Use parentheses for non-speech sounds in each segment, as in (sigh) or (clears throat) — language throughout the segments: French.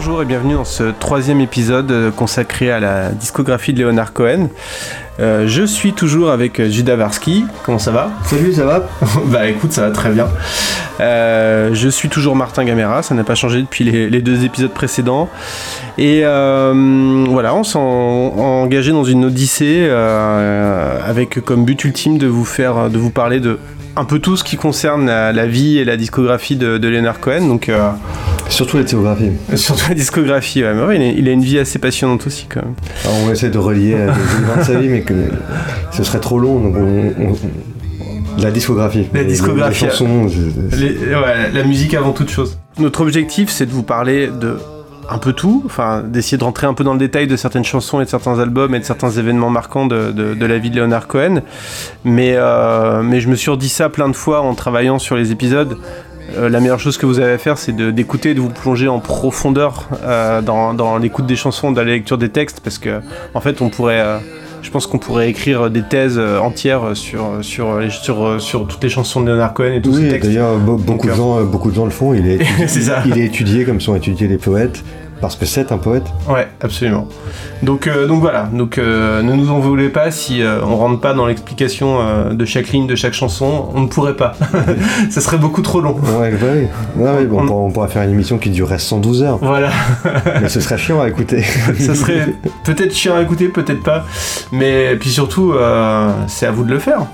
Bonjour et bienvenue dans ce troisième épisode euh, consacré à la discographie de Leonard Cohen. Euh, je suis toujours avec Judas Varsky. Comment ça va? Salut, ça va? (laughs) Bah écoute, ça va très bien. Euh, je suis toujours Martin Gamera, ça n'a pas changé depuis les, deux épisodes précédents. Et voilà, on s'est engagé dans une odyssée avec comme but ultime de vous faire, de vous parler de un peu tout ce qui concerne la, vie et la discographie de, Leonard Cohen. Donc Surtout la discographie. (laughs) Surtout la discographie, ouais. il, a, une vie assez passionnante aussi, quand même. on va essayer de relier à de sa vie, mais que ce serait trop long, donc La discographie. La discographie. Les, chansons. ouais, la musique avant toute chose. Notre objectif, c'est de vous parler de un peu tout, enfin d'essayer de rentrer un peu dans le détail de certaines chansons et de certains albums et de certains événements marquants de, de, la vie de Leonard Cohen. Mais, euh, mais je me suis redit ça plein de fois en travaillant sur les épisodes. Euh, la meilleure chose que vous avez à faire, c'est d'écouter, de, vous plonger en profondeur euh, dans, l'écoute des chansons, dans la lecture des textes, parce que en fait, on pourrait, euh, je pense qu'on pourrait écrire des thèses entières sur sur, sur, sur toutes les chansons de Leonard Cohen et tous oui, ces textes. D'ailleurs, beaucoup de gens, beaucoup de gens le font. Il est, (laughs) il est étudié comme sont étudiés les poètes. Parce que c'est un poète. Ouais, absolument. Donc, euh, donc voilà. Donc euh, ne nous en voulez pas si euh, on rentre pas dans l'explication de chaque ligne de chaque chanson. On ne pourrait pas. (laughs) Ça serait beaucoup trop long. Ouais, bah oui. bon, on... pourrait faire une émission qui durerait 112 heures. Voilà. (laughs) Mais ce serait chiant à écouter. (laughs) Ça serait peut-être chiant à écouter, peut-être pas. Mais puis surtout, c'est à vous de le faire.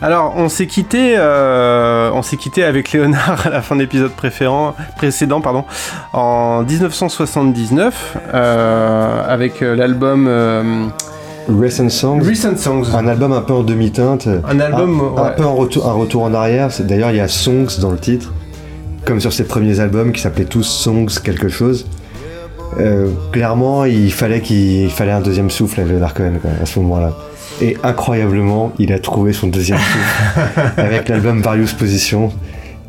Alors, on s'est quitté, euh, on s'est quitté avec Léonard à la fin de l'épisode précédent, pardon, en 1979, euh, avec euh, l'album. Recent Songs. Recent Songs. Un album un peu en demi-teinte. Un album. Un, peu en retour, un retour en arrière. D'ailleurs, il y a Songs dans le titre, comme sur ses premiers albums qui s'appelaient tous Songs quelque chose. clairement, il fallait qu'il fallait un deuxième souffle à Leonard Cohen à ce moment-là. Et incroyablement, il a trouvé son deuxième souffle (laughs) avec l'album Various Positions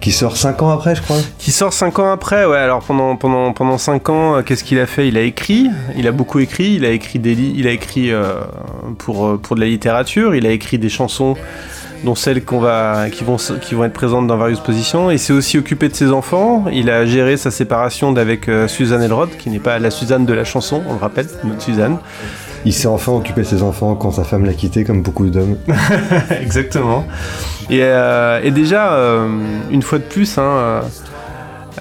qui sort 5 ans après, je crois. Qui sort 5 ans après, ouais. Alors pendant, pendant, pendant 5 ans, euh, qu'est-ce qu'il a fait? Il a écrit, il a beaucoup écrit, il a écrit, des il a écrit euh, pour, euh, pour de la littérature, il a écrit des chansons dont celles qu'on va, qui, vont, qui vont être présentes dans Various Positions. Il s'est aussi occupé de ses enfants. Il a géré sa séparation d'avec Suzanne Elrod, qui n'est pas la Suzanne de la chanson, on le rappelle, notre Suzanne. Il s'est enfin occupé de ses enfants quand sa femme l'a quitté, comme beaucoup d'hommes. (laughs) Exactement. Et, euh, déjà, euh, une fois de plus, hein,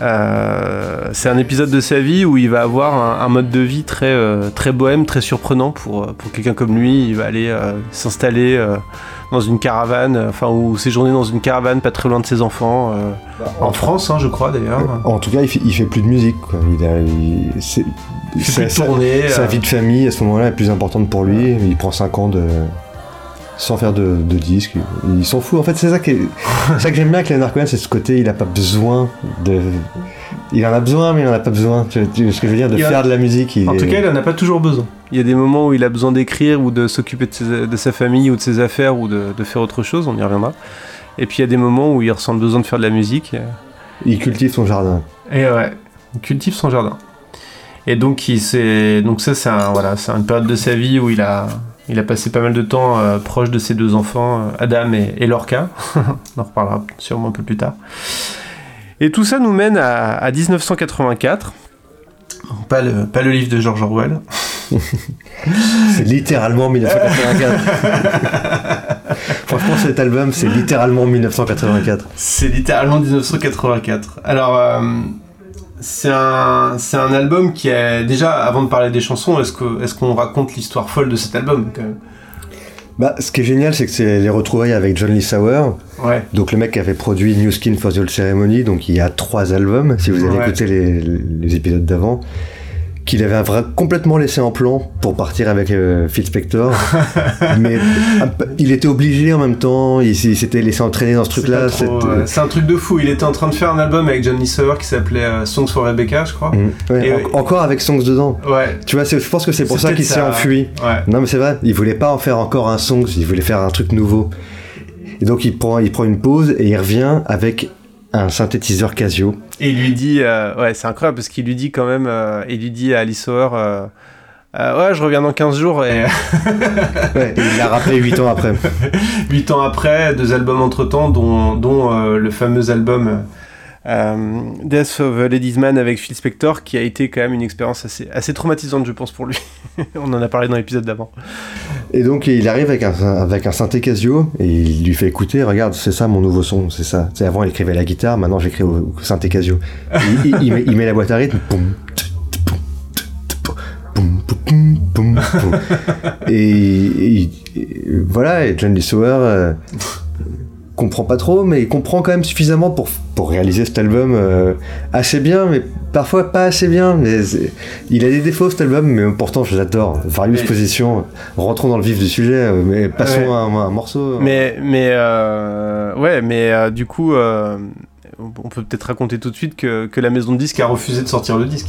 euh, c'est un épisode de sa vie où il va avoir un, mode de vie très, très bohème, très surprenant pour, pour quelqu'un comme lui. Il va aller s'installer dans une caravane, enfin, ou séjourner dans une caravane pas très loin de ses enfants, bah, en, France, hein, je crois d'ailleurs. En tout cas, il fait, fait plus de musique. Quoi. Il a, sa, sa, euh. vie de famille à ce moment-là est plus importante pour lui. Il prend 5 ans de sans faire de, de disques. Il s'en fout. En fait, c'est ça, que ça que j'aime bien avec Leonard Cohen, c'est ce côté, il a pas besoin de. Il en a besoin, mais il en a pas besoin. Tu, ce que je veux dire, de faire de la musique. en tout cas, il en a pas toujours besoin. Il y a des moments où il a besoin d'écrire ou de s'occuper de, sa famille ou de ses affaires ou de, de, faire autre chose, on y reviendra. Et puis il y a des moments où il ressent le besoin de faire de la musique. Il cultive son jardin. Et ouais, il cultive son jardin. Et donc, il donc ça, c'est un, voilà, c'est une période de sa vie où il a, il a passé pas mal de temps euh, proche de ses deux enfants, euh, Adam et, Lorca. (laughs) On en reparlera sûrement un peu plus tard. Et tout ça nous mène à, 1984. Pas le, pas le livre de George Orwell. (laughs) c'est littéralement 1984. (laughs) Franchement, cet album, c'est littéralement 1984. C'est littéralement 1984. Alors, euh, c'est un, c'est un album qui est déjà avant de parler des chansons, est-ce que est-ce qu'on raconte l'histoire folle de cet album Bah, ce qui est génial, c'est que c'est les retrouvailles avec John Lee Sauer. Ouais. Donc le mec qui avait produit New Skin for the Old Ceremony, donc il y a trois albums, si vous avez écouté les, les épisodes d'avant qu'il avait complètement laissé en plan pour partir avec euh, Phil Spector. (laughs) mais il était obligé en même temps, il, s'était laissé entraîner dans ce truc-là. C'est un truc de fou. Il était en train de faire un album avec Johnny Sauer qui s'appelait euh, Songs for Rebecca, je crois. Mm. Et, encore avec Songs dedans. Ouais. Tu vois, je pense que c'est pour ça qu'il s'est enfui. Non, mais c'est vrai, il voulait pas en faire encore un Songs, il voulait faire un truc nouveau. Et donc il prend, il prend une pause et il revient avec un synthétiseur Casio. Et il lui dit, euh, ouais, c'est incroyable parce qu'il lui dit quand même, euh, il lui dit à Alice euh, ouais, je reviens dans 15 jours et. (laughs) ouais, il l'a rappelé 8 ans après. 8 ans après, deux albums entre temps, dont, dont le fameux album Euh, Death of Ladies Man avec Phil Spector, qui a été quand même une expérience assez, assez traumatisante, je pense, pour lui. (laughs) On en a parlé dans l'épisode d'avant. Et donc il arrive avec un, avec un synthé Casio et il lui fait écouter, regarde, c'est ça mon nouveau son, c'est ça. Avant il écrivait la guitare, maintenant j'écris au, synthé Casio. il, il, met, il, met, la boîte à rythme, et, voilà, et John Lee Sauer euh, comprend pas trop, mais il comprend quand même suffisamment pour, pour réaliser cet album euh, assez bien, mais parfois pas assez bien. Mais il a des défauts cet album, mais pourtant je l'adore. Various positions, rentrons dans le vif du sujet, euh, mais passons à, un, morceau. Mais, mais ouais, mais du coup, on peut peut-être raconter tout de suite que, que la maison de disques a refusé de sortir le disque.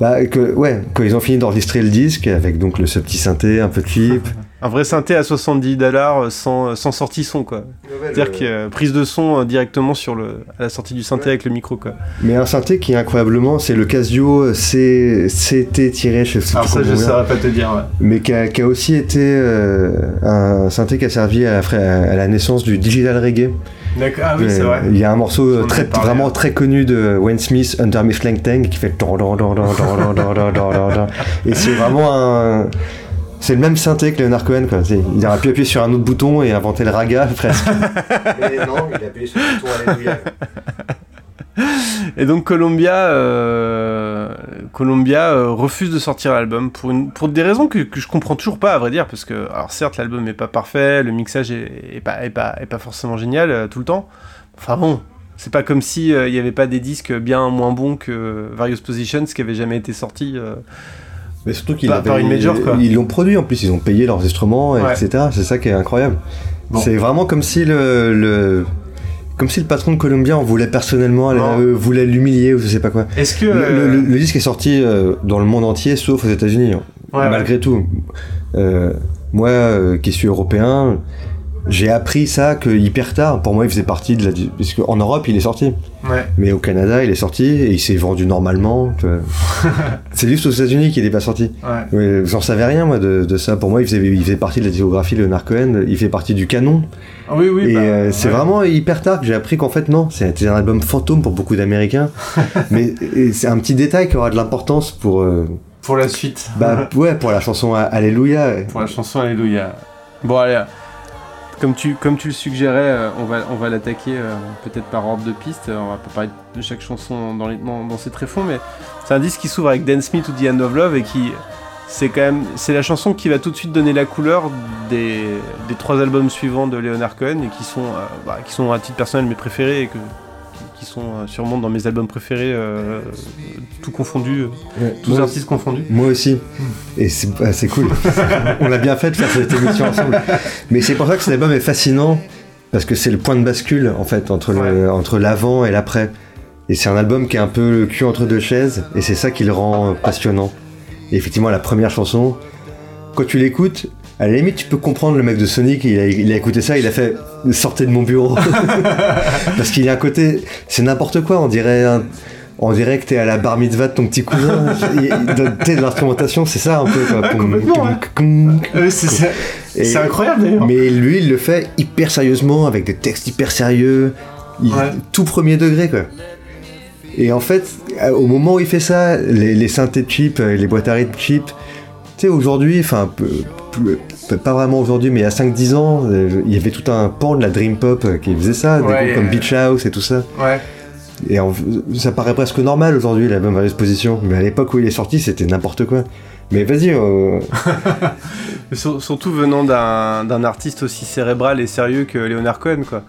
Bah, que, ouais, quand ils ont fini d'enregistrer le disque, avec donc le, ce petit synthé un peu cheap. (laughs) un vrai synthé à 70 dollars sans, sans sortie son, quoi. C'est-à-dire qu'il y a prise de son euh, directement sur le, à la sortie du synthé avec le micro, quoi. Mais un synthé qui, incroyablement, c'est le Casio CT tiré, sais Alors ça, je saurais pas te dire, ouais. Mais qui a, qui a aussi été euh, un synthé qui a servi à la naissance du digital reggae. Ah oui, c'est vrai. Il y a un morceau très, vraiment très connu de Wayne Smith, Under Miss Lang Tang, qui fait. Et c'est vraiment un. C'est le même synthé que Leonard Cohen, quoi. Il aurait pu appuyer sur un autre bouton et inventer le raga, (laughs) presque. Mais non, il a appuyé sur le bouton Alléluia. Et donc Columbia, euh, Columbia euh, refuse de sortir l'album pour, une, pour des raisons que, que, je comprends toujours pas à vrai dire parce que alors certes l'album est pas parfait, le mixage est, pas, est, pas, est pas forcément génial euh, tout le temps. Enfin bon, c'est pas comme si il n'y avait pas des disques bien moins bons que Various Positions qui avait jamais été sorti. mais surtout qu'ils ils l'ont produit en plus, ils ont payé leurs instruments, etc. C'est ça qui est incroyable. C'est vraiment comme si le, le comme si le patron de Columbia en voulait personnellement, euh, voulait l'humilier ou je sais pas quoi. Est-ce que le, euh, disque est sorti euh, dans le monde entier, sauf aux États-Unis, malgré tout. moi, qui suis européen, j'ai appris ça que hyper tard. Pour moi, il faisait partie de la. Parce qu'en Europe, il est sorti. Mais au Canada, il est sorti et il s'est vendu normalement. (laughs) c'est juste aux États-Unis qu'il n'est pas sorti. Ouais. J'en savais rien, moi, de, ça. Pour moi, il faisait, il faisait partie de la discographie de Leonard Cohen. Il fait partie du canon. Ah oui, oui. Et bah, euh, c'est vraiment hyper tard que j'ai appris qu'en fait, non. C'était un album fantôme pour beaucoup d'Américains. (laughs) mais c'est un petit détail qui aura de l'importance pour. Euh, pour la suite. Bah ouais, pour la chanson Alléluia. Pour la chanson Alléluia. Bon, allez comme tu, comme tu le suggérais, euh, on va, on va l'attaquer euh, peut-être par ordre de piste. On va pas parler de chaque chanson dans, les, dans, dans ses tréfonds, mais c'est un disque qui s'ouvre avec Dance Me to the End of Love et qui, c'est quand même, c'est la chanson qui va tout de suite donner la couleur des, des trois albums suivants de Leonard Cohen et qui sont, euh, bah, qui sont à titre personnel mes préférés et que qui sont euh, sûrement dans mes albums préférés, euh, tout confondu, euh, tous artistes confondus. Moi aussi. Et c'est bah, cool. (laughs) On a bien fait de faire cette émission ensemble. Mais c'est pour ça que cet album est fascinant, parce que c'est le point de bascule, en fait, entre entre l'avant et l'après. Et c'est un album qui est un peu le cul entre deux chaises, et c'est ça qui le rend passionnant. Et effectivement, la première chanson, quand tu l'écoutes, à la limite, tu peux comprendre le mec de Sonic, il a, il a écouté ça, il a fait sortez de mon bureau. (laughs) Parce qu'il y a un côté, c'est n'importe quoi, on dirait on dirait que t'es à la bar mitzvah de ton petit cousin. (laughs) t'es de l'instrumentation, c'est ça un peu. Quoi. c'est incroyable d'ailleurs. Mais lui, il le fait hyper sérieusement, avec des textes hyper sérieux, tout premier degré quoi. Et en fait, au moment où il fait ça, les, les synthés cheap, les boîtes à rythme cheap, tu sais, aujourd'hui, enfin, pas vraiment aujourd'hui, mais il y a 5-10 ans, euh, il y avait tout un pan de la Dream Pop euh, qui faisait ça, des groupes comme Beach House et tout ça. Ouais. Et ça paraît presque normal aujourd'hui, la même position. Mais à l'époque où il est sorti, c'était n'importe quoi. Mais vas-y. Euh... (laughs) surtout venant d'un artiste aussi cérébral et sérieux que Leonard Cohen, quoi.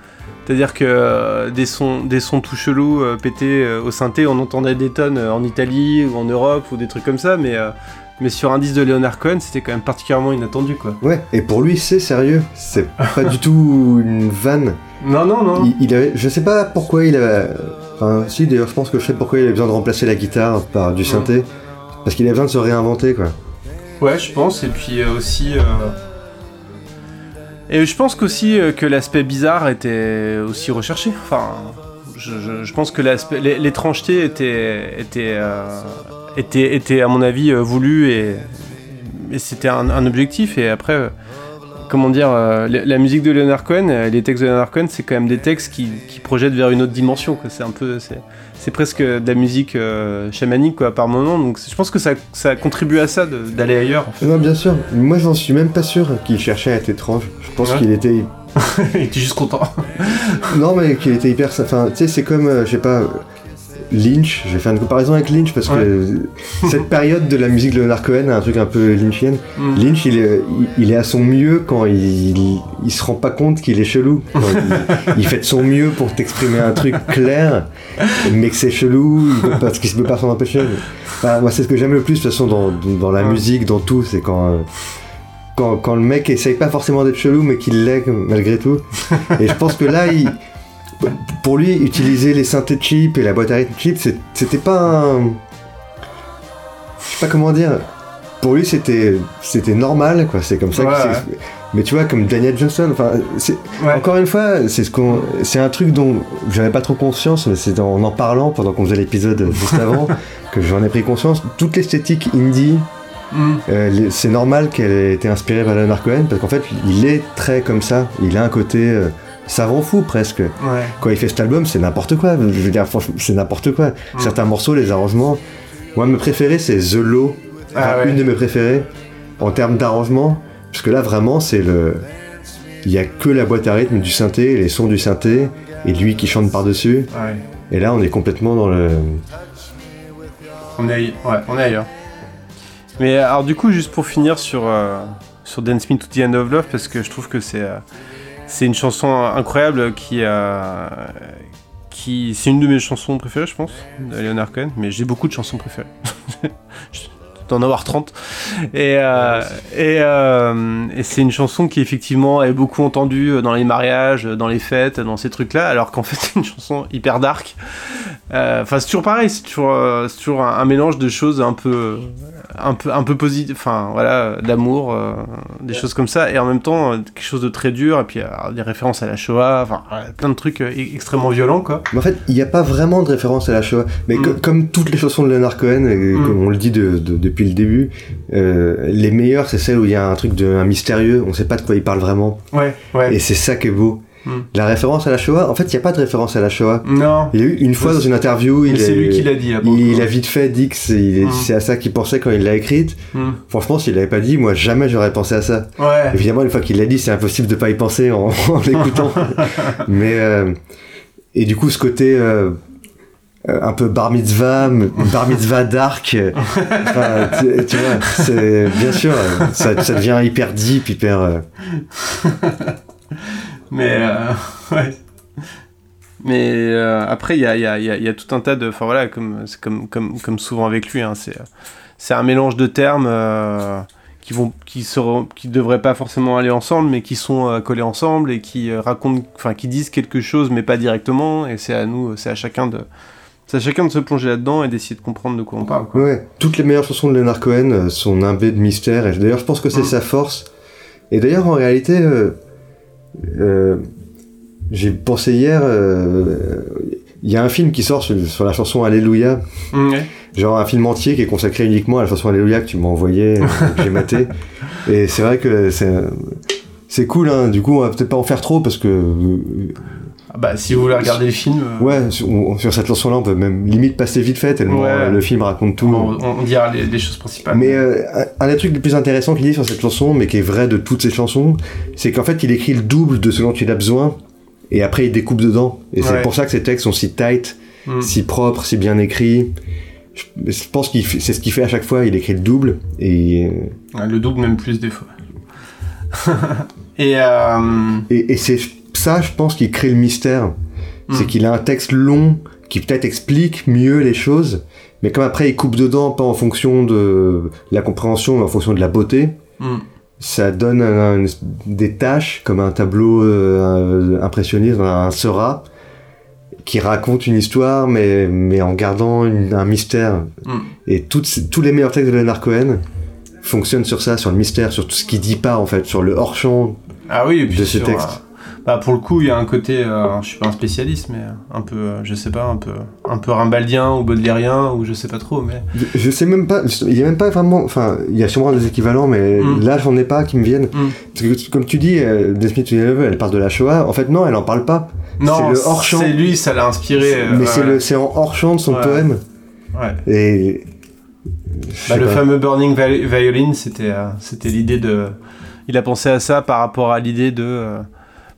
C'est-à-dire que euh, des, sons, des sons tout chelous pétés au synthé, on entendait des tonnes en Italie ou en Europe ou des trucs comme ça, mais mais sur un disque de Leonard Cohen, c'était quand même particulièrement inattendu, quoi. Ouais, et pour lui, c'est sérieux. C'est pas du tout une vanne. Non, non, non. Il, avait, je sais pas pourquoi il avait. Enfin, si, d'ailleurs, je pense que je sais pourquoi il avait besoin de remplacer la guitare par du synthé. Parce qu'il avait besoin de se réinventer, quoi. Ouais, je pense, et puis euh, aussi. Euh, et je pense qu'aussi euh, que l'aspect bizarre était aussi recherché. Enfin, je, pense que l'étrangeté était, était, était, était, à mon avis, euh, voulu et, c'était un, objectif. Et après, euh, comment dire, euh, la, la musique de Leonard Cohen, les textes de Leonard Cohen, c'est quand même des textes qui, qui projettent vers une autre dimension. C'est un peu, c'est, presque de la musique euh, chamanique quoi, par moment. Donc je pense que ça, ça contribue à ça d'aller ailleurs. en fait. Non, bien sûr. Moi, j'en suis même pas sûr qu'il cherchait à être étrange. Je pense Ouais. qu'il était. (laughs) Il était juste content. Non, mais qu'il était hyper. Enfin, tu sais, c'est comme, euh, je sais pas. Lynch, je vais faire une comparaison avec Lynch parce que cette période de la musique de Leonard Cohen a un truc un peu lynchienne. Mm. Lynch, il est, il, il est à son mieux quand il, il, il se rend pas compte qu'il est chelou. Il, fait de son mieux pour t'exprimer un truc clair, mais que c'est chelou parce qu'il se peut pas s'en empêcher. Enfin, moi, c'est ce que j'aime le plus de toute façon dans, dans la Ouais. musique, dans tout, c'est quand, euh, quand quand le mec essaye pas forcément d'être chelou, mais qu'il l'est malgré tout. Et je pense que là, il, pour lui, utiliser les synthés cheap et la boîte à rythme cheap, c'était pas un. Je sais pas comment dire. Pour lui, c'était c'était normal, quoi. C'est comme ça Ouais, que c'est. ouais. Mais tu vois, comme Daniel Johnson, enfin, Ouais. encore une fois, c'est ce qu'on, c'est un truc dont j'avais pas trop conscience, mais c'est en en parlant pendant qu'on faisait l'épisode juste (laughs) avant que j'en ai pris conscience. Toute l'esthétique indie, Mm. euh, c'est normal qu'elle ait été inspirée par Leonard Cohen parce qu'en fait, il est très comme ça. Il a un côté euh, savant fou presque. Ouais. Quand il fait cet album, c'est n'importe quoi. Je veux dire, franchement, c'est n'importe quoi. Mm. Certains morceaux, les arrangements. Moi, mes préférés, c'est The Low. Ah Enfin, ouais. Une de mes préférées en termes d'arrangement. Parce que là, vraiment, c'est le. Il y a que la boîte à rythme du synthé, les sons du synthé, et lui qui chante par-dessus. Ouais. Et là, on est complètement dans le. On est, aille- ouais, on est ailleurs. Mais alors du coup, juste pour finir sur, euh, sur Dance Me to the End of Love, parce que je trouve que c'est euh, c'est une chanson incroyable qui a... Qui, c'est une de mes chansons préférées, je pense, de Leonard Cohen, mais j'ai beaucoup de chansons préférées. (laughs) Je dois en avoir 30. Et, euh, et, euh, et c'est une chanson qui, effectivement, est beaucoup entendue dans les mariages, dans les fêtes, dans ces trucs-là, alors qu'en fait, (laughs) c'est une chanson hyper dark. Euh, Enfin, c'est toujours pareil, c'est toujours, euh, c'est toujours un, un mélange de choses un peu, un peu, un peu positives, enfin voilà, d'amour, euh, des choses comme ça, et en même temps euh, quelque chose de très dur, et puis euh, des références à la Shoah, enfin plein de trucs euh, e- extrêmement violents quoi. Mais en fait, il n'y a pas vraiment de référence à la Shoah. Mais Mm. co- comme toutes les chansons de Leonard Cohen, et Mm. comme on le dit de- de- depuis le début, les meilleures, c'est celles où il y a un truc de un mystérieux, on sait pas de quoi il parle vraiment. Ouais, ouais. Et c'est ça qui est beau. Mm. La référence à la Shoah, en fait, il n'y a pas de référence à la Shoah. Non, Il y a eu une fois dans une interview, mais il, c'est est- lui qui l'a dit. le il a vite fait dit que c'est il est- Mm. c'est à ça qu'il pensait quand il l'a écrite. Mm. Franchement, s'il l'avait pas dit, moi jamais j'aurais pensé à ça. Ouais. Évidemment, une fois qu'il l'a dit, c'est impossible de pas y penser en, (laughs) en l'écoutant. (laughs) Mais euh, et du coup, ce côté euh, un peu bar mitzvah, bar mitzvah dark, euh, enfin, tu, tu vois, c'est bien sûr, ça, ça devient hyper deep, hyper. euh, (laughs) Mais euh, (laughs) ouais. Mais euh, après, il y a, il y, a, il y a- il y a tout un tas de. Enfin voilà, comme, c'est comme, comme, comme souvent avec lui, hein, c'est, c'est un mélange de termes euh, qui vont, qui seront, qui devraient pas forcément aller ensemble, mais qui sont euh, collés ensemble et qui euh, racontent, enfin qui disent quelque chose, mais pas directement. Et c'est à nous, c'est à chacun de, c'est à chacun de se plonger là-dedans et d'essayer de comprendre de quoi on parle. quoi. Ouais, toutes les meilleures chansons de Leonard Cohen sont imbées de mystère. Et d'ailleurs, je pense que c'est Mm. sa force. Et d'ailleurs, en réalité, j'ai pensé hier, euh, il y a un film qui sort sur, sur la chanson Alléluia. Mm. Genre un film entier qui est consacré uniquement à la chanson Alléluia que tu m'as envoyé, euh, que j'ai maté. Et c'est vrai que c'est c'est cool. Hein. Du coup, on va peut-être pas en faire trop parce que euh, bah, si vous voulez regarder le film, euh, ouais, sur, on- sur cette chanson-là, on peut même limite passer vite fait tellement Ouais. euh, le film raconte tout. on, on dira les, les choses principales. Mais euh, un un des trucs les plus intéressants qu'il dit sur cette chanson, mais qui est vrai de toutes ses chansons, c'est qu'en fait il écrit le double de ce dont il a besoin, et après il découpe dedans. Et Ouais. c'est pour ça que ses textes sont si tight, Mm. si propres, si bien écrits. Je, je pense fait- c'est ce qu'il fait à chaque fois, il écrit le double, et, Ouais, le double, même plus des fois. (laughs) et euh, et, et c'est ça, je pense, qui crée le mystère. C'est Mm. qu'il a un texte long qui peut-être explique mieux les choses, mais comme après il coupe dedans, pas en fonction de la compréhension, mais en fonction de la beauté, mm, ça donne un- un- des tâches comme un tableau euh, impressionniste, un Seurat, qui raconte une histoire, mais, mais en gardant une- un mystère. mm. Et toutes tous les meilleurs textes de Leonard Cohen fonctionnent sur ça, sur le mystère, sur tout ce qu'il dit pas, en fait, sur le hors-champ. Ah oui, De ce sur, texte. Euh, Bah pour le coup, il y a un côté, euh, je suis pas un spécialiste, mais un peu, euh, je sais pas, un peu, un peu rimbaldien ou baudelairien ou je sais pas trop, mais. Je, je sais même pas, il y a même pas vraiment, enfin, il y a sûrement des équivalents, mais Mm. là j'en ai pas qui me viennent. Mm. Parce que, comme tu dis, euh, Level, elle parle de la Shoah. En fait, non, elle en parle pas. Non, C'est le hors-champ. c'est lui, ça l'a inspiré. euh, mais ouais. le, c'est en hors champ de son Ouais. poème. Ouais. Et Bah, le pas. fameux Burning Vi- Violin, c'était, euh, c'était l'idée de. Il a pensé à ça par rapport à l'idée de.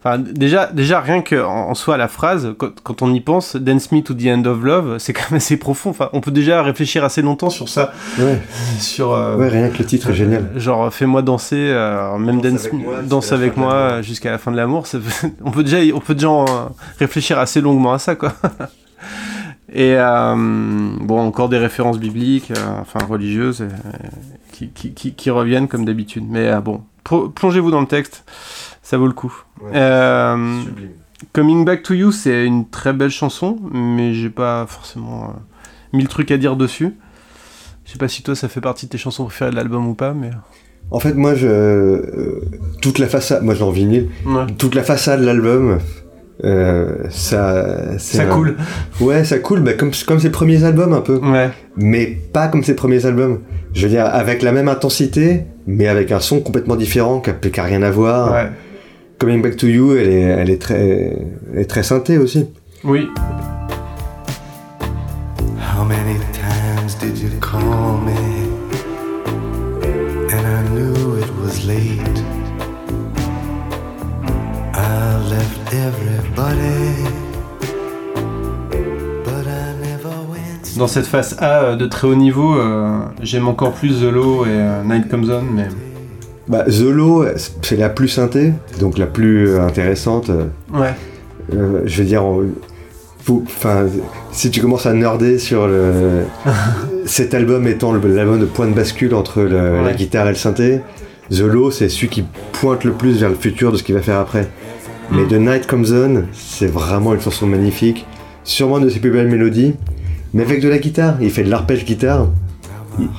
Enfin, déjà, déjà rien que en, en soi la phrase, quand, quand on y pense, Dance Me to the End of Love, c'est quand même assez profond. Enfin, on peut déjà réfléchir assez longtemps sur ça, Ouais. (laughs) sur. euh, ouais, rien que le titre est génial. Genre, fais-moi danser, euh, même dance, avec moi danse avec moi euh, jusqu'à la fin de l'amour. ça peut- (laughs) on peut déjà, on peut déjà euh, réfléchir assez longuement à ça, quoi. (laughs) Et euh, bon, encore des références bibliques, euh, enfin religieuses, euh, qui, qui, qui, qui reviennent comme d'habitude. Mais euh, bon, plongez-vous dans le texte, ça vaut le coup. Ouais. Euh, Coming Back to You, c'est une très belle chanson, mais j'ai pas forcément euh, mille trucs à dire dessus. Je sais pas si toi ça fait partie de tes chansons préférées de l'album ou pas, mais. En fait, moi, je euh, toute la façade, moi, je l'ai en vinyle. Ouais. Toute la façade de l'album, euh, ça, Ça un- coule. Ouais, ça coule, bah, comme comme ses premiers albums un peu, Ouais. mais pas comme ses premiers albums. Je veux dire, avec la même intensité, mais avec un son complètement différent, qui a, qui a rien à voir. Ouais. Coming Back to You, elle est, elle est très, elle est très synthé aussi. Oui. How many times did you call me? And I knew it was late. I left everybody, but I never went. Dans cette phase A de très haut niveau, euh, j'aime encore plus The Low et euh, Night Comes On, mais. Bah, The Low, c'est la plus synthé, donc la plus euh, intéressante. Ouais. Euh, je veux dire, enfin, si tu commences à nerder sur le, (laughs) cet album étant l'album de point de bascule entre le- la guitare et le synthé, The Low, c'est celui qui pointe le plus vers le futur de ce qu'il va faire après. Mais Mm. The Night Comes On, c'est vraiment une chanson magnifique, sûrement une de ses plus belles mélodies, mais avec de la guitare. Il fait de l'arpège guitare.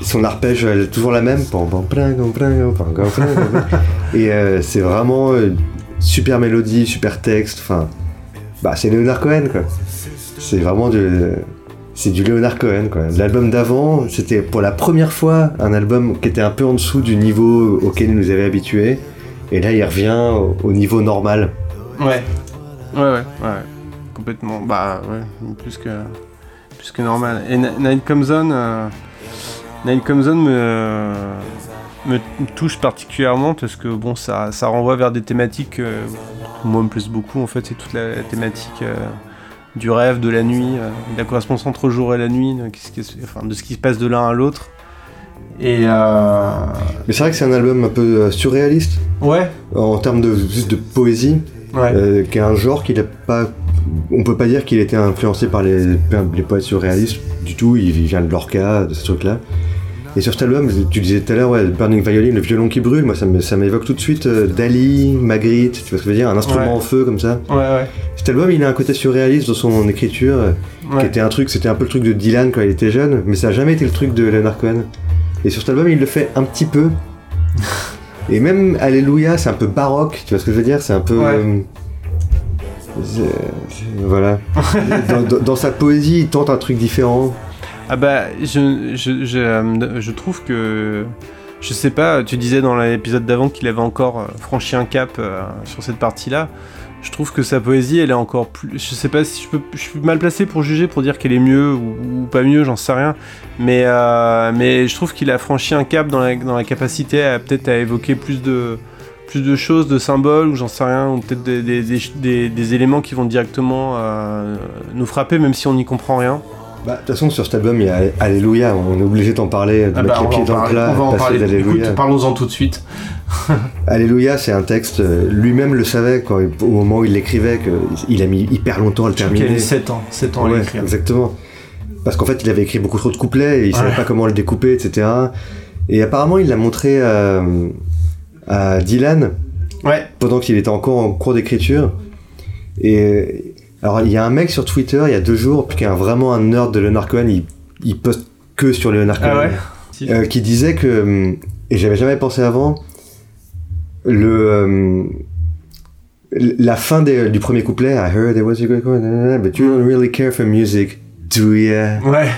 Son arpège, elle est toujours la même. Et euh, c'est vraiment une super mélodie, super texte. Enfin, bah c'est Leonard Cohen quoi. C'est vraiment du, c'est du Leonard Cohen quoi. L'album d'avant, c'était pour la première fois un album qui était un peu en dessous du niveau auquel il nous avait habitués. Et là, il revient au, au niveau normal. Ouais. Ouais, ouais, ouais. Complètement. Bah, ouais. Plus que, plus que normal. Et Night Comes On, euh, Night Comes On me, me touche particulièrement parce que, bon, ça, ça renvoie vers des thématiques euh, moi, me plaisent beaucoup. En fait, c'est toute la, la thématique euh, du rêve, de la nuit, euh, de la correspondance entre le jour et la nuit, de, enfin, ce qui se passe de l'un à l'autre. Et euh, Mais c'est vrai que c'est un album un peu surréaliste ouais, en termes de juste de poésie, ouais, qui est un genre qu'il a pas. On peut pas dire qu'il était influencé par les, les poètes surréalistes du tout. Il vient de Lorca, de ce truc-là. Et sur cet album, tu disais tout à l'heure, ouais, Burning Violin, le violon qui brûle, moi ça m'évoque tout de suite euh, Dali, Magritte, tu vois ce que je veux dire, un instrument Ouais. en feu comme ça. ouais, ouais. Cet album, il a un côté surréaliste dans son écriture, euh, qui était un truc, c'était un peu le truc de Dylan quand il était jeune, mais ça a jamais été le truc de Leonard Cohen. Et sur cet album, il le fait un petit peu. Et même Alléluia, c'est un peu baroque, tu vois ce que je veux dire C'est un peu. Ouais. euh, voilà. (laughs) dans, dans- dans sa poésie, il tente un truc différent. Ah bah, je, je, je, euh, je trouve que... Je sais pas, tu disais dans l'épisode d'avant qu'il avait encore euh, franchi un cap euh, sur cette partie-là. Je trouve que sa poésie, elle est encore plus... Je sais pas si je peux... Je suis mal placé pour juger, pour dire qu'elle est mieux ou, pas mieux, j'en sais rien. Mais, mais je trouve qu'il a franchi un cap dans la, dans la capacité à peut-être à évoquer plus de plus de choses, de symboles, ou j'en sais rien, ou peut-être des, des, des, des- éléments qui vont directement nous frapper, même si on n'y comprend rien. Bah, de toute façon, sur cet album, il y a Alléluia, on est obligé d'en parler, de Ah mettre bah, les pieds dans le plat, On va en parler. Écoute, parlons-en tout de suite. (laughs) (laughs) Alléluia, c'est un texte, euh, lui-même le savait quand, au moment où il l'écrivait, qu'il a mis hyper longtemps à le terminer. avait 7 ans, 7 ans à l'écrire. exactement. Parce qu'en fait, il avait écrit beaucoup trop de couplets et il savait pas comment le découper, etc. Et apparemment, il l'a montré à, à Dylan Ouais, pendant qu'il était encore en cours d'écriture. Et alors, il y a un mec sur Twitter il y a deux jours, qui est vraiment un nerd de Leonard Cohen, il, il poste que sur Leonard Cohen, ah ouais Si. euh, qui disait que, hum, et j'avais jamais pensé avant, le, hum, la fin des- du premier couplet, I heard there was a good one, but you don't really care for music, do ya? Ouais.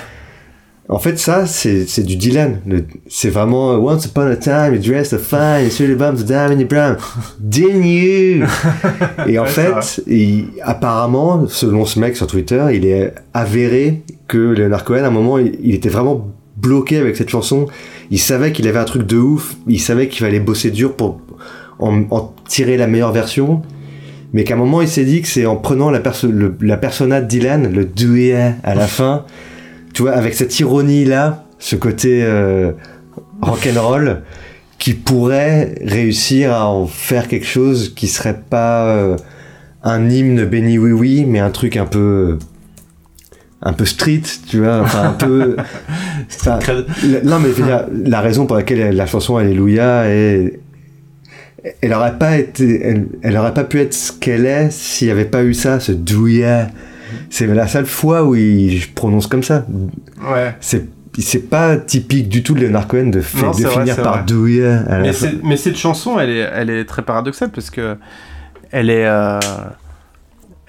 En fait, ça, c'est du Dylan. C'est vraiment Once upon a time, you dressed a fine, you bumped the diamond in brown. Didn't you? (laughs) Et en fait, il- apparemment, selon ce mec sur Twitter, il est avéré que Leonard Cohen, à un moment, il, il était vraiment bloqué avec cette chanson. Il savait qu'il avait un truc de ouf. Il savait qu'il fallait bosser dur pour en, en tirer la meilleure version. Mais qu'à un moment, il s'est dit que c'est en prenant la, perso le- la persona de Dylan, le do ya à la fin, tu vois, avec cette ironie-là, ce côté euh, rock'n'roll, qui pourrait réussir à en faire quelque chose qui serait pas euh, un hymne béni oui oui, mais un truc un peu un peu street, tu vois, enfin un peu. (laughs) enfin, la- non mais dire, la raison pour laquelle la chanson Alléluia est elle aurait pas été elle, elle aurait pas pu être ce qu'elle est s'il n'y avait pas eu ça ce douya c'est la seule fois où il prononce comme ça Ouais. c'est c'est pas typique du tout de Leonard Cohen de, fa- Non, de vrai, finir par vrai. à la Mais, cette chanson, elle est, elle est très paradoxale parce que elle est. euh,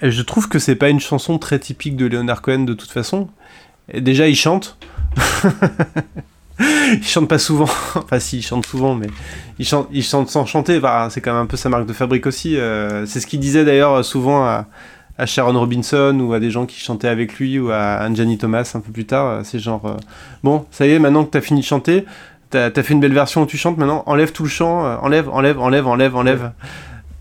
Je trouve que c'est pas une chanson très typique de Leonard Cohen de toute façon. Et déjà, il chante. (laughs) il chante pas souvent. (laughs) enfin, si, il chante souvent, mais il chante, il chante sans chanter. Enfin, c'est quand même un peu sa marque de fabrique aussi. euh, c'est ce qu'il disait d'ailleurs souvent à, à Sharon Robinson ou à des gens qui chantaient avec lui ou à Anjani Thomas un peu plus tard. euh, C'est genre, euh, bon, ça y est, maintenant que t'as fini de chanter, t'as as fait une belle version où tu chantes, maintenant enlève tout le chant, euh, enlève, enlève, enlève, enlève, enlève.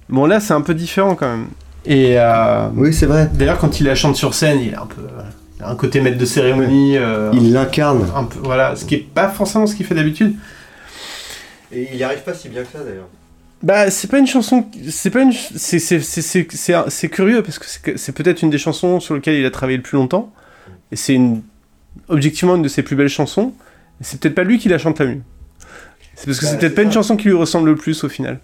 Bon, là, c'est un peu différent quand même. Et euh, oui c'est vrai d'ailleurs, quand il la chante sur scène, il a un peu euh, un côté maître de cérémonie. euh, il l'incarne un peu, voilà, ce qui est pas forcément ce qu'il fait d'habitude. et il y arrive pas si bien que ça d'ailleurs Bah, c'est pas une chanson. C'est pas une. C'est c'est- c'est- c'est- c'est un- c'est curieux parce que c'est que- c'est peut-être une des chansons sur lesquelles il a travaillé le plus longtemps. Et c'est une. Objectivement, une de ses plus belles chansons. Et c'est peut-être pas lui qui la chante la mieux. C'est parce que Bah, c'est peut-être c'est pas une chanson qui lui ressemble le plus au final.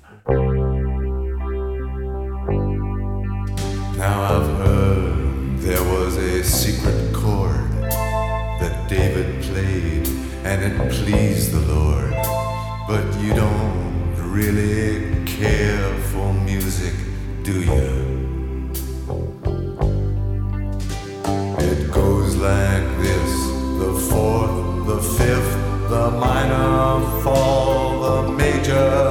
Now I've heard there was a secret chord that David played and it pleased the Lord. But you don't really care for music, do you? It goes like this the fourth, the fifth, the minor fall, the major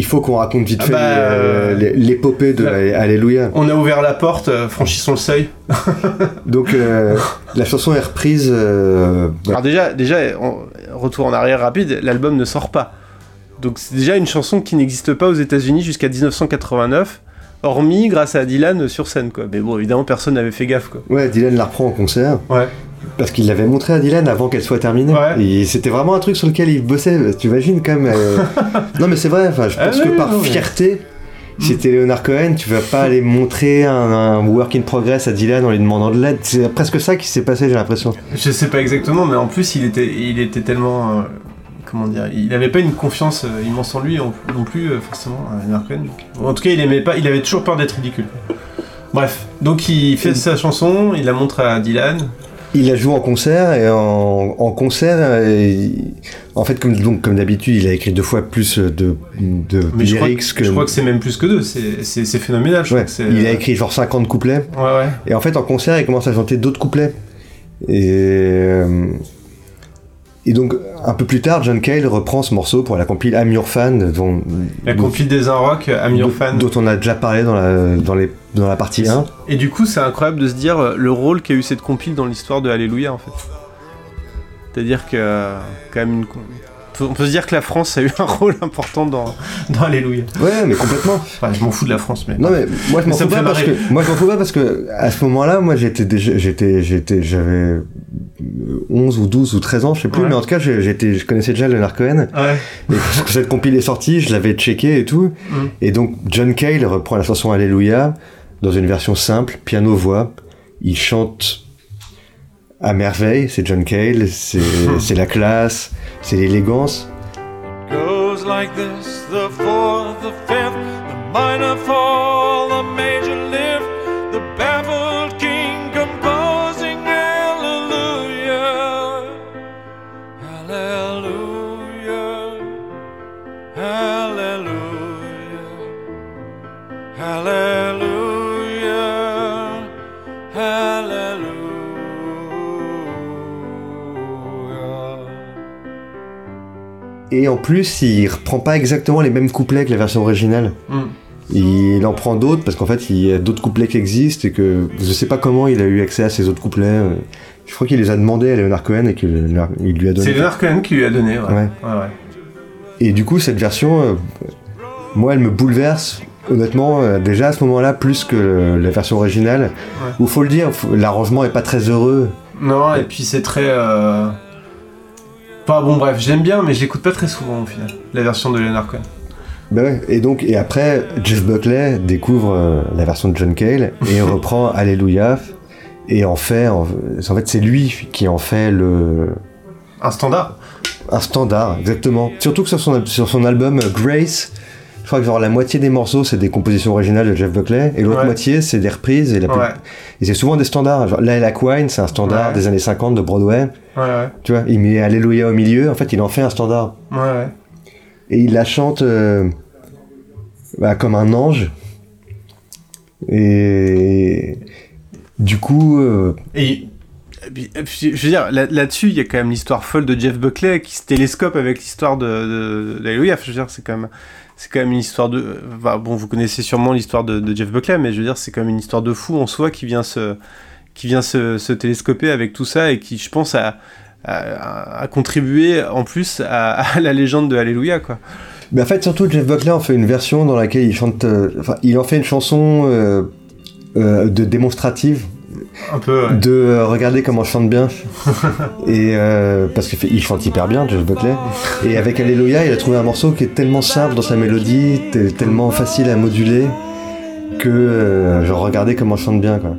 il faut qu'on raconte vite Ah fait bah, euh, l'é- l'épopée de là- Alléluia On a ouvert la porte, euh, franchissons le seuil. (laughs) donc euh, la chanson est reprise euh, Alors déjà, déjà on- retour en arrière rapide, l'album ne sort pas. Donc c'est déjà une chanson qui n'existe pas aux États-Unis jusqu'à 1989, hormis grâce à Dylan sur scène quoi. Mais bon, évidemment personne n'avait fait gaffe quoi. ouais Dylan la reprend en concert Ouais. Parce qu'il l'avait montré à Dylan avant qu'elle soit terminée. Ouais. Et c'était vraiment un truc sur lequel il bossait. Tu imagines quand même. euh, (laughs) non, mais c'est vrai. Enfin, je Ah pense oui, que par non, mais- fierté, si t'es Leonard Cohen, tu vas pas aller montrer un, un work in progress à Dylan en lui demandant de l'aide. C'est presque ça qui s'est passé, j'ai l'impression. Je sais pas exactement, mais en plus il était, il était tellement, euh, comment dire, il avait pas une confiance euh, immense en lui non plus euh, forcément. Leonard Cohen. En tout cas, il aimait pas, il avait toujours peur d'être ridicule. Bref, donc il fait sa chanson, il la montre à Dylan. Il a joué en concert et en, en concert, euh, en fait, comme, donc, comme d'habitude, il a écrit deux fois plus de, de Mais je crois, lyrics que, je crois que c'est même plus que deux, c'est phénoménal. Je Ouais, crois que c'est- il a écrit genre 50 couplets. Ouais, ouais. Et en fait, en concert, il commence à chanter d'autres couplets. Et, euh, et donc, un peu plus tard, John Cale reprend ce morceau pour la compile I'm Your Fan, dont, La compile des un rock, I'm Your dont- Fan. dont on a déjà parlé dans la, dans les, dans la partie 1. Et du coup, c'est incroyable de se dire euh, le rôle qu'a eu cette compile dans l'histoire de Alléluia en fait. C'est-à-dire que, euh, quand même, une... on peut- on peut se dire que la France a eu un (laughs) rôle important dans, dans Alléluia. Ouais, mais complètement. Enfin, je m'en fous de la France, mais. Non mais moi je m'en fous pas parce que moi je m'en fous pas parce que à ce moment-là moi j'étais déjà j'étais j'étais j'avais 11 ou 12 ou 13 ans je sais plus Ouais. mais en tout cas j'étais je connaissais déjà Leonard Cohen Ouais. et (laughs) quand cette compile est sortie je l'avais checké et tout Mm. et donc John Cale reprend la chanson Alléluia dans une version simple, piano-voix. Il chante à merveille, c'est John Cale, c'est (laughs) la classe, c'est l'élégance. goes like this the fourth, the fifth, the minor fall, the en plus, il reprend pas exactement les mêmes couplets que la version originale. Mm. Il en prend d'autres parce qu'en fait, il y a d'autres couplets qui existent et que je sais pas comment il a eu accès à ces autres couplets. euh. Je crois qu'il les a demandés à Leonard Cohen et qu'il il lui a donné. C'est Leonard Cohen qui lui a donné, ouais. Ouais. Ouais, ouais. Et du coup, cette version, euh, moi, elle me bouleverse, honnêtement, euh, déjà à ce moment-là, plus que euh, la version originale. Où faut le dire, l'arrangement est pas très heureux. Non, et puis c'est très. Bon, bref, j'aime bien, mais je l'écoute pas très souvent au final, la version de Leonard Cohen. Ouais. Et donc, et après, Jeff Buckley découvre euh, la version de John Cale et (laughs) reprend Alléluia et en fait, en, en fait, c'est lui qui en fait le Un standard un standard, exactement. Surtout que sur son, sur son album euh, Grace, je crois que genre la moitié des morceaux c'est des compositions originales de Jeff Buckley et l'autre Ouais. moitié c'est des reprises et, la plus- Ouais, et c'est souvent des standards. Genre Lilac Quine c'est un standard Ouais. des années 50 de Broadway. Ouais, ouais, Tu vois, il met Alléluia au milieu, en fait il en fait un standard. ouais, ouais. Et il la chante euh, bah, comme un ange. Et du coup, euh, Et, et puis, et puis, je veux dire, là- là-dessus, il y a quand même l'histoire folle de Jeff Buckley qui se télescope avec l'histoire de, de, d'Alléluia. Je veux dire, c'est quand même, c'est quand même une histoire de. enfin, bon, vous connaissez sûrement l'histoire de, de Jeff Buckley, mais je veux dire, c'est quand même une histoire de fou en soi qui vient se, qui vient se, se télescoper avec tout ça et qui, je pense, a, a, a contribué en plus à, à (laughs) la légende de Alléluia, quoi. mais en fait surtout Jeff Buckley en fait une version dans laquelle il chante, euh, enfin il en fait une chanson euh, euh, de démonstrative Un peu. ouais. de euh, regarder comment je chante bien (laughs) et euh, parce qu'il chante hyper bien Jeff Buckley et avec Alléluia il a trouvé un morceau qui est tellement simple dans sa mélodie tellement facile à moduler que euh, genre regardez comment je chante bien quoi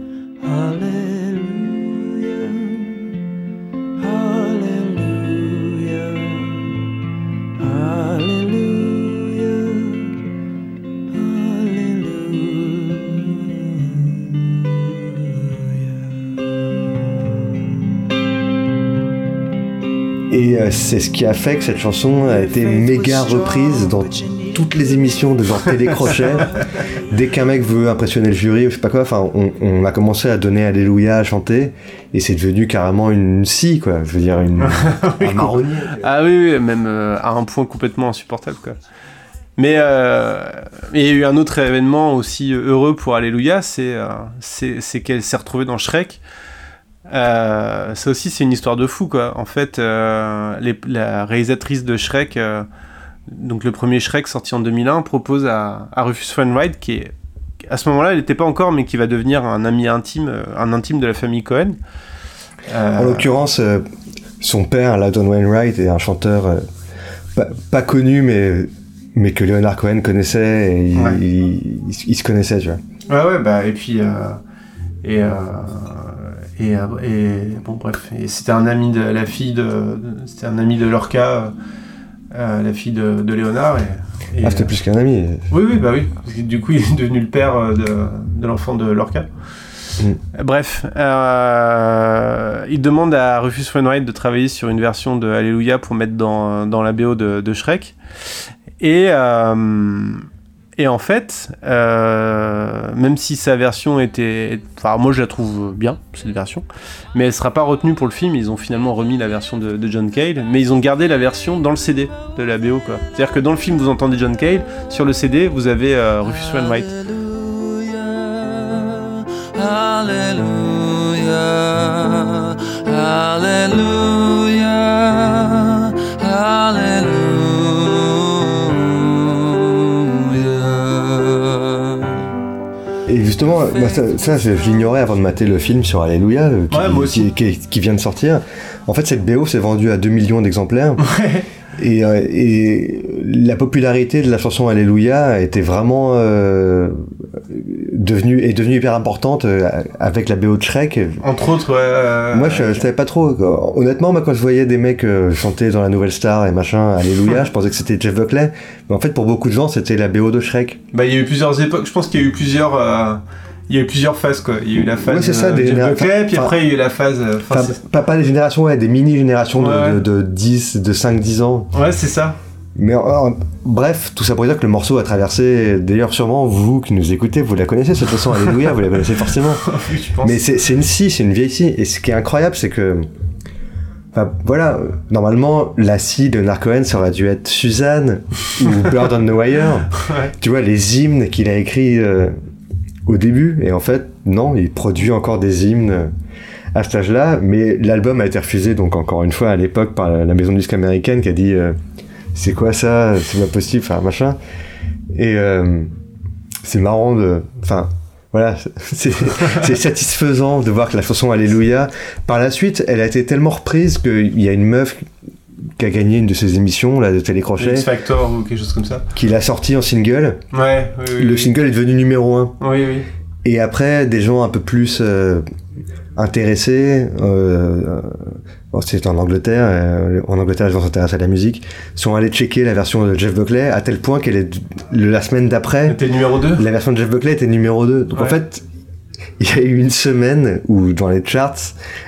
c'est ce qui a fait que cette chanson a été méga reprise dans toutes les émissions de genre télécrochet (laughs) dès qu'un mec veut impressionner le jury ou je sais pas quoi enfin on, on a commencé à donner Alléluia à chanter et c'est devenu carrément une scie quoi je veux dire une (laughs) un marronnier Ah oui, oui, même euh, à un point complètement insupportable, quoi. Mais euh, mais il y a eu un autre événement aussi heureux pour Alléluia, c'est euh, c'est c'est qu'elle s'est retrouvée dans Shrek. Euh, ça aussi, c'est une histoire de fou, quoi. En fait, euh, les- la réalisatrice de Shrek, euh, donc le premier Shrek sorti en 2001, propose à, à Rufus Wainwright, qui est à ce moment-là, elle n'était pas encore, mais qui va devenir un ami intime, un intime de la famille Cohen. En l'occurrence, son père, Lawton Wainwright, est un chanteur pas, pas connu, mais, mais que Leonard Cohen connaissait et il, Ouais. il- il- il se connaissait, tu vois. Ouais, ouais, bah, et puis. et, et, euh, et. Bon, bref. Et c'était un ami de la fille de. C'était un ami de Lorca, euh, euh, la fille de, de Léonard. Et, et, Ah, c'était plus qu'un ami. Oui, oui, bah oui. Parce que Du coup, (laughs) il est devenu le père de, de l'enfant de Lorca. Mm. Bref, euh, il demande à Rufus Wainwright de travailler sur une version de Alléluia pour mettre dans, dans la BO de, de Shrek. Et, euh, et en fait, euh, même si sa version était... Enfin, moi je la trouve bien, cette version, mais elle sera pas retenue pour le film. Ils ont finalement remis la version de, John Cale, mais ils ont gardé la version dans le CD de la BO. C'est-à-dire que dans le film, vous entendez John Cale, sur le CD, vous avez euh, Rufus Wainwright. Hallelujah, hallelujah, hallelujah. Et justement, moi, ça, ça, je, l'ignorais avant de mater le film sur Alléluia, euh, qui, Ouais, moi aussi. qui- qui- qui vient de sortir. En fait, cette BO s'est vendue à 2 millions d'exemplaires. Et, euh, et la popularité de la chanson Alléluia était vraiment euh, devenu, est devenue hyper importante euh, avec la BO de Shrek. Entre autres, ouais. Moi, je, je savais pas trop. quoi. Honnêtement, moi, quand je voyais des mecs euh, chanter dans la Nouvelle Star et machin, Alléluia, (laughs) je pensais que c'était Jeff Buckley. Mais en fait, pour beaucoup de gens, c'était la BO de Shrek. Bah, il y a eu plusieurs époques. Je pense qu'il y a eu plusieurs. euh, Il y a eu plusieurs phases quoi. Il y a eu la phase Ouais, c'est ça, euh, des généra- Buckley, puis après il y a eu la phase. euh, pas, pas des générations, ouais, des mini-générations de- de, de 10, de 5-10 ans. ouais, c'est ça. Mais en- en- bref, tout ça pour dire que le morceau a traversé. D'ailleurs, sûrement, vous qui nous écoutez, vous la connaissez cette chanson, Alléluia, vous la connaissez forcément. (laughs) Mais c'est une scie, c'est une vieille scie. Et ce qui est incroyable, c'est que. Enfin, voilà, euh, normalement, la scie de Narcoen, ça aurait dû être Suzanne ou (laughs) Bird on the Wire. Ouais. Tu vois, les hymnes qu'il a écrits euh, au début. Et en fait, non, il produit encore des hymnes euh, à cet âge-là. Mais l'album a été refusé, donc encore une fois, à l'époque, par la la maison de disque américaine qui a dit euh, C'est quoi ça? C'est pas possible, enfin, machin. Et euh, c'est marrant de. Enfin, voilà, (laughs) c'est satisfaisant de voir que la chanson Alléluia, par la suite, elle a été tellement reprise qu'il y a une meuf qui a gagné une de ses émissions là, de télécrochet, X Factor ou quelque chose comme ça. qui l'a sorti en single. Ouais, oui, oui. Le oui. single est devenu numéro 1. Oui, oui. Et après, des gens un peu plus euh, intéressés, euh, bon, c'est en Angleterre, euh, en Angleterre les gens s'intéressent à la musique, sont allés checker la version de Jeff Buckley à tel point qu'elle est la semaine d'après, T'es numéro 2 la version de Jeff Buckley était numéro 2. Donc en fait, il y a eu une semaine où dans les charts,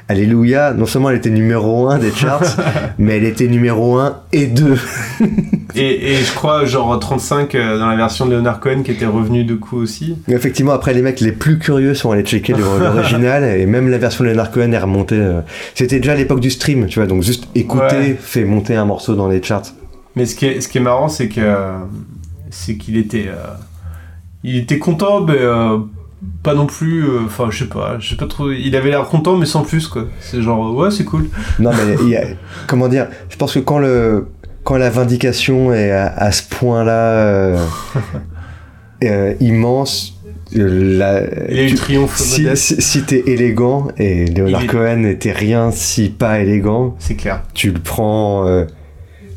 Alléluia, non seulement elle était numéro 1 des charts, (laughs) mais elle était numéro 1 et 2. et, et je crois genre 35 euh, dans la version de Leonard Cohen qui était revenu de coup aussi. Effectivement, après, les mecs les plus curieux sont allés checker l'original et même la version de Leonard Cohen est remontée. euh, C'était déjà l'époque du stream, tu vois, donc juste écouter Ouais. fait monter un morceau dans les charts. Mais ce qui est, ce qui est marrant, c'est que c'est qu'il était, euh, il était content, mais euh, pas non plus. euh, Enfin, je sais pas, je sais pas trop. Il avait l'air content, mais sans plus quoi. C'est genre ouais, c'est cool. Non, mais il y a- comment dire Je pense que quand le quand la vindication est à, à ce point-là euh, (laughs) euh, immense, euh, la, Il y a eu tu- le triomphe si, si, si t'es élégant et Leonard est- Cohen n'était rien si pas élégant, C'est clair. tu le prends euh,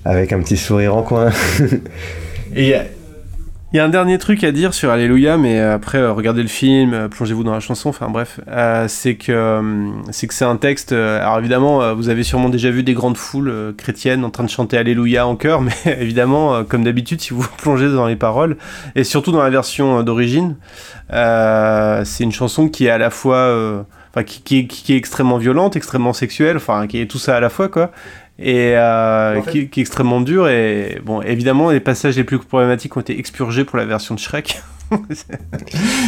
avec un petit sourire en coin. (laughs) Et il y a, un dernier truc à dire sur Alléluia, mais euh, après, euh, regardez le film, euh, plongez-vous dans la chanson, enfin bref, c'est que c'est c'est un texte. alors évidemment, vous avez sûrement déjà vu des grandes foules chrétiennes en train de chanter Alléluia en chœur, (laughs) mais évidemment, comme d'habitude, si vous (laughs) plongez dans les paroles, et surtout dans la version d'origine, c'est une chanson qui est à la fois. Enfin, qui est extrêmement violente, extrêmement sexuelle, enfin, qui est tout ça à la fois, quoi et euh, En fait- qui, qui est extrêmement dur et bon évidemment les passages les plus problématiques ont été expurgés pour la version de Shrek (laughs)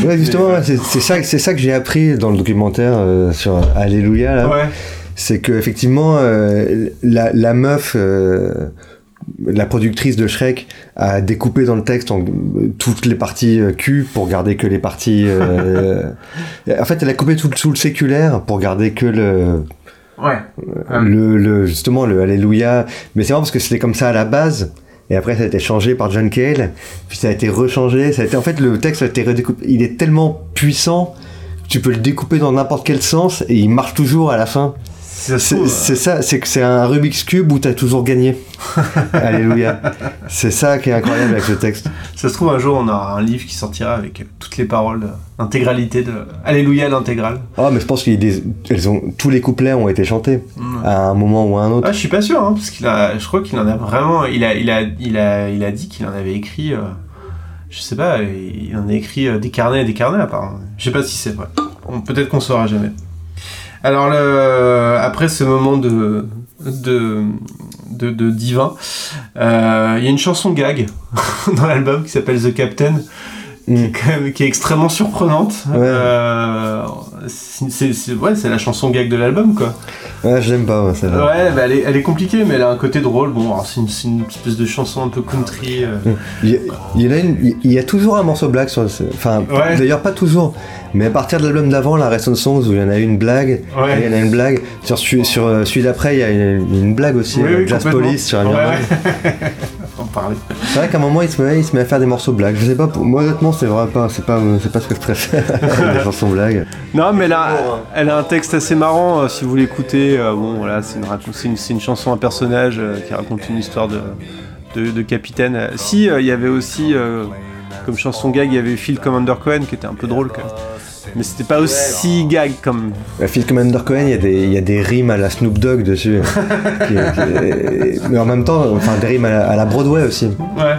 Ouais, justement, ouais, c'est ça, c'est ça que j'ai appris dans le documentaire euh, sur Alléluia. Là. ouais C'est que effectivement, euh, la, la meuf, euh, la productrice de Shrek, a découpé dans le texte en, euh, toutes les parties euh, Q pour garder que les parties. euh, (laughs) en fait, elle a coupé tout, tout le séculaire pour garder que le, ouais le, le justement le Alléluia. Mais c'est marrant parce que c'était comme ça à la base. Et après, ça a été changé par John Cale. Puis ça a été rechangé. Ça a été, en fait, le texte a été redécoupé. Il est tellement puissant. Tu peux le découper dans n'importe quel sens et il marche toujours à la fin. C'est ça, c'est que c'est un Rubik's Cube où t'as toujours gagné. (laughs) Alléluia. C'est ça qui est incroyable avec ce texte. ça se trouve un jour on aura un livre qui sortira avec toutes les paroles l'intégralité de Alléluia l'intégrale Oh, mais je pense qu'ils ont tous les couplets ont été chantés Mm. à un moment ou à un autre. ah je suis pas sûr hein, parce qu'il a je crois qu'il en a vraiment il a il a il a il a dit qu'il en avait écrit euh, je sais pas il en a écrit euh, des carnets et des carnets apparemment je sais pas si c'est vrai peut-être qu'on saura jamais Alors après ce moment de de de, de divin, euh, il y a une chanson gag (laughs) dans l'album qui s'appelle The Captain, qui, est quand même- qui est extrêmement surprenante. Ouais. Euh, c'est ouais, la chanson gag de l'album quoi. Ouais, je l'aime pas, moi, celle-là. Ouais, bah, elle, est, elle est compliquée, mais elle a un côté drôle. Bon, c'est une, une espèce de chanson un peu country. euh. Il y, a, il y en a une- il y a toujours un morceau blague sur le. Enfin, Ouais. d'ailleurs, pas toujours. Mais à partir de l'album d'avant, la Rest on Songs, où il y en a une blague, Ouais. il y en a une blague. Sur, celui- sur euh, celui d'après, il y a une, une blague aussi. Oui, euh, oui, Jazz complètement. Police sur un (laughs) C'est vrai qu'à un moment, il se, met, il se met à faire des morceaux blagues. Je sais pas, pour- moi honnêtement, c'est vraiment pas, c'est pas, c'est pas ce que je préfère, (laughs) (laughs) les chansons blagues. Non, mais elle a, elle a un texte assez marrant. euh, si vous l'écoutez, euh, bon, voilà, c'est une, raconte- c'est une, c'est une chanson, un personnage euh, qui raconte une histoire de, de, de capitaine. Euh, si, euh, il y avait aussi. euh, comme chanson gag, il y avait Phil Commander Cohen qui était un peu drôle quand même. Mais c'était pas aussi gag comme. La Phil Commander Cohen, il y, a des, il y a des rimes à la Snoop Dogg dessus. (laughs) Qui- qui- mais en même temps, enfin des rimes à la, à la Broadway aussi. Ouais.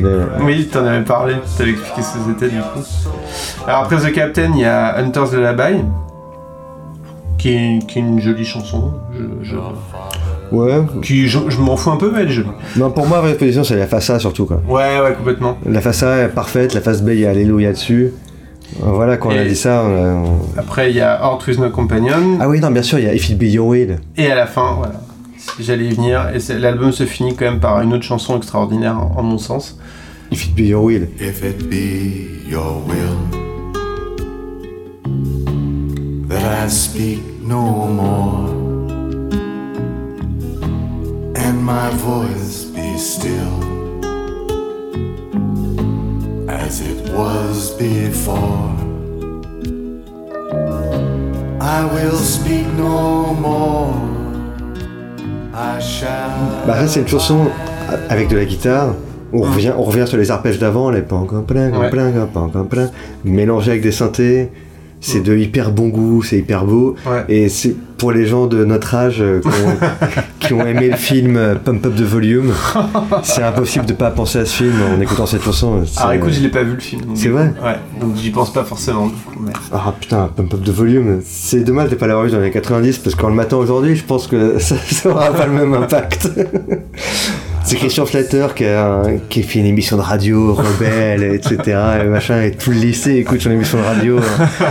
Mais, Oui, t'en avais parlé, t'avais expliqué ce que c'était du coup. Alors après The Captain, il y a Hunter's Lullaby, qui est, qui est une jolie chanson. Je, je- ouais. qui, je, je m'en fous un peu, mais elle est jolie. Non, pour moi, la position, c'est la face A surtout. Quoi. Ouais, ouais, complètement. La face A est parfaite, la face B, il y a Alléluia dessus. Voilà, quand on a dit ça, on a- on- Après, il y a Heart with No Companion. Ah oui, non, bien sûr, il y a If It Be Your Will. Et à la fin, voilà. J'allais y venir. Et l'album se finit quand même par une autre chanson extraordinaire, en, en mon sens. If It Be Your Will. If it be your will that I speak no more, and my voice be still as it was before, I will speak no more. I shall. Bah, c'est une chanson avec de la guitare. On revient, on revient sur les arpèges d'avant, les pan pan pan pan mélangé avec des synthés. C'est de hyper bon goût, c'est hyper beau. Ouais. Et c'est pour les gens de notre âge euh, qui ont, (laughs) qui ont aimé le film euh, Pump Up the Volume, c'est impossible de pas penser à ce film en écoutant cette chanson. Alors écoute, je l'ai pas vu le film. C'est vrai Ouais, donc j'y pense pas forcément. du coup, mais- Ah putain, Pump Up the Volume, c'est dommage de pas l'avoir vu dans les 90 parce qu'en le matin aujourd'hui, je pense que (laughs) ça, ça aura pas le même impact. C'est Christian Flatter qui a, qui a fait une émission de radio rebelle, etc. Et machin, et tout le lycée écoute son émission de radio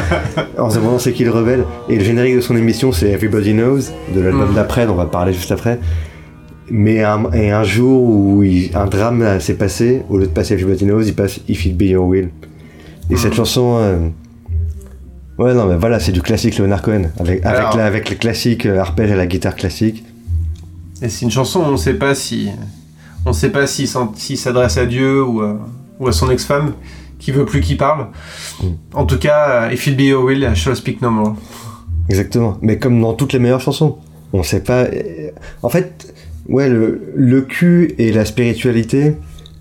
(laughs) en se demandant c'est qui le rebelle. Et le générique de son émission, c'est Everybody Knows, de l'album Mhm. d'après, dont on va parler juste après. Mais un, et un jour où il- un drame s'est passé, au lieu de passer Everybody Knows, il passe If It Be Your Will. Et cette chanson. euh, Ouais, non, mais voilà, c'est du classique Leonard Cohen. Avec, avec, Alors- la- avec le classique euh, arpège à la guitare classique. Et c'est une chanson, on sait pas si. On sait pas s'il s'adresse à Dieu ou à, ou à son ex-femme qui veut plus qu'il parle. Mm. En tout cas, euh, If It Be Your Will, I Shall Speak No More. Exactement. Mais comme dans toutes les meilleures chansons. On sait pas. euh, En fait, ouais, le, le cul et la spiritualité,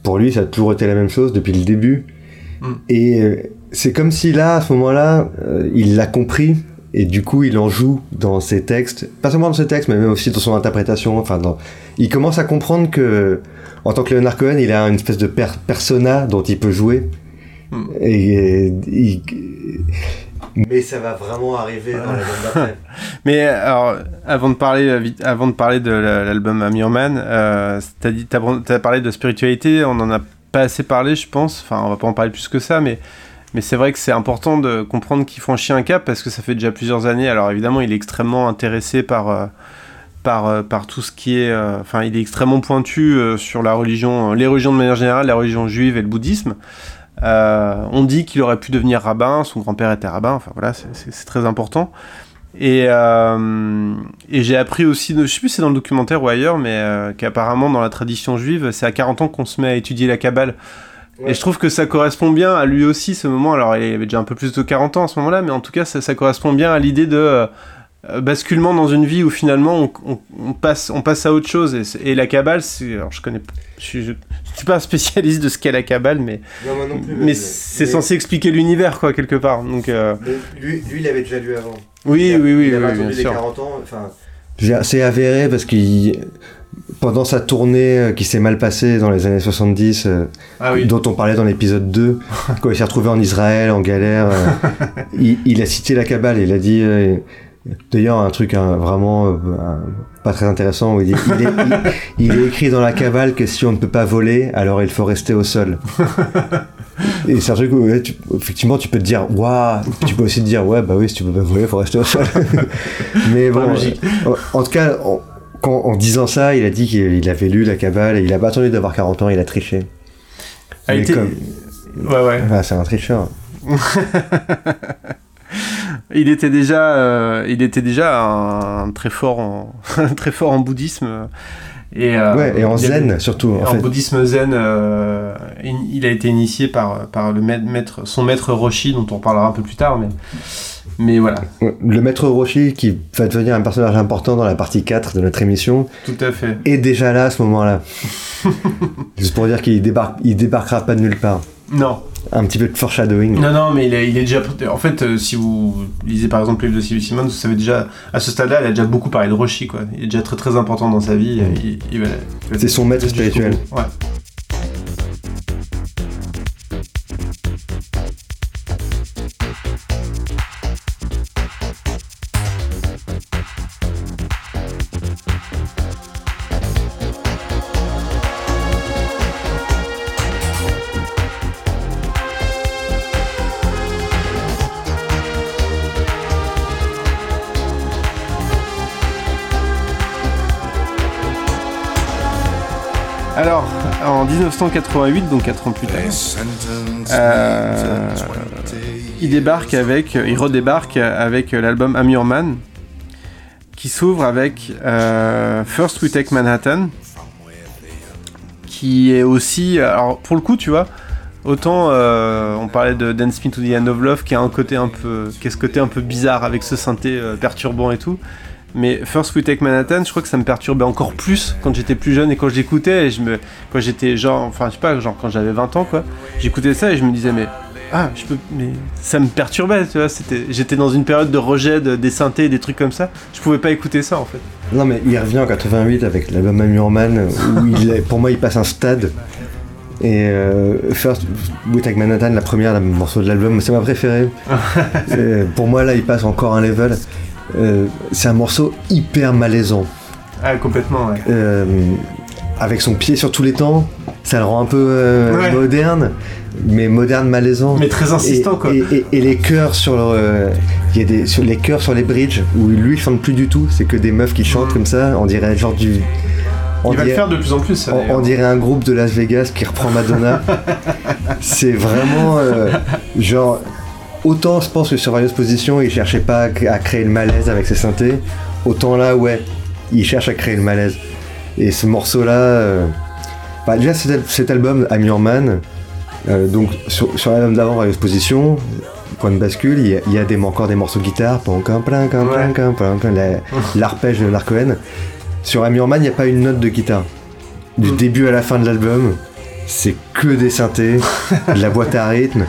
pour lui, ça a toujours été la même chose depuis le début. Mm. Et euh, c'est comme si là, à ce moment-là, euh, il l'a compris. Et du coup, il en joue dans ses textes, pas seulement dans ses textes, mais même aussi dans son interprétation. Enfin, dans... il commence à comprendre que, en tant que Leonard Cohen, il a une espèce de per- persona dont il peut jouer. Mm. Et, euh, il- Mais ça va vraiment arriver dans l'album (laughs) d'après. Mais alors, avant de parler, avant de parler de la- l'album I'm Your Man, euh, t'as dit, t'as parlé de spiritualité, on en a pas assez parlé, je pense. Enfin, on va pas en parler plus que ça, mais mais c'est vrai que c'est important de comprendre qu'il franchit un cap parce que ça fait déjà plusieurs années. Alors évidemment, il est extrêmement intéressé par euh, par, euh, par tout ce qui est. euh, Enfin, il est extrêmement pointu sur la religion, les religions de manière générale, la religion juive et le bouddhisme. On dit qu'il aurait pu devenir rabbin, son grand-père était rabbin, enfin voilà, c'est- très important. Et, et j'ai appris aussi, de, je sais plus si c'est dans le documentaire ou ailleurs, mais qu'apparemment dans la tradition juive, c'est à 40 ans qu'on se met à étudier la Kabbale. Et je trouve que ça correspond bien à lui aussi ce moment. Alors il avait déjà un peu plus de 40 ans à ce moment-là, mais en tout cas ça, ça correspond bien à l'idée de euh, basculement dans une vie où finalement on, on- on passe, on passe à autre chose. Et, la c'est, alors je connais, je suis, je, je suis pas un spécialiste de ce qu'est la Kabbale, mais, mais c'est censé expliquer l'univers quoi quelque part. Donc euh, Lui, lui, il avait déjà lu avant. oui, Il a- oui, oui, il avait oui, attendu bien les sûr. 40 ans. Enfin, c'est avéré parce qu'il pendant sa tournée euh, qui s'est mal passée dans les années 70, euh, Ah oui. dont on parlait dans l'épisode 2, (laughs) quand il s'est retrouvé en Israël en galère, euh, (laughs) il, il a cité la Kabbale. Il a dit d'ailleurs un truc hein, vraiment euh, pas très intéressant où il dit il est, il- il est écrit dans la Kabbale que si on ne peut pas voler, alors il faut rester au sol. (laughs) Et c'est un truc où tu- effectivement tu peux te dire waouh, tu peux aussi te dire ouais bah oui si tu peux pas voler, faut rester au sol. Mais bon, en, en tout cas, quand- en disant ça, il a dit qu'il il avait lu la Kabbale et il a pas attendu d'avoir 40 ans, il a triché. A été- comme- Ouais, ouais. Ah, c'est un tricheur. (laughs) Il était déjà, euh, il était déjà un, très fort en, (laughs) très fort en bouddhisme. Et, euh, ouais, et en avait- zen surtout. En en fait. bouddhisme zen, euh, il il a été initié par, par le maître- son maître Roshi, dont on parlera un peu plus tard, mais, mais voilà, Le maître Roshi, qui va devenir un personnage important dans la partie 4 de notre émission, tout à fait. est déjà là à ce moment-là. (laughs) Juste pour dire qu'il débarque, il débarquera pas de nulle part. Non. Un petit peu de foreshadowing. Non, non, mais il est, il est déjà. En fait, euh, si vous lisez par exemple le livre de Sylvie Simons, vous savez déjà, à ce stade-là, il a déjà beaucoup parlé de Roshi, quoi. Il est déjà très très important dans sa vie. Il- C'est son maître spirituel. Ouais. 1988, donc 4 ans plus tard, Euh, il débarque avec, il redébarque avec l'album I'm Your Man, qui s'ouvre avec euh, First We Take Manhattan, qui est aussi, alors pour le coup, tu vois, autant euh, on parlait de Dance Me to the End of Love, qui a un côté un peu, qui a ce côté un peu bizarre avec ce synthé euh, perturbant et tout. Mais First We Take Manhattan, je crois que ça me perturbait encore plus quand j'étais plus jeune et quand je l'écoutais et je me, quand j'étais genre, enfin je sais pas, genre quand j'avais 20 ans quoi, j'écoutais ça et je me disais mais ah je peux, mais ça me perturbait, tu vois, c'était, j'étais dans une période de rejet de- des synthés des trucs comme ça, je pouvais pas écouter ça en fait. Non, mais il revient en 88 avec l'album I'm Your Man, où il pour moi il passe un stade. Et euh, First We Take Manhattan, la première morceau de l'album, c'est ma préférée. (laughs) Pour moi là il passe encore un level. Euh, c'est un morceau hyper malaisant. Ah complètement ouais. Euh, avec son pied sur tous les temps, ça le rend un peu euh, Ouais. moderne, mais moderne malaisant. Mais très insistant et, quoi. Et, et- et les chœurs sur le- il y a des sur les chœurs sur les bridges où lui il chante plus du tout, c'est que des meufs qui chantent comme ça, on dirait genre du on Il va le faire de plus en plus. ça, on, dirait un groupe de Las Vegas qui reprend Madonna. (laughs) c'est vraiment euh, genre autant je pense que sur Various Position il cherchait pas à, créer le malaise avec ses synthés, autant là ouais il cherche à créer le malaise. Et ce morceau là, bah, déjà cet, cet album I'm Your Man, euh, donc sur, sur l'album d'avant Various Position, point de bascule, il y a, il y a des, encore des morceaux de guitare, Ouais. l'arpège de Narcoen. Sur I'm Your Man, il n'y a pas une note de guitare. Du Mm. début à la fin de l'album, c'est que des synthés, de la boîte à rythme.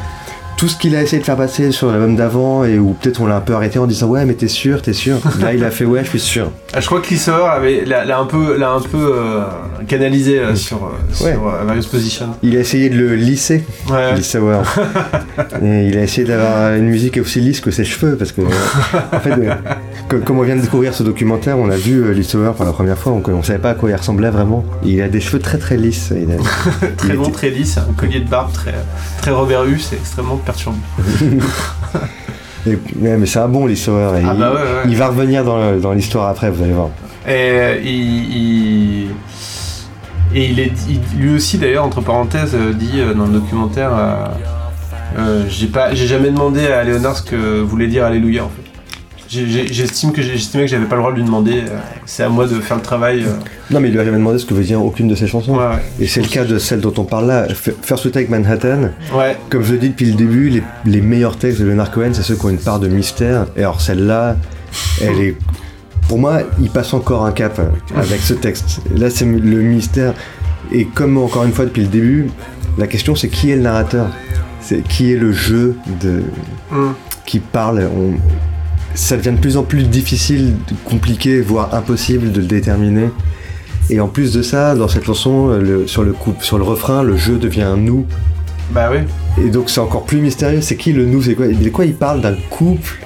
Tout ce qu'il a essayé de faire passer sur l'album d'avant, et où peut-être on l'a un peu arrêté en disant ouais mais t'es sûr, t'es sûr. (laughs) Là il a fait ouais je suis sûr. Ah, je crois que Lee Sauer avait l'a, un peu, l'a un peu euh, canalisé euh, sur, euh, Ouais. sur euh, Various Position. Il a essayé de le lisser, Ouais. (laughs) Et il a essayé d'avoir une musique aussi lisse que ses cheveux, parce que en fait, euh, (laughs) co- comme on vient de découvrir ce documentaire, on a vu euh, Sauer pour la première fois, donc on savait pas à quoi il ressemblait vraiment. Il a des cheveux très très lisses. Il a- Très il long, était- très lisse, un collier de barbe très, très Robert c'est extrêmement (laughs) mais c'est un bon et Ah il, bah ouais, ouais. il va revenir dans, dans l'histoire après, vous allez voir. Et il, il- et il est, il- lui aussi d'ailleurs entre parenthèses euh, dit euh, dans le documentaire, euh, euh, j'ai pas, j'ai jamais demandé à Léonard ce que voulait dire Alléluia en fait. J'estime que j'estimais que j'avais pas le droit de lui demander. euh, c'est à moi de faire le travail. euh. Non, mais il lui a jamais demandé ce que veut dire aucune de ses chansons. Ouais, ouais. Et c'est le cas de celle dont on parle là, First Take Manhattan. Ouais. Comme je le dis depuis le début, les, les meilleurs textes de Leonard Cohen, c'est ceux qui ont une part de mystère. Et alors celle-là, elle est... Pour moi, il passe encore un cap avec ce texte. Là, c'est le mystère. Et comme encore une fois depuis le début, la question c'est qui est le narrateur? C'est qui est le jeu de... Hum. qui parle? On- Ça devient de plus en plus difficile, compliqué, voire impossible de le déterminer. Et en plus de ça, dans cette chanson, le- sur, le coup, sur le refrain, le jeu devient un nous. Bah oui. Et donc c'est encore plus mystérieux. C'est qui le nous C'est quoi De quoi il parle D'un couple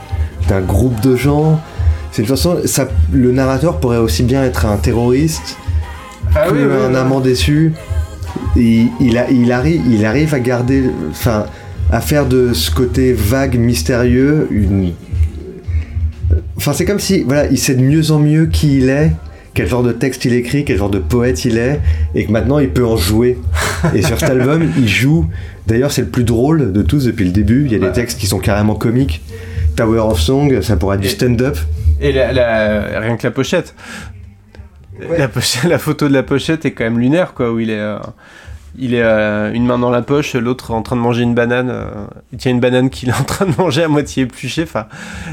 D'un groupe de gens? C'est une façon. Ça, le narrateur pourrait aussi bien être un terroriste Ah que oui, oui, un oui. amant déçu. Et il, a, il, arrive, il arrive à garder. Enfin, à faire de ce côté vague, mystérieux, une. Enfin, c'est comme si, voilà, il sait de mieux en mieux qui il est, quel genre de texte il écrit, quel genre de poète il est, et que maintenant il peut en jouer. (laughs) Et sur cet album, il joue. D'ailleurs, c'est le plus drôle de tous depuis le début. Il y a Ouais. des textes qui sont carrément comiques. Tower of Song, ça pourrait être du stand-up. Et la, la- rien que la pochette. Ouais. La, pochette- (laughs) la photo de la pochette est quand même lunaire, quoi, où il est. euh, Il est euh, une main dans la poche, l'autre en train de manger une banane. euh, il tient une banane qu'il est en train de manger à moitié épluchée. Enfin,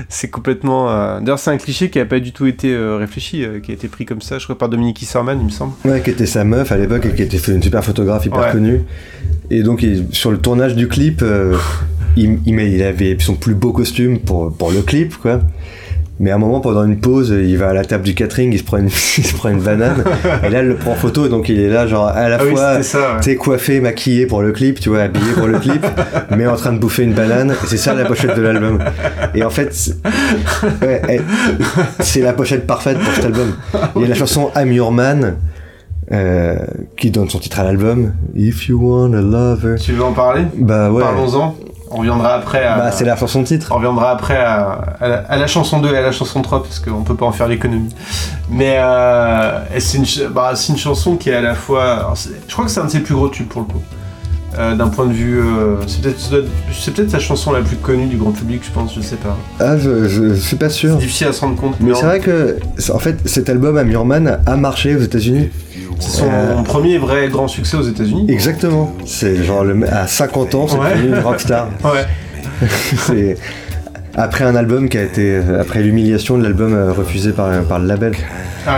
c'est complètement. euh, D'ailleurs, c'est un cliché qui a pas du tout été euh, réfléchi, qui a été pris comme ça, je crois, par Dominique Isserman, il me semble. Ouais, qui était sa meuf à l'époque et qui était une super photographe hyper Ouais. connue. Et donc, il- sur le tournage du clip, il, il avait son plus beau costume pour, pour le clip, quoi. Mais à un moment, pendant une pause, il va à la table du catering, il se prend une, (laughs) il se prend une banane. et là, elle le prend en photo, et donc il est là, genre, à la Ah oui, fois, c'était ça. ouais. coiffé, maquillé pour le clip, tu vois, habillé pour le clip, (laughs) mais en train de bouffer une banane. Et c'est ça la pochette de l'album. Et en fait, ouais, c'est la pochette parfaite pour cet album. Il y a la chanson I'm Your Man, euh, qui donne son titre à l'album. If you want a lover. Tu veux en parler? Bah ouais. Parlons-en. On reviendra après à. Bah c'est la chanson titre. On reviendra après à, à la, à la chanson 2 et à la chanson 3 parce qu'on peut pas en faire l'économie. Mais euh, c'est une, bah, c'est une chanson qui est à la fois. alors, Je crois que c'est un de ses plus gros tubes pour le coup. Euh, D'un point de vue. euh, c'est peut-être c'est peut-être sa chanson la plus connue du grand public, je pense, je sais pas. Ah, je, je, je suis pas C'est sûr. difficile à se rendre compte. Mais c'est vrai que, en fait, cet album, I'm Your Man, a marché aux États-Unis. c'est son Euh, premier vrai grand succès aux États-Unis. Exactement. C'est genre, le, à 50 ans, c'est Ouais. devenu une rockstar. (laughs) Ouais. (laughs) c'est après un album qui a été, après l'humiliation de l'album refusé par, par le label.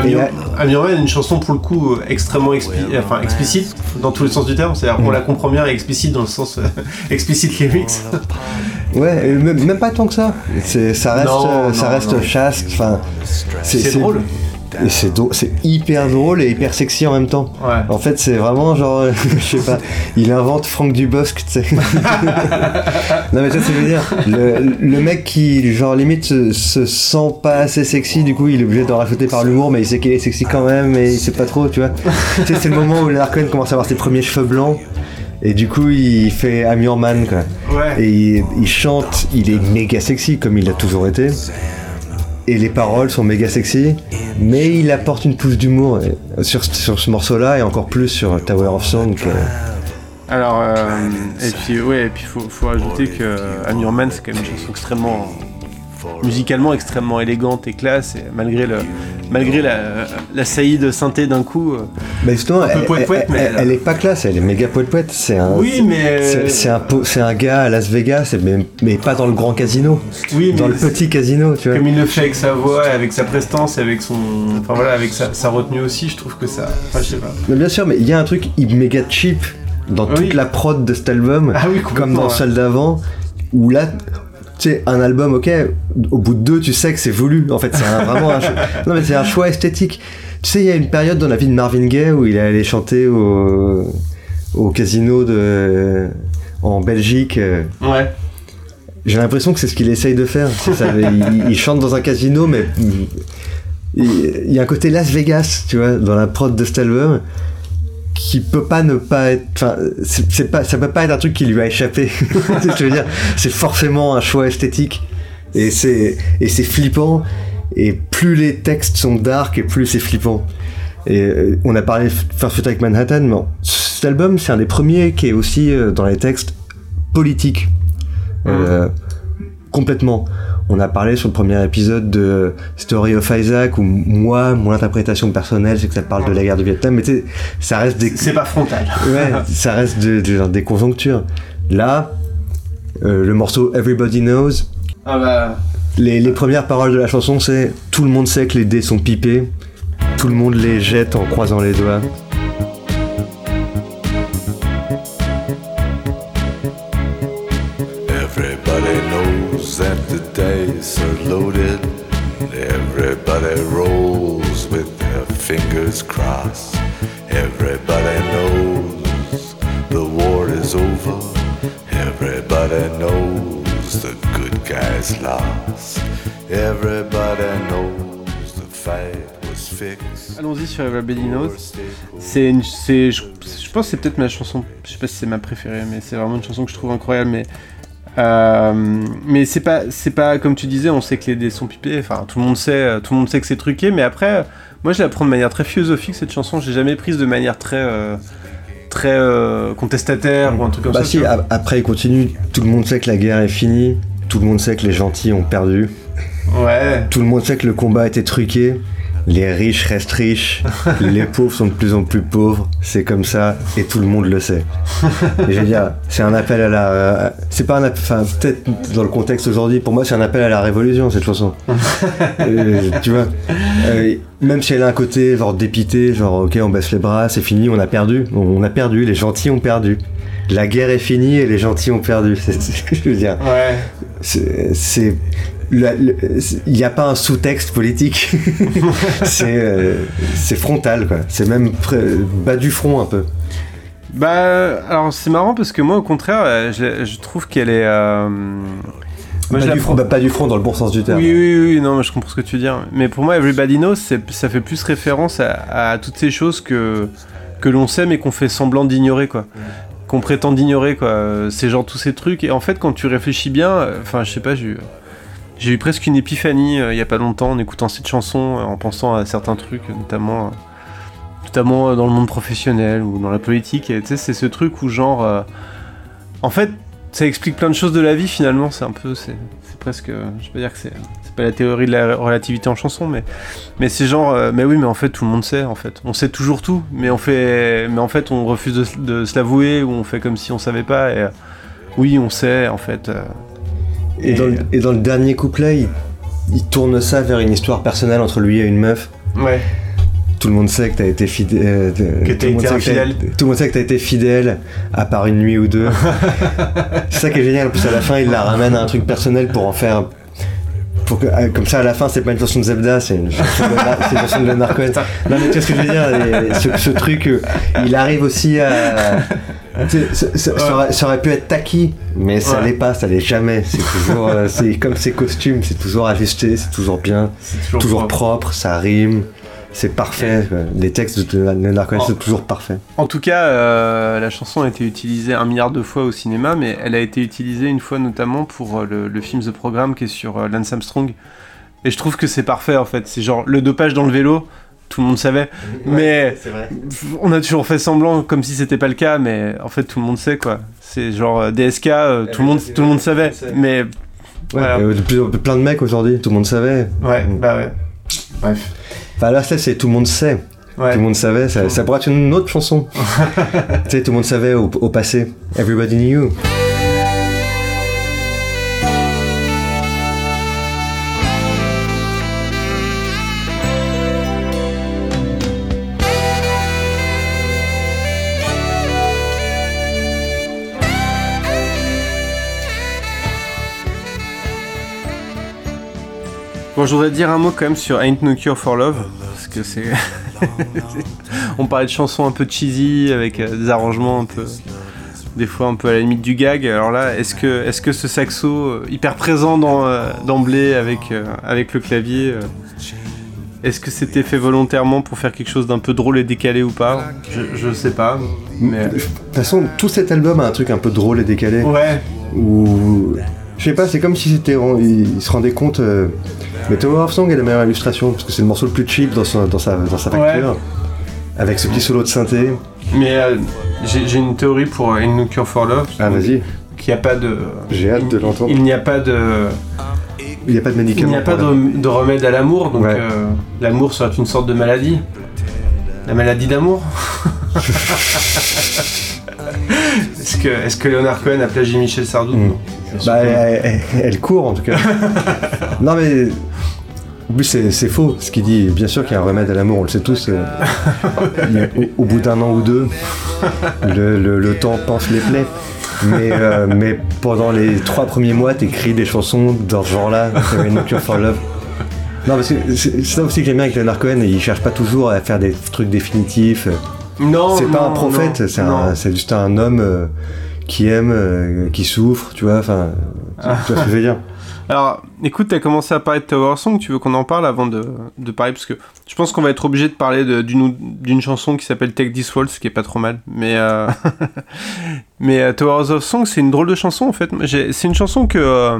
Et Amiens une chanson pour le coup euh, extrêmement expli- enfin, explicite dans tous les sens du terme. C'est-à-dire Mm. qu'on la comprend bien et explicite dans le sens euh, (laughs) explicite lyrics. Ouais, et même, même pas tant que ça. C'est, ça reste, Non, euh, non, ça reste non. chaste. Enfin, C'est drôle. Et c'est, c'est hyper drôle et hyper sexy en même temps. Ouais. En fait, c'est vraiment genre, (laughs) je sais pas, il invente Franck Dubosc, tu sais. (laughs) non, mais tu vois ce que je veux dire. Le, le mec qui, genre, limite, se, se sent pas assez sexy, du coup, il est obligé d'en rajouter par l'humour, mais il sait qu'il est sexy quand même, mais il sait pas trop, tu vois. tu sais, c'est le moment où Leonard Cohen commence à avoir ses premiers cheveux blancs, et du coup, il fait I'm Your Man, quoi. Ouais. Et il, il chante, il est méga sexy, comme il a toujours été. Et les paroles sont méga sexy, mais il apporte une pousse d'humour euh, sur, sur ce morceau-là et encore plus sur Tower of Song. Alors, euh, et puis, ouais, et puis faut, faut ajouter que euh, I'm Your Man, c'est quand même une chanson extrêmement. Musicalement extrêmement élégante et classe, et malgré, le, malgré la, la saillie de synthé d'un coup. euh, Bah justement, Un peu elle, poète-poète, elle- mais elle- elle- elle est pas classe, elle est méga poète-poète. C'est un, Oui, mais. c'est, c'est un, un gars à Las Vegas, mais, mais pas dans le grand casino, Oui, dans mais le petit casino, tu vois. Comme il le fait avec sa voix, avec sa prestance, et avec son. Enfin voilà, avec sa, sa retenue aussi, je trouve que ça. Enfin, je sais pas. Mais bien sûr, mais il y a un truc méga cheap dans Oui. toute la prod de cet album, Ah oui, comme dans celle d'avant, où là, tu sais, un album, ok, au bout de deux, tu sais que c'est voulu. En fait, c'est un- (laughs) vraiment un choix. Non, mais c'est un choix esthétique. Tu sais, il y a une période dans la vie de Marvin Gaye où il est allé chanter au, au casino de, en Belgique. Ouais. J'ai l'impression que c'est ce qu'il essaye de faire. Ça, il, il chante dans un casino, mais il, il y a un côté Las Vegas, tu vois, dans la prod de cet album, qui peut pas ne pas être. Enfin, c'est pas, ça peut pas être un truc qui lui a échappé. (laughs) Je veux dire, c'est forcément un choix esthétique, et c'est et c'est flippant. Et plus les textes sont dark, et plus c'est flippant. Et euh, on a parlé de First avec Manhattan, mais cet album, c'est un des premiers qui est aussi euh, dans les textes politiques. Euh, complètement. On a parlé sur le premier épisode de Story of Isaac, où moi, mon interprétation personnelle, c'est que ça parle de la guerre du Vietnam, mais tu sais, ça reste des, C'est pas frontal. ouais, ça reste de- de- des conjonctures. Là, euh, le morceau Everybody Knows, Ah bah. les, les premières paroles de la chanson, c'est Tout le monde sait que les dés sont pipés, tout le monde les jette en croisant les doigts. Loaded. Everybody rolls with their fingers crossed. Everybody knows the war is over. Everybody knows the good guys lost. Everybody knows the fight was fixed. Allons-y sur Everybody Knows. C'est je, je pense que c'est peut-être ma chanson. Je sais pas si c'est ma préférée, mais c'est vraiment une chanson que je trouve incroyable. Mais euh, mais c'est pas, c'est pas comme tu disais. On sait que les dés sont pipés. Enfin, tout le monde sait, euh, tout le monde sait que c'est truqué. Mais après, moi, je la prends de manière très philosophique cette chanson. J'ai jamais prise de manière très euh, très euh, contestataire ou un truc comme Bah ça. si, après il continue, tout le monde sait que la guerre est finie, tout le monde sait que les gentils ont perdu, Ouais. tout le monde sait que le combat était truqué, les riches restent riches, (laughs) les pauvres sont de plus en plus pauvres, c'est comme ça et tout le monde le sait. (laughs) Et je veux dire, c'est un appel à la. C'est pas un appel. Enfin, peut-être dans le contexte aujourd'hui, pour moi, c'est un appel à la révolution cette chanson. (laughs) Euh, tu vois euh, Même si elle a un côté genre dépité, genre ok, on baisse les bras, c'est fini, on a perdu. On, a perdu, les gentils ont perdu. La guerre est finie et les gentils ont perdu. C'est ce que je veux dire. Ouais. C'est- il n'y a pas un sous-texte politique (laughs) c'est euh, c'est frontal quoi c'est même bas du front un peu Bah, alors c'est marrant parce que moi, au contraire, euh, je, je trouve qu'elle est. euh, Moi, pas, je du front, bah, pas du front dans le bon sens du terme Oui, oui, oui, non, mais je comprends ce que tu veux dire. Mais pour moi, Everybody Knows, ça fait plus référence à, à toutes ces choses que, que l'on sait, mais qu'on fait semblant d'ignorer, quoi. Qu'on prétend d'ignorer, quoi. Euh, C'est genre tous ces trucs. Et en fait, quand tu réfléchis bien, euh, enfin, je sais pas, j'ai eu, j'ai eu presque une épiphanie euh, il y a pas longtemps en écoutant cette chanson, euh, en pensant à certains trucs, notamment. euh, notamment dans le monde professionnel ou dans la politique. Tu sais, c'est ce truc où, genre. en fait, ça explique plein de choses de la vie finalement. C'est un peu. C'est presque. Je vais pas dire que c'est. Pas la théorie de la relativité en chanson, mais. Mais c'est genre. mais oui, mais en fait, tout le monde sait, en fait. On sait toujours tout, mais on fait. Mais en fait, on refuse de, se l'avouer ou on fait comme si on savait pas. Et, oui, on sait, en fait. Et, dans le, et dans le dernier couplet il, il tourne ça vers une histoire personnelle entre lui et une meuf Ouais. tout le monde sait que t'as été fidèle Que t'as été infidèle. tout le monde sait que t'as été fidèle à part une nuit ou deux (laughs) c'est ça qui est génial en plus à la fin il la ramène à un truc personnel pour en faire pour que, ah, comme ça à la fin c'est pas une chanson de Zelda c'est une chanson de, une chanson de Narcos. Non mais tu vois ce que je veux dire ce, ce truc euh, il arrive aussi à ça, aurait, ça aurait pu être tacky mais ça Ouais. l'est pas ça l'est jamais. C'est toujours euh, c'est comme ses costumes c'est toujours ajusté c'est toujours bien C'est toujours propre, ça rime, c'est parfait. Les textes de Narcos Oh. sont toujours parfaits. En tout cas, euh, la chanson a été utilisée un milliard de fois au cinéma, mais elle a été utilisée une fois notamment pour euh, le, le film The Program qui est sur euh, Lance Armstrong. Et je trouve que c'est parfait en fait. C'est genre le dopage dans le vélo, tout le monde savait. mais vrai. on a toujours fait semblant comme si c'était pas le cas, mais en fait tout le monde sait quoi. C'est genre DSK, euh, tout, le monde, tout le monde savait. Mais Voilà. Euh, plein de mecs aujourd'hui, tout le monde savait. ouais, bah ouais. Bref. Enfin là, ça, c'est tout le monde sait. Ouais. Tout le monde savait, ça, ça pourrait être une autre chanson. (laughs) tu sais, tout le monde savait au, au passé. Everybody knew. Bon, je voudrais dire un mot quand même sur Ain't No Cure for Love, parce que c'est. (laughs) On parlait de chansons un peu cheesy, avec euh, des arrangements un peu. Des fois un peu à la limite du gag. Alors là, est-ce que, est que ce saxo euh, hyper présent euh, d'emblée avec, avec le clavier, est-ce que c'était fait volontairement pour faire quelque chose d'un peu drôle et décalé ou pas? Je, je sais pas. Mais... De toute façon, tout cet album a un truc un peu drôle et décalé. Ouais. Où. Je sais pas, c'est comme si c'était. Il, il se rendait compte. euh, mais Tower of Song est la meilleure illustration, parce que c'est le morceau le plus cheap dans, son- dans sa, dans sa facture. Avec ce petit solo de synthé. Mais euh, j'ai, une théorie pour Ain't No Cure for Love. Ah, vas-y, Qu'il n'y a pas de. j'ai hâte de l'entendre. Il n'y a pas de. Il n'y a pas de Il médicament. n'y a pas de, de remède à l'amour, donc Ouais. euh, l'amour serait une sorte de maladie. La maladie d'amour (laughs) Est-ce que, est que Léonard Cohen a plagié Michel Sardou? Mm. Bah, elle, court en tout cas. (laughs) non mais. En plus, c'est faux ce qu'il dit. Bien sûr qu'il y a un remède à l'amour, on le sait tous. euh, (laughs) au, au bout d'un an ou deux, le, le- le temps pense les plaies. Mais, euh, mais pendant les trois premiers mois, t'écris des chansons dans ce genre-là, No Cure for Love. Non, parce que c'est ça aussi que j'aime bien avec Leonard Cohen, il cherche pas toujours à faire des trucs définitifs. Non, C'est pas non, un prophète, c'est juste un homme euh, qui aime, euh, qui souffre, tu vois, enfin, tu, vois ce que je veux dire. (laughs) Alors, écoute, t'as commencé à parler de Tower Song, tu veux qu'on en parle avant de, de parler? Parce que je pense qu'on va être obligé de parler d'une chanson qui s'appelle Take This Waltz, qui est pas trop mal. Mais, euh, (laughs) mais euh, Towers of Song, c'est une drôle de chanson en fait. C'est une chanson que. euh,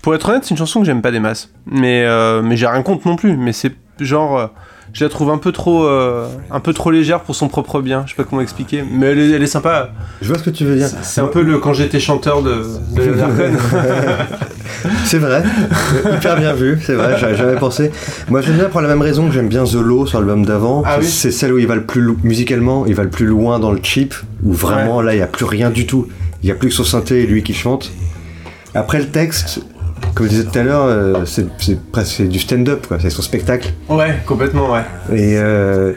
pour être honnête, c'est une chanson que j'aime pas des masses. Mais, euh, mais j'ai rien contre non plus. Mais c'est genre. Je la trouve un peu trop, euh, un peu trop légère pour son propre bien. Je sais pas comment expliquer, mais elle est, elle est sympa. Je vois ce que tu veux dire. C'est un peu le quand j'étais chanteur de, de. (laughs) C'est vrai, hyper bien vu, c'est vrai, j'avais jamais pensé. Moi j'aime bien pour la même raison que j'aime bien The Low sur l'album d'avant. Ah oui c'est celle où il va le plus musicalement, il va le plus loin dans le cheap, où vraiment là il n'y a plus rien du tout. Il n'y a plus que son synthé et lui qui chante. Après le texte, comme je disais tout à l'heure, euh, c'est c'est presque du stand-up, quoi, c'est son spectacle. Ouais, complètement, ouais. Et euh,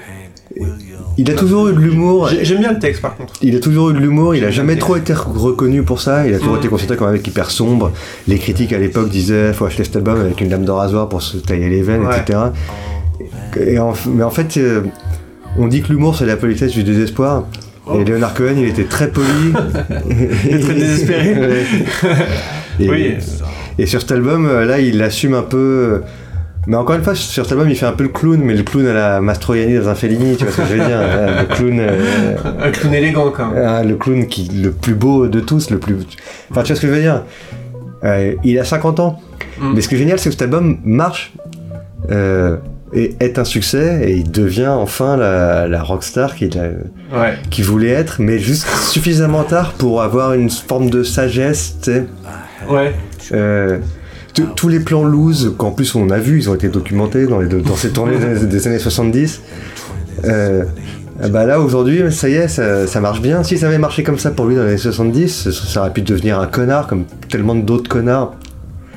il a toujours eu de l'humour. J'ai- J'aime bien le texte par contre. Il a toujours eu de l'humour, il a jamais trop été reconnu pour ça, il a toujours Mm. été considéré comme un mec hyper sombre. Les critiques à l'époque disaient faut acheter cet album avec une lame de rasoir pour se tailler les veines, Ouais. etc. Et en- mais en fait, euh, on dit que l'humour c'est la politesse du désespoir. Oh. Et Leonard Cohen, il était très poli. (laughs) Et très désespéré. Ouais. (laughs) Et, Oui. Et sur cet album, euh, là, il assume un peu. euh, Mais encore une fois, sur cet album, il fait un peu le clown, mais le clown à la Mastroianni dans un Fellini, tu vois ce que je veux dire euh, Le clown. euh, (laughs) Un clown élégant quand même. ah, le clown qui le plus beau de tous, le plus. Enfin, tu vois ce que je veux dire Euh, Il a 50 ans. Mm. Mais ce qui est génial, c'est que cet album marche euh, et est un succès et il devient enfin la, la rockstar qu'il a- Ouais. qu'il voulait être, mais juste suffisamment tard pour avoir une forme de sagesse, tu sais. Ouais. Euh, t- tous les plans loose, qu'en plus on a vu, ils ont été documentés dans, les, dans ces (laughs) tournées des, années 70. Euh, bah là aujourd'hui, ça y est, ça, ça marche bien. Si ça avait marché comme ça pour lui dans les années 70, ça, aurait pu devenir un connard comme tellement d'autres connards.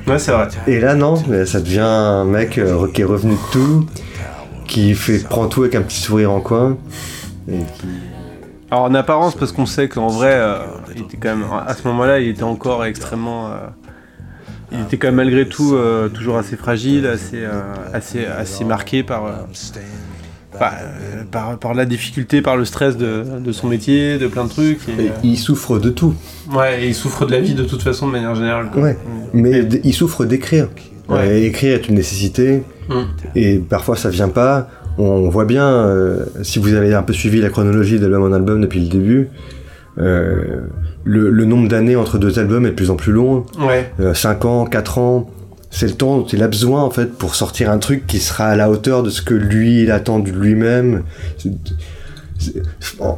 Ouais, c'est vrai. Et là non, mais ça devient un mec euh, qui est revenu de tout, qui fait prend tout avec un petit sourire en coin. Et qui- Alors en apparence, parce qu'on sait qu'en vrai, euh, il était quand même à ce moment-là, il était encore extrêmement. euh, il était quand même malgré tout euh, toujours assez fragile, assez, euh, assez, assez marqué par, euh, par, par la difficulté, par le stress de, de son métier, de plein de trucs. Et, et il souffre de tout. ouais, et il souffre de la vie de toute façon de manière générale. quoi. Ouais. Mais il souffre d'écrire. Ouais. Écrire est une nécessité. Mm. Et parfois ça vient pas. On voit bien, si vous avez un peu suivi la chronologie d'album en album depuis le début, euh, le, le nombre d'années entre deux albums est de plus en plus long. Ouais. 5 ans, 4 ans, c'est le temps dont il a besoin en fait pour sortir un truc qui sera à la hauteur de ce que lui il attend de lui-même.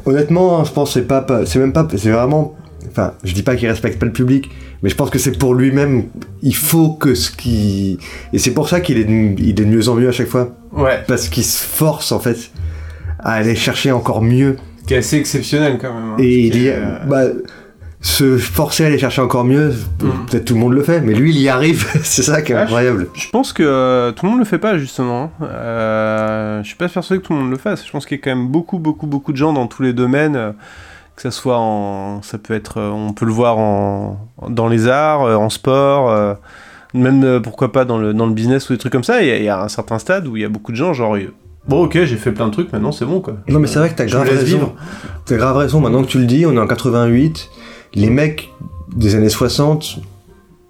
Honnêtement, je pense c'est pas, pas- c'est même pas, c'est vraiment, enfin, je dis pas qu'il respecte pas le public, mais je pense que c'est pour lui-même. Il faut que ce qui, et c'est pour ça qu'il est, de- il est de mieux en mieux à chaque fois, Ouais. parce qu'il se force en fait à aller chercher encore mieux. Qui est assez exceptionnel quand même. hein, Et il y a- euh, bah, se forcer à aller chercher encore mieux, Mm. peut-être tout le monde le fait, mais lui il y arrive, (laughs) c'est ça qui est Ah, incroyable. Je pense que euh, tout le monde le fait pas justement. Euh, je suis pas persuadé que tout le monde le fasse. Je pense qu'il y a quand même beaucoup, beaucoup, beaucoup de gens dans tous les domaines. que ça soit en, ça peut être, on peut le voir en, dans les arts, en sport, même pourquoi pas dans le dans le business ou des trucs comme ça. Il y, a- il y a un certain stade où il y a beaucoup de gens genre, bon ok, j'ai fait plein de trucs, maintenant c'est bon quoi. Non mais c'est vrai que t'as grave raison. T'as grave raison, maintenant que tu le dis, on est en 88, les mecs des années 60,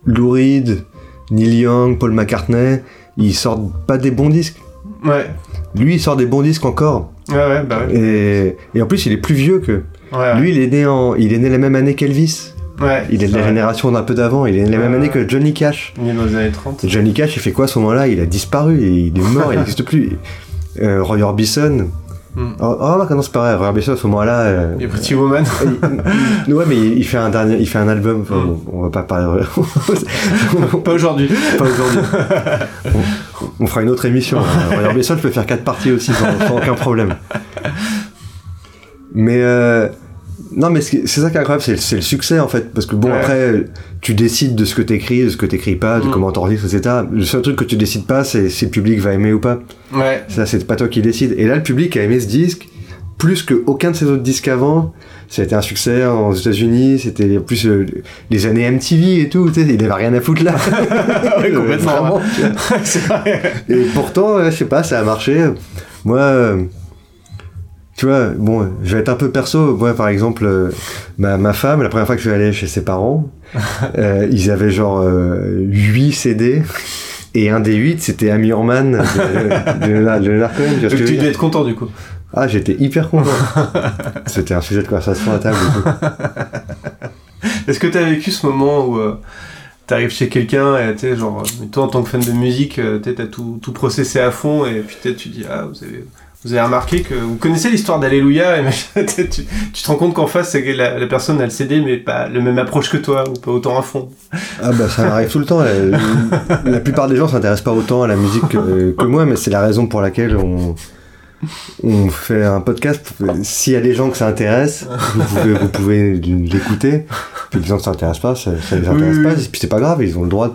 Lou Reed, Neil Young, Paul McCartney, ils sortent pas des bons disques. Ouais, Lui il sort des bons disques encore. ouais, ouais, bah ouais. Et, et en plus il est plus vieux que. ouais, Lui il est né en, il est né la même année qu'Elvis. ouais, Il est de la génération d'un peu d'avant, il est né la même année que Johnny Cash. Il est dans les années 30. Et Johnny Cash, il fait quoi à ce moment-là? Il a disparu, il est mort, il (laughs) n'existe plus. Euh, Roy Orbison. Hmm. Oh, non, c'est pareil, Roy Orbison à ce moment-là. euh, Pretty Woman. il- ouais, mais il, il fait un dernier, il fait un album. Enfin, Hmm. bon, on va pas parler. (laughs) pas aujourd'hui. pas aujourd'hui. On, on fera une autre émission. hein. (laughs) Roy Orbison, je peux faire quatre parties aussi sans, sans aucun problème. Mais euh, non, mais c'est ça qui est incroyable, c'est le succès en fait, parce que bon Ouais. après, tu décides de ce que t'écris, de ce que t'écris pas, de Mm. comment t'enregistres, etc. Le seul truc que tu décides pas, c'est si le public va aimer ou pas. Ouais. Ça, c'est pas toi qui décides. Et là, le public a aimé ce disque plus que aucun de ses autres disques avant. Ça a été un succès aux États-Unis. C'était plus euh, les années MTV et tout. Tu sais, il avait rien à foutre là. (laughs) Ouais, complètement. (laughs) Vraiment, (laughs) vrai. Et pourtant, euh, je sais pas, ça a marché. Moi, euh, tu vois, bon, je vais être un peu perso. Moi, par exemple, euh, ma, ma femme, la première fois que je suis allé chez ses parents, (laughs) euh, ils avaient genre 8 CD. Et un des 8, c'était Amy Orman de, (laughs) de, de Cohen. tu Donc tu devais être content du coup. Ah, j'étais hyper content. (laughs) c'était un sujet de conversation à table. Est-ce que t'as vécu ce moment où euh, t'arrives chez quelqu'un et tu genre, euh, toi en tant que fan de musique, euh, tu t'as tout, tout processé à fond et puis peut-être tu dis, ah, vous avez, Vous avez remarqué que vous connaissez l'histoire d'Alléluia (laughs) et tu, tu te rends compte qu'en face, c'est que la, la personne a le CD, mais pas le même approche que toi, ou pas autant à fond. Ah bah ça arrive tout le temps. La, la plupart des gens s'intéressent pas autant à la musique que, que moi, mais c'est la raison pour laquelle on, on fait un podcast. S'il y a des gens que ça intéresse, vous pouvez, vous pouvez l'écouter. Puis les gens que ça intéresse pas, ça, ça les intéresse oui, pas. oui. Et puis c'est pas grave, ils ont le droit de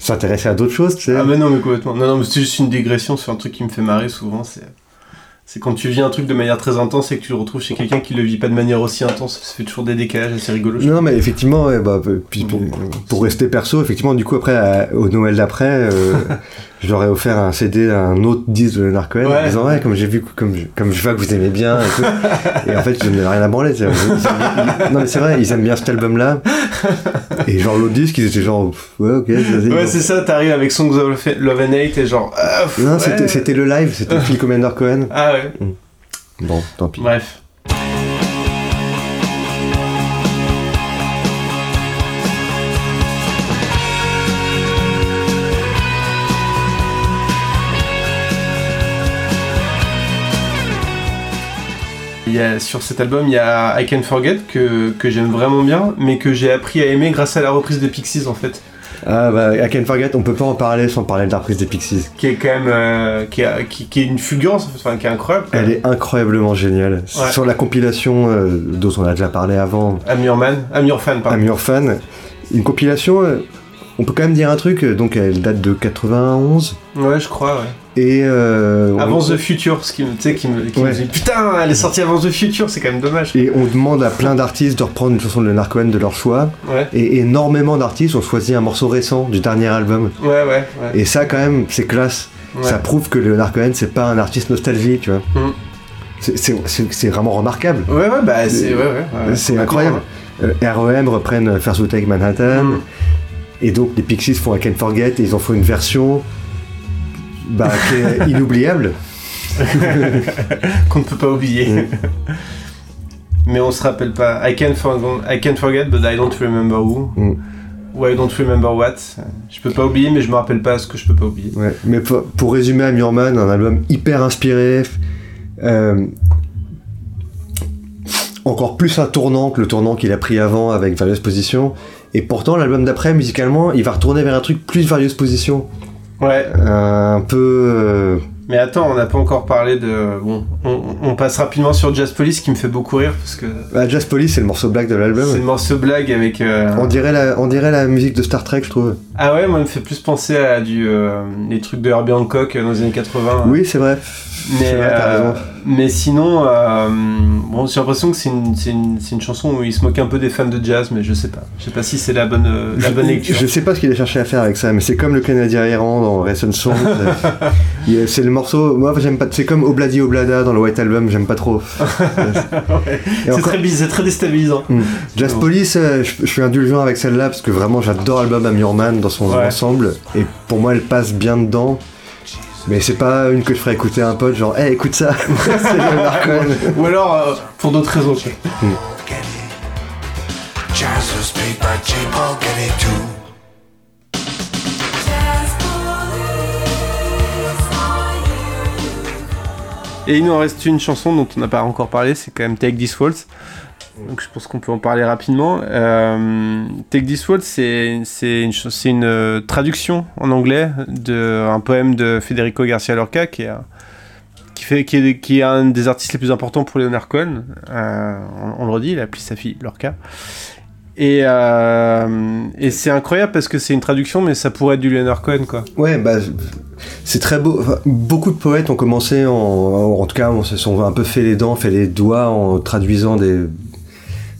s'intéresser à d'autres choses, tu sais. Ah mais non, mais complètement. Non, non, mais c'est juste une digression sur un truc qui me fait marrer souvent, c'est... C'est quand tu vis un truc de manière très intense et que tu le retrouves chez quelqu'un qui le vit pas de manière aussi intense, ça fait toujours des décalages assez rigolos. je Non mais effectivement, ouais, bah, puis, puis, pour rester perso, effectivement, du coup après à- au Noël d'après, euh, (laughs) je leur ai offert un CD, un autre disque de Leonard Cohen, en Ouais. disant ouais, comme j'ai vu, comme je, comme je vois que vous aimez bien et tout. et en fait, je n'avais rien à branler. Ils ils- non mais c'est vrai, ils aiment bien cet album-là. Et genre l'autre disque, ils étaient genre ouais ok, vas-y. Ouais, c'est ça, t'arrives avec Songs of Love and Hate et genre. ah, pff, Non, ouais. c'était c'était le live, c'était Phil Commander Cohen. Ah ouais, Bon, tant pis. bref. Il y a, sur cet album, il y a I Can Forget que, que j'aime vraiment bien, mais que j'ai appris à aimer grâce à la reprise des Pixies en fait. Ah bah, I Can Forget, on peut pas en parler sans parler de la reprise des Pixies. Qui est quand même. euh, qui, a- qui, qui est une fulgurance, en fait, enfin, qui est incroyable. quoi. Elle est incroyablement géniale. Ouais. Sur la compilation euh, dont on a déjà parlé avant, Amir Man, Amir Fan, pardon. I'm Your Fan. Une compilation, euh, on peut quand même dire un truc, donc elle date de 91. Ouais, je crois, ouais. Et. Euh, Avant on, The Future, ce qui me, qui me, qui me Ouais. dit putain, elle est sortie avant The Future, c'est quand même dommage. et on demande à plein d'artistes de reprendre une chanson de Leonard Cohen de leur choix. Ouais, Et énormément d'artistes ont choisi un morceau récent du dernier album. ouais, ouais. ouais. Et ça, quand même, c'est classe. Ça prouve que Leonard Cohen, c'est pas un artiste nostalgie, tu vois. Mm. C'est- C'est c'est- c'est vraiment remarquable. Ouais, ouais, bah c'est. Ouais, ouais, ouais. c'est incroyable. Euh, R.E.M. reprennent First Take Manhattan. Mm. Et donc les Pixies font I Can't Forget et ils en font une version bah, qui est inoubliable. (laughs) Qu'on ne peut pas oublier. Mm. Mais on se rappelle pas. I can't, forget, I can't forget, but I don't remember who. Mm. Ou I don't remember what. Je peux pas oublier, mais je me rappelle pas ce que je peux pas oublier. Ouais. Mais pour, pour résumer à un album hyper inspiré, euh, encore plus un tournant que le tournant qu'il a pris avant avec Various Position. Et pourtant, l'album d'après, musicalement, il va retourner vers un truc plus Various Position. Ouais, Un peu. euh, mais attends, on n'a pas encore parlé de. Bon, on, on passe rapidement sur Jazz Police qui me fait beaucoup rire parce que bah, Jazz Police, c'est le morceau black de c'est l'album. le morceau blague avec. euh, On dirait, la, on dirait la musique de Star Trek, je trouve. Ah ouais, moi, il me fait plus penser à du, euh, les trucs de Herbie Hancock euh, dans les années 80. Oui, c'est vrai. Mais, vrai, euh, mais sinon, euh, bon, j'ai l'impression que c'est une, une, une chanson où il se moque un peu des fans de jazz, mais je sais pas. Je sais pas si c'est la bonne, bonne lecture. Je sais pas ce qu'il a cherché à faire avec ça, mais c'est comme le Canadien errant dans euh, (laughs) il- c'est le morceau. Moi, j'aime pas. C'est comme Obladi Oblada dans le White Album, j'aime pas trop. (laughs) Ouais. C'est très, très déstabilisant. Hmm. Jazz Bon. Police, euh, je, je suis indulgent avec celle-là parce que vraiment j'adore l'album Amir Man dans son Ouais. ensemble et pour moi elle passe bien dedans. Mais c'est pas une que je ferais écouter à un pote, genre, hey, écoute ça, (laughs) c'est Leonard. Ou alors, euh, pour d'autres raisons. too. Et il nous en reste une chanson dont on n'a pas encore parlé, c'est quand même Take This Waltz. Donc je pense qu'on peut en parler rapidement. Euh, Take This Waltz, c'est une, une euh, traduction en anglais d'un poème de Federico Garcia Lorca qui est, qui, fait, qui, est, qui est un des artistes les plus importants pour Leonard Cohen. Euh, on, le redit, il a appelé sa fille Lorca. Et, euh, et c'est incroyable parce que c'est une traduction, mais ça pourrait être du Leonard Cohen, quoi. Ouais, bah, c'est très beau. Beaucoup de poètes ont commencé, en, en tout cas, on se sont un peu fait les dents, fait les doigts en traduisant des,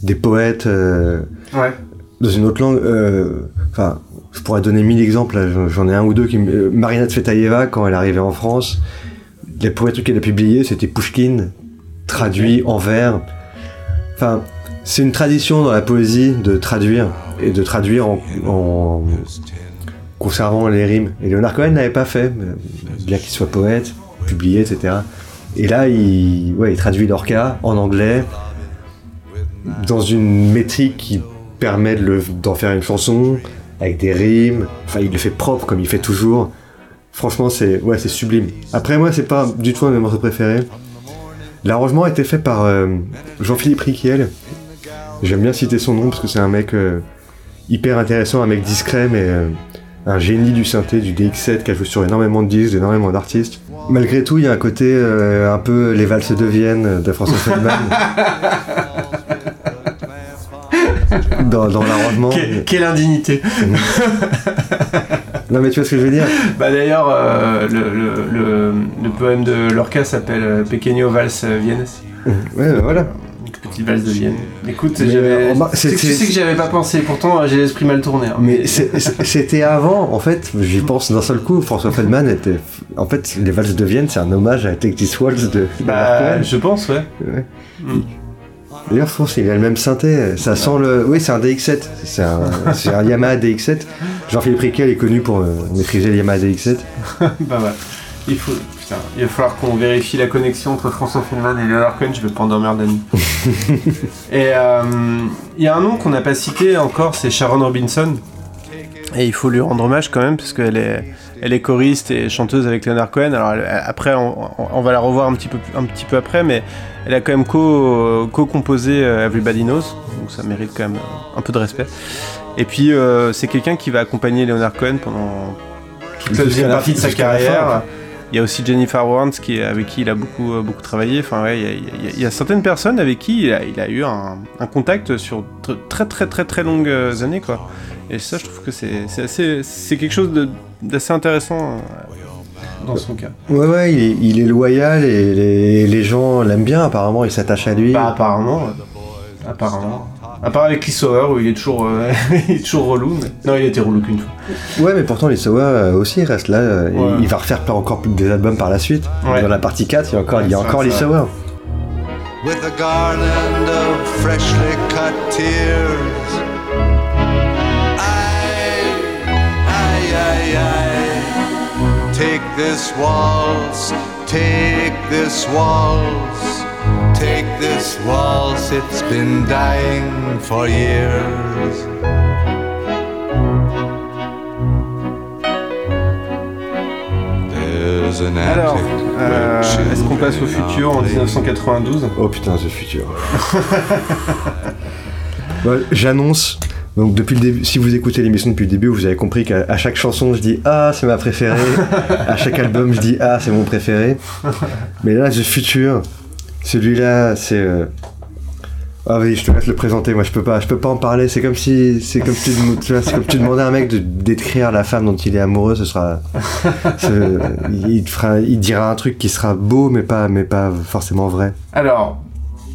des poètes euh, Ouais. dans une autre langue. euh, Enfin, je pourrais donner mille exemples. j'en- ai un ou deux. Qui, euh, Marina Tsvetaeva, quand elle arrivait en France, les poètes qu'elle a publiés, c'était Pushkin, traduit en vers. Enfin, c'est une tradition dans la poésie de traduire et de traduire en, en conservant les rimes. Et Leonard Cohen n'avait pas fait, bien qu'il soit poète, publié, etc. Et là, il, ouais, il traduit Lorca en anglais dans une métrique qui permet d'en faire une chanson avec des rimes. Enfin, il le fait propre comme il fait toujours. Franchement, c'est ouais, c'est sublime. Après, moi, c'est pas du tout un de mes morceaux préférés. L'arrangement a été fait par euh, Jean-Philippe Riquiel. J'aime bien citer son nom parce que c'est un mec euh, hyper intéressant, un mec discret, mais euh, un génie du synthé, du DX7 qui a joué sur énormément de disques, d'énormément d'artistes. Malgré tout, il y a un côté un peu les valses de Vienne de François Feldman. (laughs) dans dans l'arrangement. Que- quelle indignité Non, mais tu vois ce que je veux dire Bah d'ailleurs, euh, le, le, le, le poème de Lorca s'appelle euh, Pequeño Vals Viennes. Ouais, bah, voilà. Petite valse de Vienne. Écoute, j'avais. euh, tu sais que j'avais pas pensé, pourtant j'ai l'esprit mal tourné. hein. Mais c'était avant, en fait, j'y pense d'un seul coup. François Feldman était. En fait, les valses de Vienne, c'est un hommage à Take This Waltz de. de Bah, Marc je pense, ouais. Ouais. Mm. D'ailleurs, je pense qu'il a le même synthé. Ça sent le. Oui, c'est un DX7. C'est un, Yamaha DX7. Jean-Philippe Riquel est connu pour euh, maîtriser le Yamaha DX7. (laughs) bah ouais. Il faut. Putain, il va falloir qu'on vérifie la connexion entre François Feldman et Leonard Cohen, je vais pas endormir Dani. (laughs) et euh, il y a un nom qu'on n'a pas cité encore, c'est Sharon Robinson. Et il faut lui rendre hommage quand même, parce qu'elle est, elle est choriste et chanteuse avec Leonard Cohen. Alors elle- après, on, va la revoir un petit peu, un petit peu après, mais elle a quand même co- co-composé euh, Everybody Knows, donc ça mérite quand même euh, un peu de respect. Et puis euh, c'est quelqu'un qui va accompagner Leonard Cohen pendant toute la deuxième partie de sa carrière. Il y a aussi Jennifer Warnes qui avec qui il a beaucoup, euh, beaucoup travaillé. Enfin, ouais, il y a, il y a- il y a certaines personnes avec qui il a, il a eu un, un contact sur tr- très très très très longues euh, années, quoi. Et ça, je trouve que c'est c'est assez, c'est quelque chose de- d'assez intéressant euh, dans son cas. Ouais, ouais, il est, il est loyal et les, les gens l'aiment bien, apparemment, ils s'attachent à lui. Bah, apparemment, apparemment. À part avec Lee Sauer où il est toujours, euh, (laughs) il est toujours relou. mais- Non, il été relou qu'une fois. Ouais, mais pourtant, les Sowa euh, aussi restent là. euh, Ouais. Il, il va refaire plein- encore plus des albums par la suite. Ouais. Dans la partie 4, il y a encore, Ouais, il y a encore c'est Sowa. with a garland of freshly cut tears. This waltz, take this waltz, take this waltz, it's been dying for years. There's an Alors, euh, est-ce qu'on passe au futur en are playing. 1992 Oh putain, The Future. Ouais, (laughs) J'annonce. Donc depuis le début, si vous écoutez l'émission depuis le début, vous avez compris qu'à chaque chanson je dis ah c'est ma préférée, à chaque (laughs) album je dis ah c'est mon préféré. Mais là The Future, celui-là c'est euh, ah oui je te laisse le présenter, moi je peux pas, je peux pas en parler. C'est comme si c'est comme si tu, tu vois, c'est comme tu demandais à un mec de décrire la femme dont il est amoureux, ce sera, ce- il te fera, il dira un truc qui sera beau mais pas mais pas forcément vrai. Alors,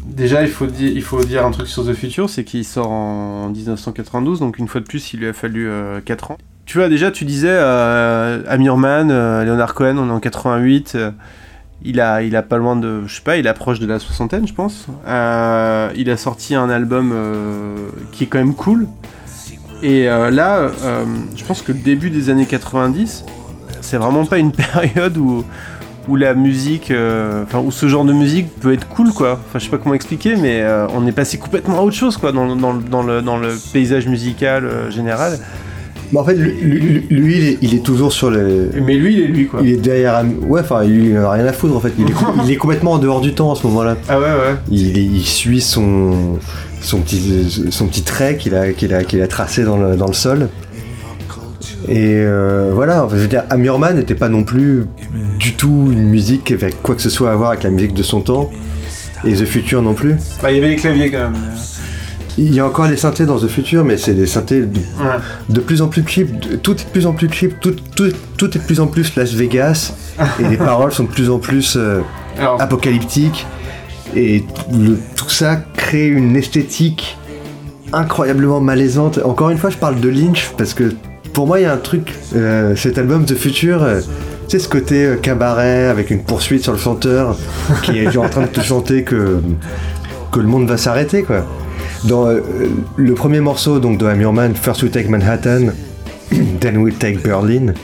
déjà, il faut, dire, un truc sur The Future, c'est qu'il sort en 1992, donc une fois de plus, il lui a fallu 4 ans. Tu vois, déjà, tu disais, euh, Amir Mann, euh, Leonard Cohen, on est en 88, euh, il, a, il a pas loin de, je sais pas, il approche de la soixantaine, je pense. Euh, il a sorti un album euh, qui est quand même cool. Et euh, là, euh, je pense que le début des années 90, c'est vraiment pas une (laughs) période où où la musique, euh, enfin où ce genre de musique peut être cool quoi. Enfin je sais pas comment expliquer, mais euh, on est passé complètement à autre chose quoi dans, le- dans, le- dans le, dans le paysage musical euh, général. Bah, en fait, lui, lui- lui, il, est, il est toujours sur le. Mais lui il est lui quoi. Il est derrière. un- Ouais, enfin, il n'a rien à foutre en fait. Il est, il est complètement en dehors du temps à ce moment-là. Ah ouais ouais. Il, suit son, son, petit, son petit trait qu'il a, qu'il a, qu'il a tracé dans le, dans le sol. Et euh, voilà, je veux dire, Amir Mann n'était pas non plus du tout une musique avait quoi que ce soit à voir avec la musique de son temps. Et The Future non plus. Bah il y avait les claviers quand même. Il y a encore les synthés dans The Future, mais c'est des synthés de Ouais. de plus en plus cheap, tout est de plus en plus cheap, tout, tout, tout est de plus en plus Las Vegas, et les (laughs) paroles sont de plus en plus euh, apocalyptiques, et le- tout ça crée une esthétique incroyablement malaisante. Encore une fois, je parle de Lynch, parce que pour moi, il y a un truc, euh, cet album The Future, euh, tu sais, ce côté euh, cabaret avec une poursuite sur le chanteur qui est en train de te chanter que, que le monde va s'arrêter, quoi. Dans euh, le premier morceau donc, de Amir Man, First we take Manhattan, (clears throat) then we take Berlin.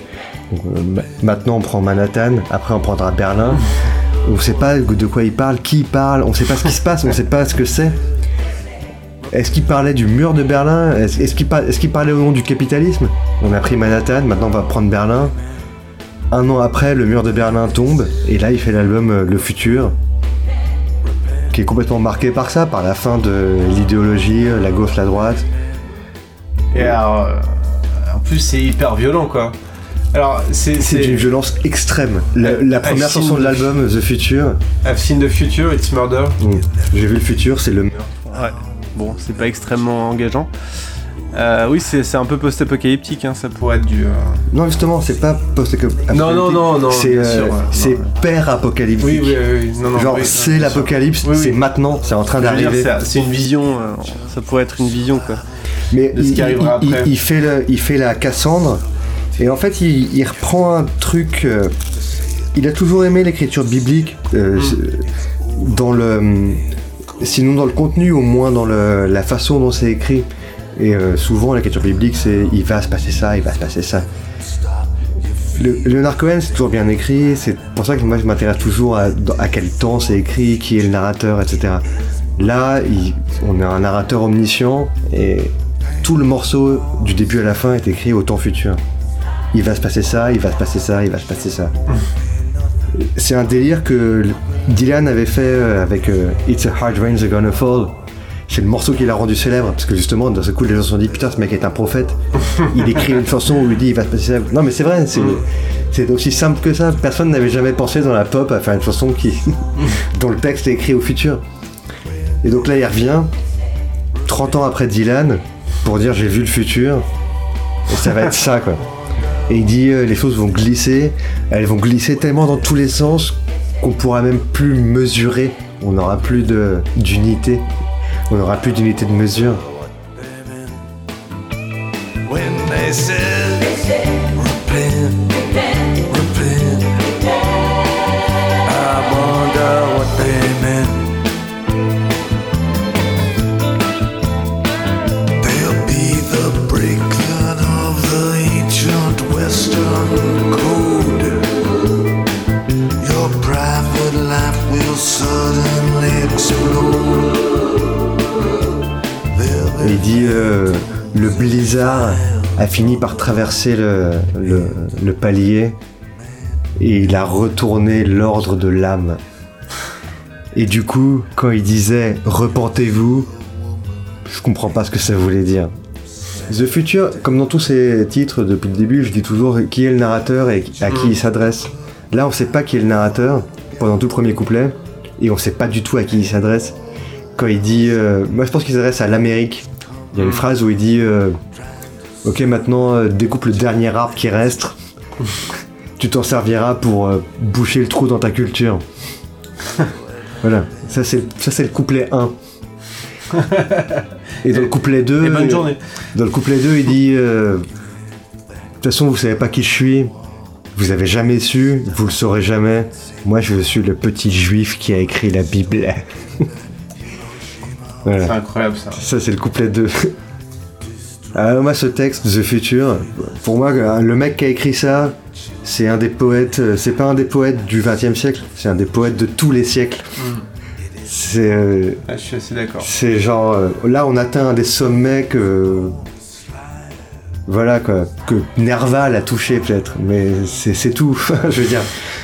Maintenant on prend Manhattan, après on prendra Berlin. On sait pas de quoi il parle, qui il parle, on sait pas ce qui se passe, on sait pas ce que c'est. Est-ce qu'il parlait du mur de Berlin Est-ce qu'il par- qu'il parlait au nom du capitalisme On a pris Manhattan, maintenant on va prendre Berlin. un an après, le mur de Berlin tombe, et là il fait l'album euh, Le Futur, qui est complètement marqué par ça, par la fin de l'idéologie, la gauche, la droite. Et alors, euh, en plus, c'est hyper violent, quoi. Alors, c'est. C'est d'une violence extrême. La, première chanson de the- l'album, The Future, I've seen the future, it's murder. j'ai vu le futur, c'est le meurtre. Ouais. Bon, c'est pas extrêmement engageant. Euh, oui, c'est c'est un peu post-apocalyptique, hein, ça pourrait être du. euh, Non, justement, c'est pas post Non, non, non, non, C'est euh, ouais, c'est non, ouais. père apocalyptique. Oui, oui, oui, oui. Non, non, Genre, oui, c'est l'apocalypse, Oui, oui. c'est maintenant, c'est en train d'arriver. c'est- une vision, euh, ça pourrait être une vision, quoi. Mais de ce il, qui arrivera il- après. il- il fait le- il fait la Cassandre, et en fait, il, reprend un truc. il a toujours aimé l'écriture biblique, Mm. dans le. Sinon dans le contenu, au moins dans le- la façon dont c'est écrit. Et euh, souvent, l'écriture biblique, c'est il va se passer ça, il va se passer ça. Le, Leonard Cohen, c'est toujours bien écrit, c'est pour ça que moi je m'intéresse toujours à, à quel temps c'est écrit, qui est le narrateur, etc. Là, il- on a un narrateur omniscient et tout le morceau du début à la fin est écrit au temps futur. Il va se passer ça, il va se passer ça, il va se passer ça. C'est un délire que Dylan avait fait euh, avec euh, It's a Hard Rain They're Gonna Fall. C'est le morceau qui l'a rendu célèbre parce que justement, dans ce coup, les gens se sont dit Putain, ce mec est un prophète. (laughs) Il écrit une chanson où il dit Il va se passer ça. Non, mais c'est vrai, c'est c'est aussi simple que ça. Personne n'avait jamais pensé dans la pop à faire une chanson qui, (laughs) dont le texte est écrit au futur. Et donc là, il revient 30 ans après Dylan pour dire J'ai vu le futur. Et ça va être ça, quoi. Et il dit euh, Les choses vont glisser. Elles vont glisser tellement dans tous les sens qu'on pourra même plus mesurer. On n'aura plus d'unité. On n'aura plus d'unité de mesure. Blizzard a fini par traverser le, palier et il a retourné l'ordre de l'âme. Et du coup, quand il disait Repentez-vous, je comprends pas ce que ça voulait dire. The Future, comme dans tous ses titres depuis le début, je dis toujours qui est le narrateur et à qui il s'adresse. Là, on sait pas qui est le narrateur pendant tout le premier couplet et on sait pas du tout à qui il s'adresse. Quand il dit, euh, moi je pense qu'il s'adresse à l'Amérique. Il y a une phrase où il dit, euh, ok maintenant euh, découpe le dernier arbre qui reste. (laughs) tu t'en serviras pour euh, boucher le trou dans ta culture. (laughs) voilà, ça c'est ça c'est le couplet 1. (laughs) Et dans le couplet 2, Et bonne journée. dans le couplet 2, il dit De toute façon, vous savez pas qui je suis. Vous avez jamais su, vous le saurez jamais. Moi, je suis le petit juif qui a écrit la Bible. C'est incroyable, ça. Ça, c'est le couplet 2. Alors, moi, ce texte, The Future, pour moi, le mec qui a écrit ça, c'est un des poètes. euh, C'est pas un des poètes du XXe siècle, c'est un des poètes de tous les siècles. C'est. euh, Ah, je suis assez d'accord. c'est genre euh, là on atteint un des sommets que voilà quoi que Nerval a touché peut-être mais c'est tout (laughs) je veux dire euh,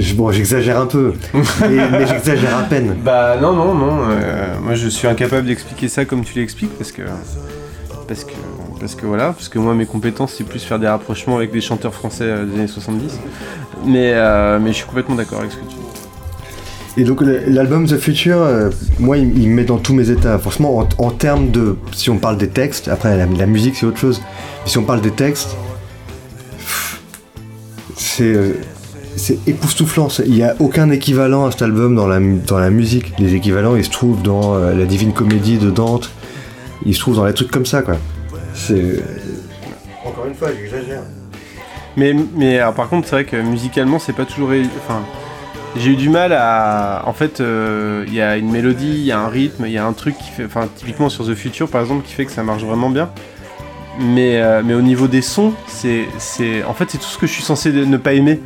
je- bon j'exagère un peu mais, mais j'exagère à peine (laughs) Bah non, non, non. euh, moi, je suis incapable d'expliquer ça comme tu l'expliques parce que. Parce que, parce que voilà, parce que moi mes compétences c'est plus faire des rapprochements avec des chanteurs français euh, des années 70. Mais, euh, mais je suis complètement d'accord avec ce que tu dis. et donc l'album The Future euh, moi il, il me met dans tous mes états franchement en, en termes de si on parle des textes après la, la musique c'est autre chose mais si on parle des textes c'est euh, c'est époustouflant. Il n'y a aucun équivalent à cet album dans la, dans la musique. Les équivalents, ils se trouvent dans euh, la Divine Comédie de Dante. Ils se trouvent dans les trucs comme ça, quoi. C'est. Encore une fois, j'exagère. Mais, mais alors, par contre, c'est vrai que musicalement, c'est pas toujours. Enfin, j'ai eu du mal à. En fait, euh, il y a une mélodie, il y a un rythme, il y a un truc qui fait. Enfin, typiquement sur The Future, par exemple, qui fait que ça marche vraiment bien. Mais, euh, mais au niveau des sons, c'est. c'est- En fait, c'est tout ce que je suis censé ne pas aimer.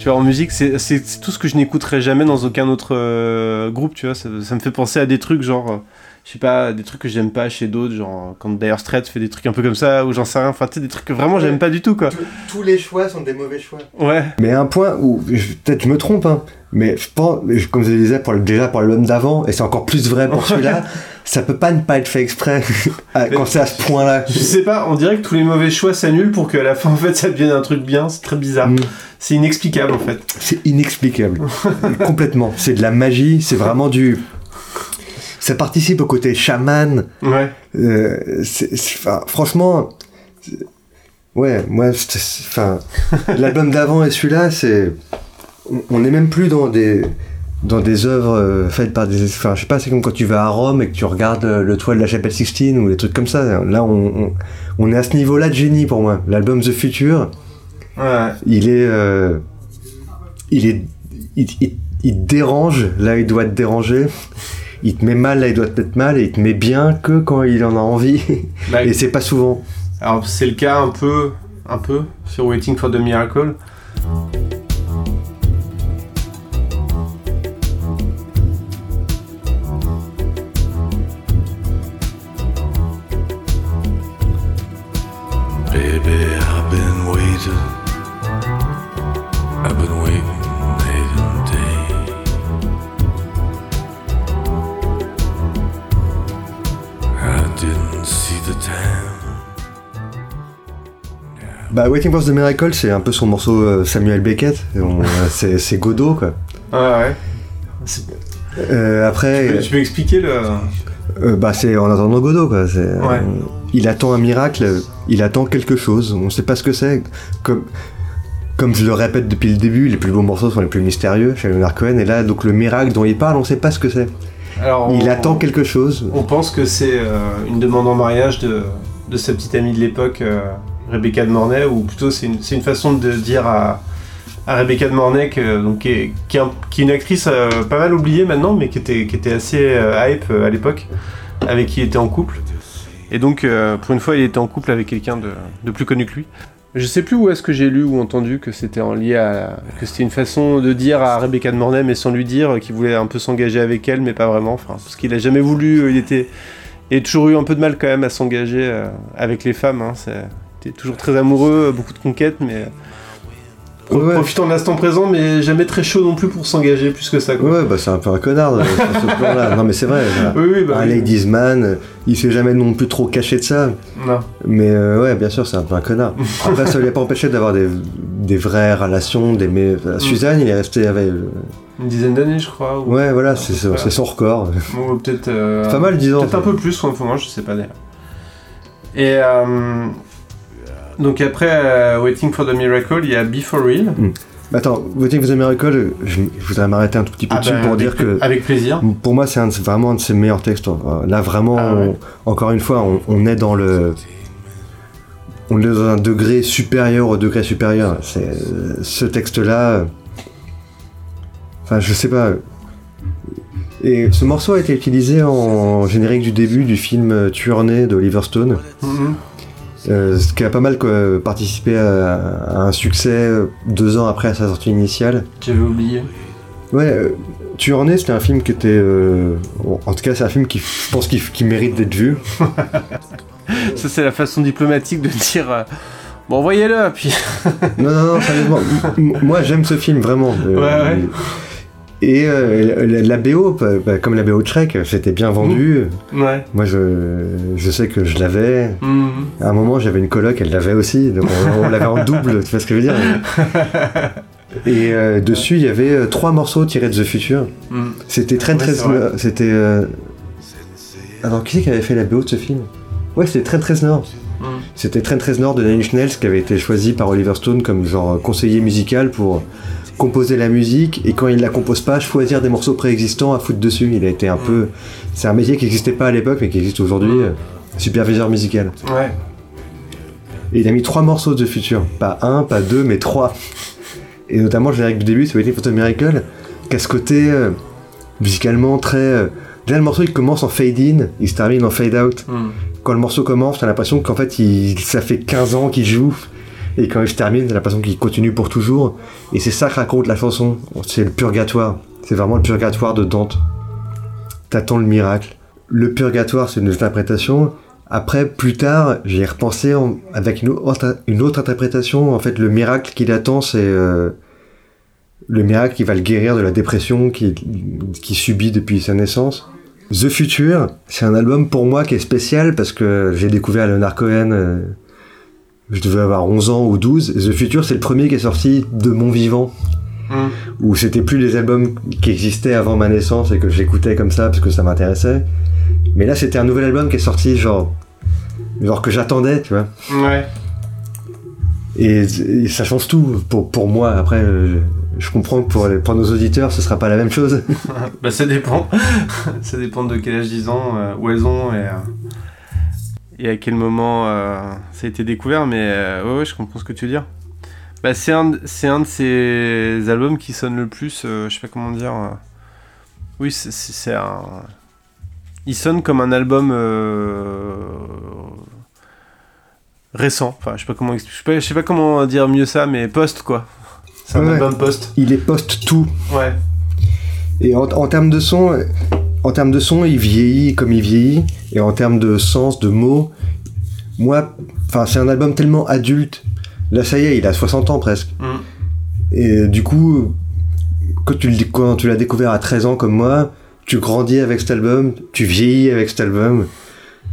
Tu vois, en musique, c'est tout ce que je n'écouterai jamais dans aucun autre euh, groupe, tu vois. Ça, ça me fait penser à des trucs genre. euh, je sais pas, des trucs que j'aime pas chez d'autres, genre quand Dire Straits fait des trucs un peu comme ça, ou j'en sais rien, enfin, tu sais, des trucs que vraiment j'aime pas du tout, quoi. Tous les choix sont des mauvais choix. Ouais. Mais un point où, peut-être je me trompe, hein, mais je pense, comme je le disais pour le, déjà pour l'homme d'avant, et c'est encore plus vrai pour (laughs) celui-là, ça peut pas ne pas être fait exprès (laughs) quand c'est à ce point-là. Je sais pas, on dirait que tous les mauvais choix s'annulent pour qu'à la fin, en fait, ça devienne un truc bien, c'est très bizarre. Mm. C'est inexplicable, en fait. C'est inexplicable. (laughs) Complètement. C'est de la magie, c'est vraiment du. Ça participe au côté chaman. Ouais. Euh, c'est- c'est- enfin, franchement. c'est- Ouais, moi, c'est- enfin, (laughs) l'album d'avant et celui-là, c'est. on- On n'est même plus dans des dans des œuvres euh, faites par des enfin je sais pas c'est comme quand tu vas à Rome et que tu regardes euh, le toit de la chapelle Sixtine ou des trucs comme ça. Là on, on, on est à ce niveau là de génie pour moi. L'album The Future Ouais. il est euh, il est il, il- il te dérange là il doit te déranger. Il te met mal là il doit te mettre mal et il te met bien que quand il en a envie. (laughs) Bah, et c'est pas souvent. Alors c'est le cas un peu, un peu sur Waiting for the Miracle. Bah Waiting for the Miracle c'est un peu son morceau euh, Samuel Beckett euh, (laughs) c'est Godot quoi Ouais, ouais. Euh, après Tu peux, tu peux expliquer le. euh, bah c'est en attendant Godot quoi euh, Ouais. Il attend un miracle il attend quelque chose on sait pas ce que c'est comme comme je le répète depuis le début, les plus beaux morceaux sont les plus mystérieux chez Leonard Cohen, et là, donc le miracle dont il parle, on sait pas ce que c'est. Alors, Il on- attend quelque chose. On pense que c'est euh, une demande en mariage de, de sa petite amie de l'époque, euh, Rebecca de Mornay, ou plutôt c'est une, façon de dire à, à Rebecca de Mornay, que, donc, qui, est, qui est un- qui est une actrice euh, pas mal oubliée maintenant, mais qui était, qui était assez hype à l'époque, avec qui il était en couple. Et donc, euh, pour une fois, il était en couple avec quelqu'un de, plus connu que lui. Je sais plus où est-ce que j'ai lu ou entendu que c'était en lié à que c'était une façon de dire à Rebecca de Mornay mais sans lui dire qu'il voulait un peu s'engager avec elle mais pas vraiment enfin parce qu'il a jamais voulu euh, il était a toujours eu un peu de mal quand même à s'engager euh, avec les femmes hein, c'est il était toujours très amoureux euh, beaucoup de conquêtes mais euh, Ouais. profitant de l'instant présent mais jamais très chaud non plus pour s'engager plus que ça quoi. Ouais, bah c'est un peu un connard euh, sur ce plan-là. Non, mais c'est vrai. voilà. oui oui bah un oui. ladies man, il s'est jamais non plus trop caché de ça. non Mais euh, ouais, bien sûr, c'est un peu un connard. (laughs) Après, ça lui a pas empêché d'avoir des, des vraies relations. Des, euh, Suzanne, il est resté avec. une dizaine d'années je crois ou, Ouais, voilà, c'est son record. ou peut-être euh, C'est pas mal, 10 ans. Peut-être un peu plus, enfin, moi je sais pas d'ailleurs. Et euh, donc après euh, Waiting for the Miracle, il y a Be For Real. Attends, Waiting for the Miracle, je, je voudrais m'arrêter un tout petit peu Ah dessus bah, pour dire que. Avec plaisir. Pour moi, c'est vraiment un de ses meilleurs textes. Euh, Là, vraiment, Ah ouais. on- encore une fois, on, on est dans le. On est dans un degré supérieur au degré supérieur. C'est ce texte-là. Enfin, je sais pas. Et ce morceau a été utilisé en générique du début du film euh, Tueur-né d'Oliver Stone, Mhm. Euh, ce qui a pas mal quoi, participé à, à un succès euh, deux ans après sa sortie initiale. J'avais oublié. Ouais, euh, Tueur-né, c'était un film qui était. euh, en tout cas, c'est un film qui, je pense, qui, qui mérite d'être vu. (laughs) Ça c'est la façon diplomatique de dire euh, bon envoyez-le puis. Non, non, non, sérieusement. moi, j'aime ce film, vraiment. Ouais, ouais. Et euh, la, la BO, bah, bah, comme la BO de Shrek, c'était bien vendu. Ouais. Moi, je, je sais que je l'avais. Mhm. À un moment, j'avais une coloc, elle l'avait aussi. Donc, on, on l'avait en double, tu vois ce que je veux dire (laughs) Et euh, dessus, il y avait euh, trois morceaux tirés de The Future. Mhm. C'était très Ouais. C'était. Alors, qui c'est qui avait fait la BO de ce film? Ouais, c'était très très Nord. Mhm. C'était Trent Reznor de Nine Inch Nails qui avait été choisi par Oliver Stone comme genre conseiller musical pour composer la musique et quand il la compose pas, choisir des morceaux préexistants à foutre dessus. Il a été un peu. C'est un métier qui n'existait pas à l'époque mais qui existe aujourd'hui. Euh, Superviseur musical. Ouais. Et il a mis trois morceaux de Future. Pas un, pas deux, mais trois. Et notamment le générique du début, c'est Waiting for the Miracle, qui a ce côté euh, musicalement très. euh, Déjà le morceau il commence en fade in, il se termine en fade out. Mhm. Quand le morceau commence, t'as l'impression qu'en fait il, ça fait 15 ans qu'il joue. Et quand il se termine, t'as l'impression qu'il continue pour toujours. Et c'est ça que raconte la chanson. C'est le purgatoire. C'est vraiment le purgatoire de Dante. T'attends le miracle. le purgatoire, c'est une interprétation. Après, plus tard, j'ai repensé en- avec une autre, interprétation. En fait, le miracle qu'il attend, c'est euh, le miracle qui va le guérir de la dépression qu'il qu'il subit depuis sa naissance. The Future, c'est un album pour moi qui est spécial parce que j'ai découvert Leonard Cohen, euh, je devais avoir 11 ans ou 12. The Future, c'est le premier qui est sorti de mon vivant Hum. où c'était plus les albums qui existaient avant ma naissance et que j'écoutais comme ça parce que ça m'intéressait. Mais là, c'était un nouvel album qui est sorti, genre, genre que j'attendais, tu vois. Ouais. Et, et ça change tout pour, pour moi. Après, je, je comprends que pour, les- pour nos auditeurs, ce sera pas la même chose. (laughs) Bah ça dépend. (laughs) ça dépend de quel âge ils ont, euh, où elles ont et, euh, et à quel moment euh, ça a été découvert. Mais euh, ouais, ouais, je comprends ce que tu veux dire. Bah, c'est un, un de ces albums qui sonne le plus, euh, je sais pas comment dire. euh. Oui, c'est- un... Il sonne comme un album euh, récent. Enfin, je sais pas comment je sais pas, je sais pas comment dire mieux ça, mais post quoi. C'est un Ouais. album post. Il est post-tout. Ouais. Et en, en termes de son, en termes de son, il vieillit comme il vieillit. Et en termes de sens, de mots, moi, enfin, c'est un album tellement adulte. Là, ça y est, il a 60 ans presque. Mm. Et du coup, quand tu, quand l'as découvert à 13 ans comme moi, tu grandis avec cet album, tu vieillis avec cet album,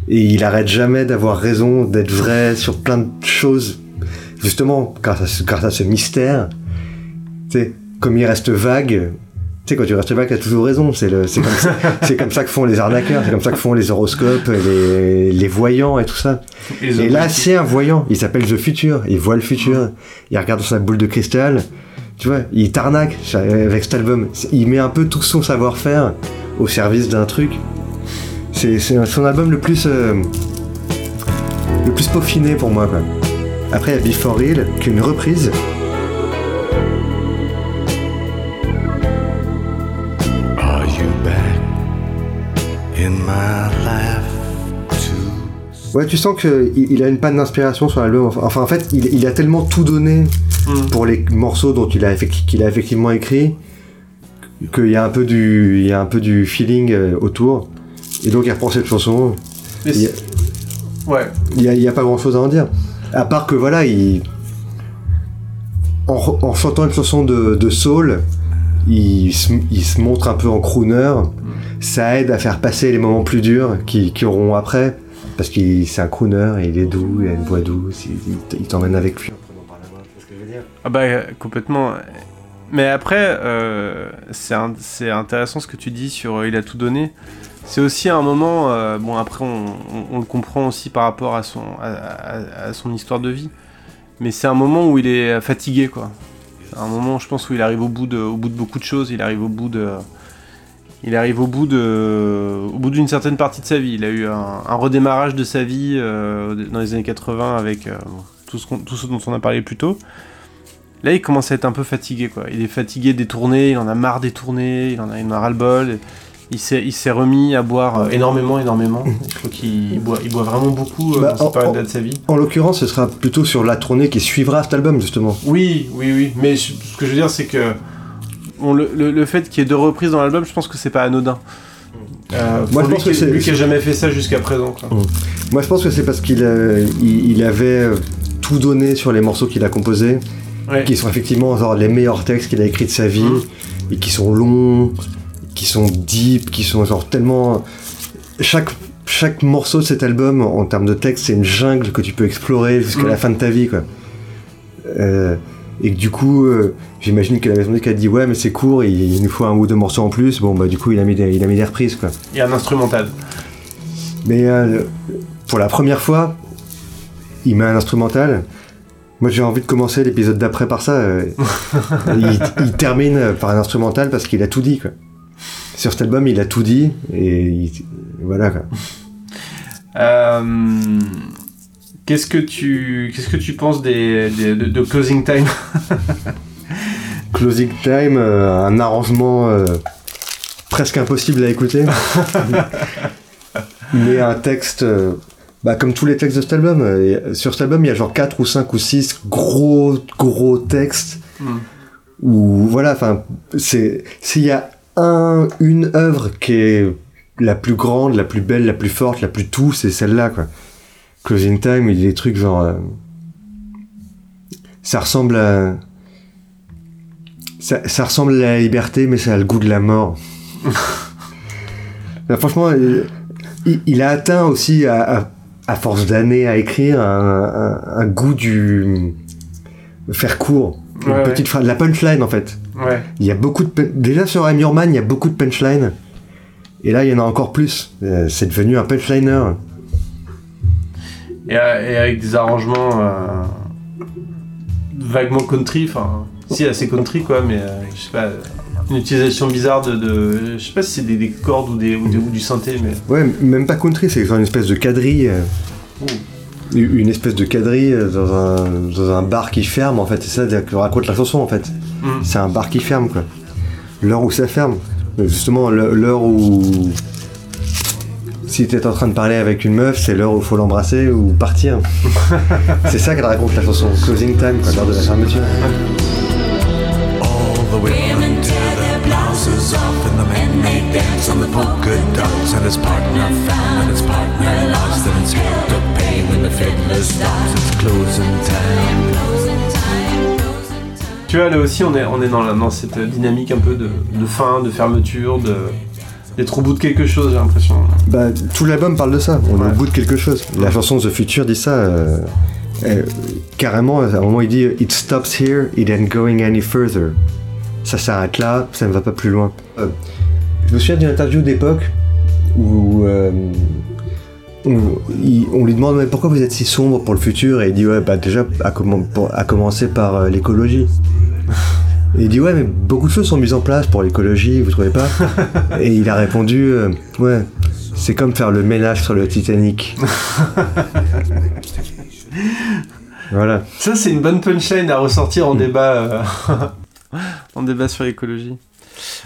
et il arrête jamais d'avoir raison, d'être vrai sur plein de choses. Justement, grâce à ce, grâce à ce mystère, tu sais, comme il reste vague, tu sais, quand tu restes vague, t'as toujours raison. C'est le- c'est comme, ça- (laughs) comme ça que font les arnaqueurs, c'est comme ça que font les horoscopes, les, les voyants et tout ça. Et là, c'est un voyant. Il s'appelle The Future. Il voit le futur. Il regarde dans sa boule de cristal. Tu vois, il t'arnaque ça, avec cet album. Il met un peu tout son savoir-faire au service d'un truc. C'est c'est son album le plus euh, le plus peaufiné pour moi. Quoi. Après, il y a Before Real, qui est une reprise. Ouais, tu sens qu'il il a une panne d'inspiration sur l'album. Enfin, en fait, il, il a tellement tout donné Mm. pour les morceaux dont il a, qu'il a effectivement écrit qu'il y a un peu du, il y a un peu du feeling euh, autour. Et donc, il reprend cette chanson. Il y a- c'est- Ouais. Il n'y a, il y a pas grand chose à en dire. À part que voilà, il... en, chantant une chanson de, de soul, il se, il se montre un peu en crooner. Ça aide à faire passer les moments plus durs qui, qui auront après. Parce qu'il c'est un crooner et il est doux, il a une voix douce, il, t'emmène avec lui. que Ah bah complètement. Mais après, euh, c'est intéressant ce que tu dis sur euh, il a tout donné. C'est aussi un moment, euh, bon après on, on- le comprend aussi par rapport à son, à son histoire de vie, mais c'est un moment où il est fatigué quoi. C'est un moment je pense où il arrive au bout de, au bout de beaucoup de choses, il arrive au bout de... Il arrive au bout de, au bout d'une certaine partie de sa vie. Il a eu un, un redémarrage de sa vie euh, dans les années 80 avec euh, tout, ce qu'on- tout ce dont on a parlé plus tôt. Là, il commence à être un peu fatigué, quoi. Il est fatigué des tournées, il en a marre des tournées, il en a, il en a ras-le-bol. Il s'est, il s'est remis à boire euh, énormément, énormément. Je crois qu'il il boit, il boit vraiment beaucoup euh, Bah, dans cette période-là en- de sa vie. En l'occurrence, ce sera plutôt sur la tournée qui suivra cet album, justement. Oui, oui, oui. Mais ce que je veux dire, c'est que on- le, le- le fait qu'il y ait deux reprises dans l'album, je pense que c'est pas anodin. Euh, Moi, je pense que c'est- lui qui a jamais fait ça jusqu'à présent. Quoi. Moi, je pense que c'est parce qu'il euh, il, il avait euh, tout donné sur les morceaux qu'il a composés. Ouais. qui sont effectivement genre les meilleurs textes qu'il a écrits de sa vie Mhm. et qui sont longs, qui sont deep, qui sont genre tellement chaque chaque morceau de cet album en termes de texte c'est une jungle que tu peux explorer jusqu'à Mhm. la fin de ta vie quoi. Euh, et que du coup euh, j'imagine que la maison disque a dit ouais mais c'est court il, il nous faut un ou deux morceaux en plus bon bah du coup il a mis des, il a mis des reprises quoi. Il y a un instrumental. Mais euh, pour la première fois, il met un instrumental. Moi, j'ai envie de commencer l'épisode d'après par ça. euh, il, (laughs) il termine par un instrumental parce qu'il a tout dit. Quoi. Sur cet album, il a tout dit et il- voilà. Quoi. Euh, qu'est-ce que tu qu'est-ce que tu penses des, des- de, de Closing Time (laughs) Closing Time, euh, un arrangement euh, presque impossible à écouter. (laughs) Mais un texte, euh, bah, comme tous les textes de cet album. sur cet album, il y a genre 4 ou 5 ou 6 gros, gros textes. Où, voilà, enfin, c'est, s'il y a un, une œuvre qui est la plus grande, la plus belle, la plus forte, la plus tout, c'est celle-là, quoi. Closing Time, il y a des trucs genre. euh, ça ressemble à. Ça, ça ressemble à la liberté, mais ça a le goût de la mort. Là, (laughs) franchement, euh, il, il a atteint aussi, à, à, à force d'années à écrire, un, un- un goût du. faire court. Une Ouais, petite phrase, la punchline en fait. Ouais. Il y a beaucoup de déjà sur I'm Your Man, il y a beaucoup de punchlines. Et là, il y en a encore plus. Euh, C'est devenu un punchliner. Et, euh, et avec des arrangements euh, vaguement country, enfin, si assez country quoi, mais euh, je sais pas, une utilisation bizarre de, de- je sais pas si c'est des, des cordes ou, des, ou, des- ou du synthé, mais Ouais, même pas country, c'est une espèce de quadrille. euh, une espèce de quadrille dans un, dans un bar qui ferme en fait. C'est ça que raconte la chanson en fait. Mm. C'est un bar qui ferme quoi. L'heure où ça ferme. Justement, l'heure où. Si t'es en train de parler avec une meuf, c'est l'heure où faut l'embrasser ou partir. (laughs) c'est ça qu'elle raconte la chanson. Closing time, quoi, l'heure de la fermeture. All the women tear their blouses off, and the men they dance on the polka dots. And his partner found, and his partner lost, and it's hell to pay when the fiddler stops. It's closing time. tu vois là aussi on est, on est dans, la- dans cette dynamique un peu de, de fin, de fermeture, de d'être au bout de quelque chose, j'ai l'impression. Bah, tout l'album parle de ça. On est au bout de quelque chose. La chanson The Future dit ça. euh, euh, carrément, à un moment, il dit It stops here, it ain't going any further. Ça s'arrête là, ça ne va pas plus loin. Euh, je me souviens d'une interview d'époque où, euh, il- on lui demande mais pourquoi vous êtes si sombre pour le futur? Et il dit ouais bah déjà à, commen- pour- à commencer par euh, l'écologie. Et il dit ouais mais beaucoup de choses sont mises en place pour l'écologie, vous trouvez pas (laughs) Et il a répondu euh, ouais c'est comme faire le ménage sur le Titanic. (laughs) voilà. Ça c'est une bonne punchline à ressortir en débat, euh, (laughs) en débat sur l'écologie.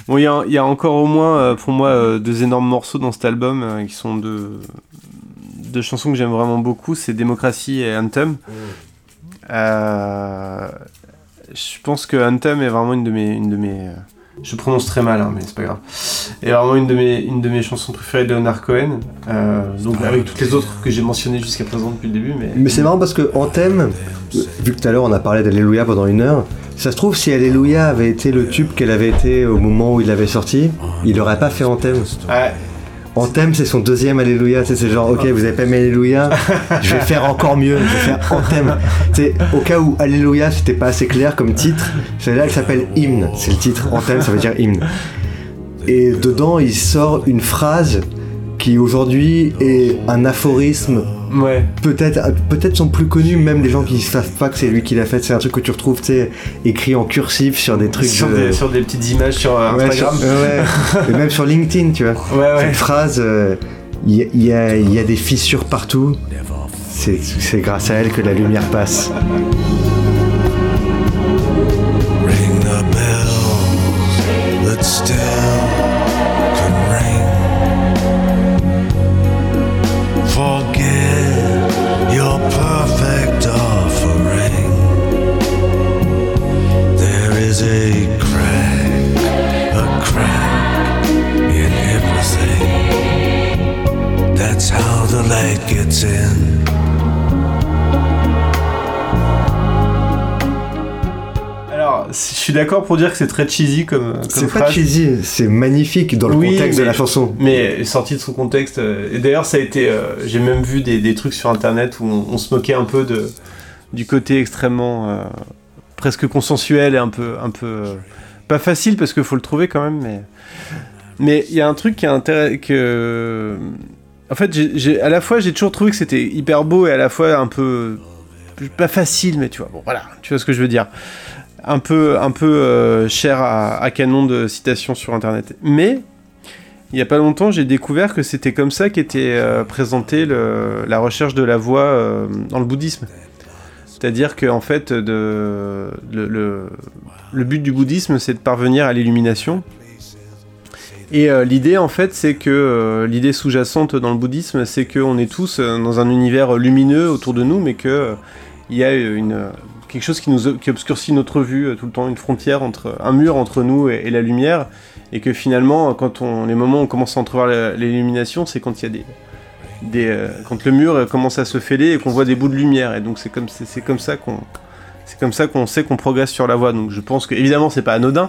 Bon, il y, y a encore au moins, euh, pour moi, deux énormes morceaux dans cet album qui sont deux, deux chansons que j'aime vraiment beaucoup, c'est Démocratie et Anthem. Euh, je pense que Anthem est vraiment une de mes, une de mes, euh, je prononce très mal, hein, mais c'est pas grave. Et vraiment une de mes, une de mes chansons préférées de Leonard Cohen. Euh, donc avec toutes les autres que j'ai mentionnées jusqu'à présent depuis le début, mais. Mais c'est marrant parce que en thème, vu que tout à l'heure on a parlé d'Alléluia pendant une heure, ça se trouve si Alléluia avait été le tube qu'elle avait été au moment où il l'avait sorti, il l'aurait pas fait en thème. Ouais, En thème c'est son deuxième Alléluia, c'est genre ok vous avez pas aimé Alléluia, je vais faire encore mieux, je vais faire en thème. Sais, au cas où Alléluia c'était pas assez clair comme titre, celle-là elle s'appelle hymne, c'est le titre, en thème ça veut dire hymne. Et dedans il sort une phrase qui aujourd'hui est un aphorisme ouais. peut-être peut-être sont plus connus même les gens qui savent pas que c'est lui qui l'a fait c'est un truc que tu retrouves tu sais écrit en cursif sur des trucs sur, de- des, sur des petites images sur euh, Ouais, Instagram. sur- ouais. (laughs) et même sur LinkedIn tu vois Ouais, ouais. cette phrase euh, il y, a- il y a, il y a des fissures partout c'est grâce à elle que la lumière passe d'accord pour dire que c'est très cheesy comme, comme c'est pas cheesy c'est magnifique dans le Oui, contexte de la chanson Mais sorti de son contexte. euh, et d'ailleurs, ça a été. euh, J'ai même vu des, des trucs sur internet où on, on se moquait un peu de, du côté extrêmement. euh, presque consensuel et un peu. Un peu euh, pas facile parce qu'il faut le trouver quand même, mais. Mais il y a un truc qui est intéressant. Que... En fait, à la fois, j'ai toujours trouvé que c'était hyper beau et à la fois un peu. Pas facile, mais tu vois, bon voilà, tu vois ce que je veux dire. Un peu, euh, cher à, canon de citations sur internet. Mais il n'y a pas longtemps, j'ai découvert que c'était comme ça qu'était euh, présentée la recherche de la voie euh, dans le bouddhisme. C'est-à-dire que en fait, le, but du bouddhisme, c'est de parvenir à l'illumination. Et euh, l'idée, en fait, c'est que l'idée sous-jacente dans le bouddhisme, c'est qu'on est tous dans un univers lumineux autour de nous, mais que il y a une quelque chose qui nous qui obscurcit notre vue euh, tout le temps, une frontière entre un mur entre nous et, la lumière, et que finalement, quand on les moments où on commence à entrevoir l'illumination, c'est quand il y a des des euh, quand le mur euh, commence à se fêler et qu'on voit des bouts de lumière, et donc c'est comme c'est comme ça qu'on comme ça qu'on sait qu'on progresse sur la voie. Donc je pense que évidemment c'est pas anodin.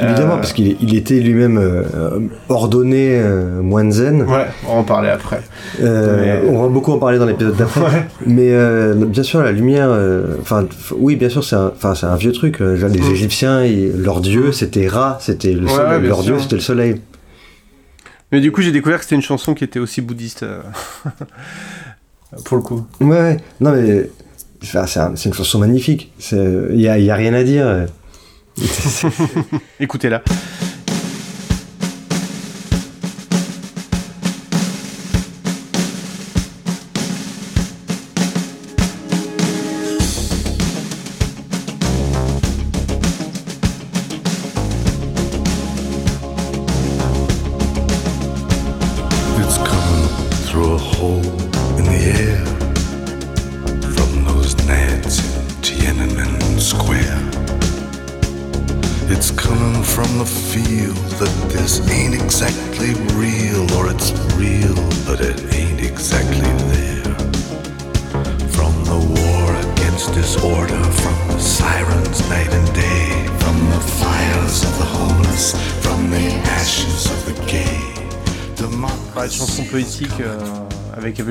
Évidemment, Euh, parce qu'il il était lui-même euh, ordonné euh, moine zen. Ouais, on va en parler après. Euh, Mais- On va beaucoup en parler dans l'épisode d'après. Ouais. Mais bien sûr, la lumière. Enfin, oui, bien sûr, c'est un, enfin, c'est un vieux truc. Les Mm. Égyptiens, ils- leur dieu, c'était Ra, c'était le Ouais, soleil. ouais, leur sûr. dieu, c'était le soleil. Mais du coup j'ai découvert que c'était une chanson qui était aussi bouddhiste. (laughs) Pour le coup. Ouais, ouais. Non, mais enfin, c'est un- c'est une chanson magnifique. Il y a, y a rien à dire. (laughs) Écoutez-la.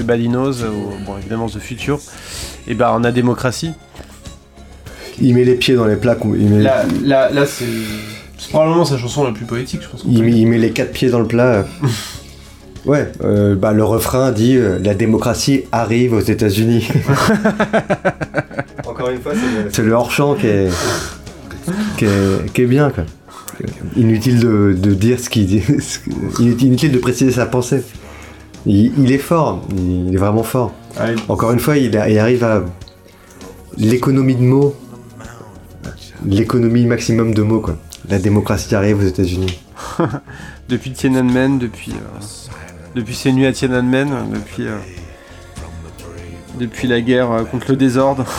Avec Everybody Knows, ou, bon évidemment The Future, et bah on a démocratie. Il met les pieds dans les Il met, Là, là, là c'est c'est probablement sa chanson la plus poétique, je pense. il, met, dire. il met les quatre pieds dans le plat. (laughs) Ouais, euh, bah, le refrain dit euh, La démocratie arrive aux États-Unis. (laughs) Encore une fois, c'est le, hors-champ qui est, qui, est, qui est bien. Quoi. Inutile de, de dire ce qu'il dit. (laughs) Inutile de préciser sa pensée. Il, il est fort, il est vraiment fort. Ouais, Encore une fois, il, a- il arrive à l'économie de mots, l'économie maximum de mots. Quoi. La démocratie arrive aux États-Unis. (laughs) depuis Tiananmen, depuis, euh, depuis ces nuits à Tiananmen, depuis, euh, depuis la guerre euh, contre le désordre. (laughs)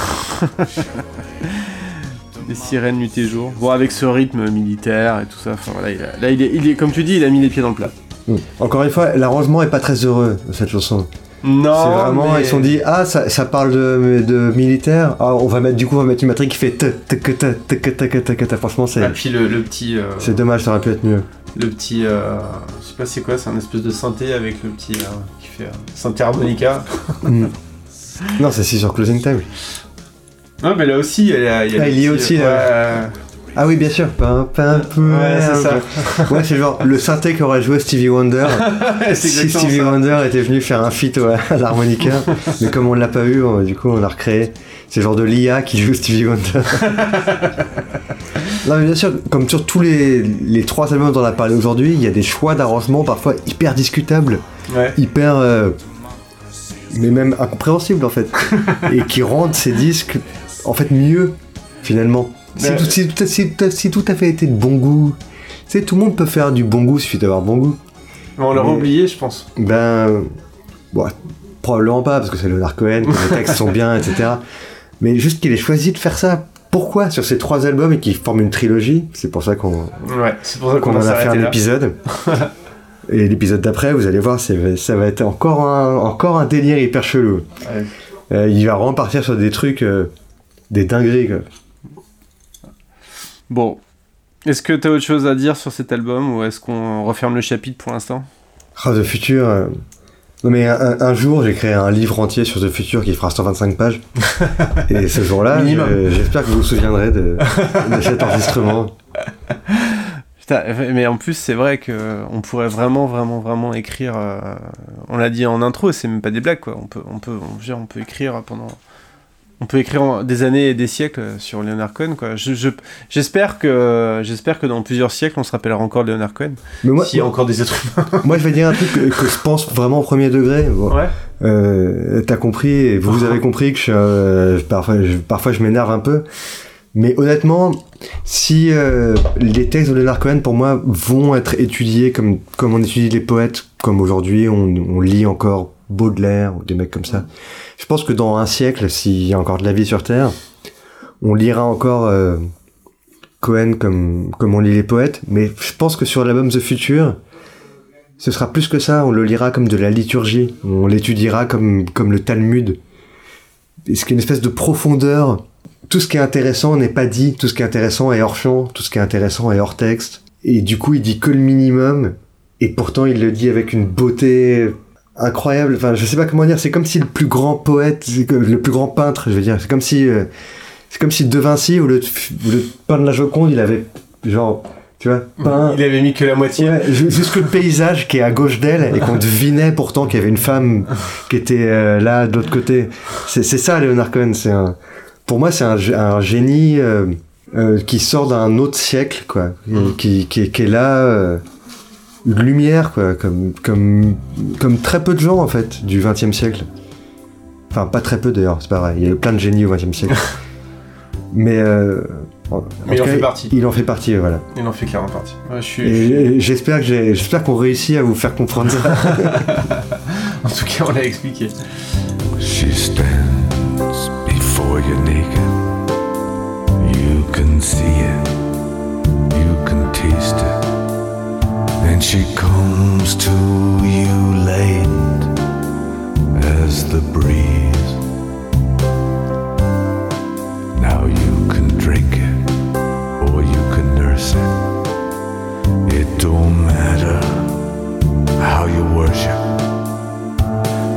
Des sirènes nuit et jour. Bon, avec ce rythme militaire et tout ça. Enfin, voilà, il a- là, il est, il est, comme tu dis, il a mis les pieds dans le plat. Mm. Encore une fois, l'arrangement est pas très heureux cette chanson. Non, c'est vraiment, mais- ils se sont dit, ah, ça, ça parle de, de militaire. Ah, on va mettre, du coup, on va mettre une matrice qui fait. Franchement, c'est, Et puis le, le petit, euh, c'est dommage, ça aurait pu être mieux. le petit, euh, je sais pas c'est quoi, c'est un espèce de synthé avec le petit euh, qui fait euh, synthé harmonica. Mm. non, c'est sur Closing Time. Non, mais là aussi, il y a, il y a Ah, il y petit, aussi, euh, ouais, Ah oui, bien sûr. Pin, pin, pin, Ouais, c'est ça. Ouais, c'est genre le synthé qu'aurait joué Stevie Wonder. (laughs) si Stevie ça. Wonder était venu faire un feat ouais, à l'harmonica, (laughs) mais comme on l'a pas eu, on- du coup on l'a recréé. C'est genre de l'IA qui joue Stevie Wonder. (laughs) non mais bien sûr, comme sur tous les, les trois albums dont on a parlé aujourd'hui, il y a des choix d'arrangement parfois hyper discutables, Ouais. hyper... euh, mais même incompréhensibles en fait, et qui rendent ces disques en fait mieux finalement. Si, Mais- tout, a fait été de bon goût, tu sais, tout le monde peut faire du bon goût, il suffit d'avoir bon goût. Mais on l'aurait oublié, je pense. Ben. Bon, probablement pas, parce que c'est Leonard Cohen, que les (laughs) textes sont bien, etc. Mais juste qu'il ait choisi de faire ça. Pourquoi sur ces trois albums et qu'ils forment une trilogie? C'est pour ça qu'on Ouais, c'est pour ça qu'on qu'on en a fait un épisode. (laughs) et l'épisode d'après, vous allez voir, c'est- ça va être encore un, encore un délire hyper chelou. Ouais. Euh, il va vraiment partir sur des trucs, euh, des dingueries. Quoi. Bon. Est-ce que t'as autre chose à dire sur cet album ou est-ce qu'on referme le chapitre pour l'instant? Ah, The Future. euh, Non mais un, un jour j'ai créé un livre entier sur The Future qui fera 125 pages. (laughs) Et ce jour-là, j'espère que vous vous souviendrez de, de cet enregistrement. Putain, mais en plus, c'est vrai que on pourrait vraiment, vraiment, vraiment écrire. euh, on l'a dit en intro, c'est même pas des blagues, quoi. On peut, on peut, on, on peut écrire pendant. On peut écrire des années et des siècles sur Leonard Cohen, quoi. Je- je- J'espère que, j'espère que dans plusieurs siècles, on se rappellera encore de Leonard Cohen. Mais moi, S'il y a encore des êtres humains. (laughs) moi je vais dire un truc que, que je pense vraiment au premier degré. Bon, Ouais. euh, T'as compris et vous avez compris que je, euh, parfois, je, parfois je m'énerve un peu. Mais honnêtement, si euh, les textes de Leonard Cohen pour moi vont être étudiés comme, comme on étudie les poètes, comme aujourd'hui on, on lit encore Baudelaire ou des mecs comme ça, je pense que dans un siècle, s'il y a encore de la vie sur Terre, on lira encore euh, Cohen comme, on lit les poètes, mais je pense que sur l'album The Future, ce sera plus que ça, on le lira comme de la liturgie, on l'étudiera comme, le Talmud. Et ce une espèce de profondeur. Tout ce qui est intéressant n'est pas dit, tout ce qui est intéressant est hors champ, tout ce qui est intéressant est hors texte. Et du coup, il dit que le minimum, et pourtant il le dit avec une beauté incroyable. Enfin, je sais pas comment dire, c'est comme si le plus grand poète, le plus grand peintre, je veux dire, c'est comme si, euh, c'est comme si De Vinci, ou le, le peindre la Joconde, il avait, genre, tu vois, peint. Il avait mis que la moitié. Ouais, ju- juste le paysage qui est à gauche d'elle et qu'on devinait pourtant qu'il y avait une femme qui était euh, là de l'autre côté. C'est ça, Leonard Cohen. C'est un, pour moi, c'est un, gé- un génie euh, euh, qui sort d'un autre siècle, quoi, Mm. qui, qui, est- qui est là, une lumière, quoi, comme, comme, comme très peu de gens en fait du XXe siècle. Enfin, pas très peu d'ailleurs, c'est pas vrai. Il y a eu plein de génies au XXe siècle. (laughs) Mais, euh, en- en Mais il en cas, fait partie. Il en fait partie, voilà. Il en fait clairement partie. Ouais, je je suis- j'espère qu'on réussit à vous faire comprendre ça. (laughs) En tout cas, on l'a expliqué. She comes to you late as the breeze. Now you can drink it or you can nurse it. It don't matter how you worship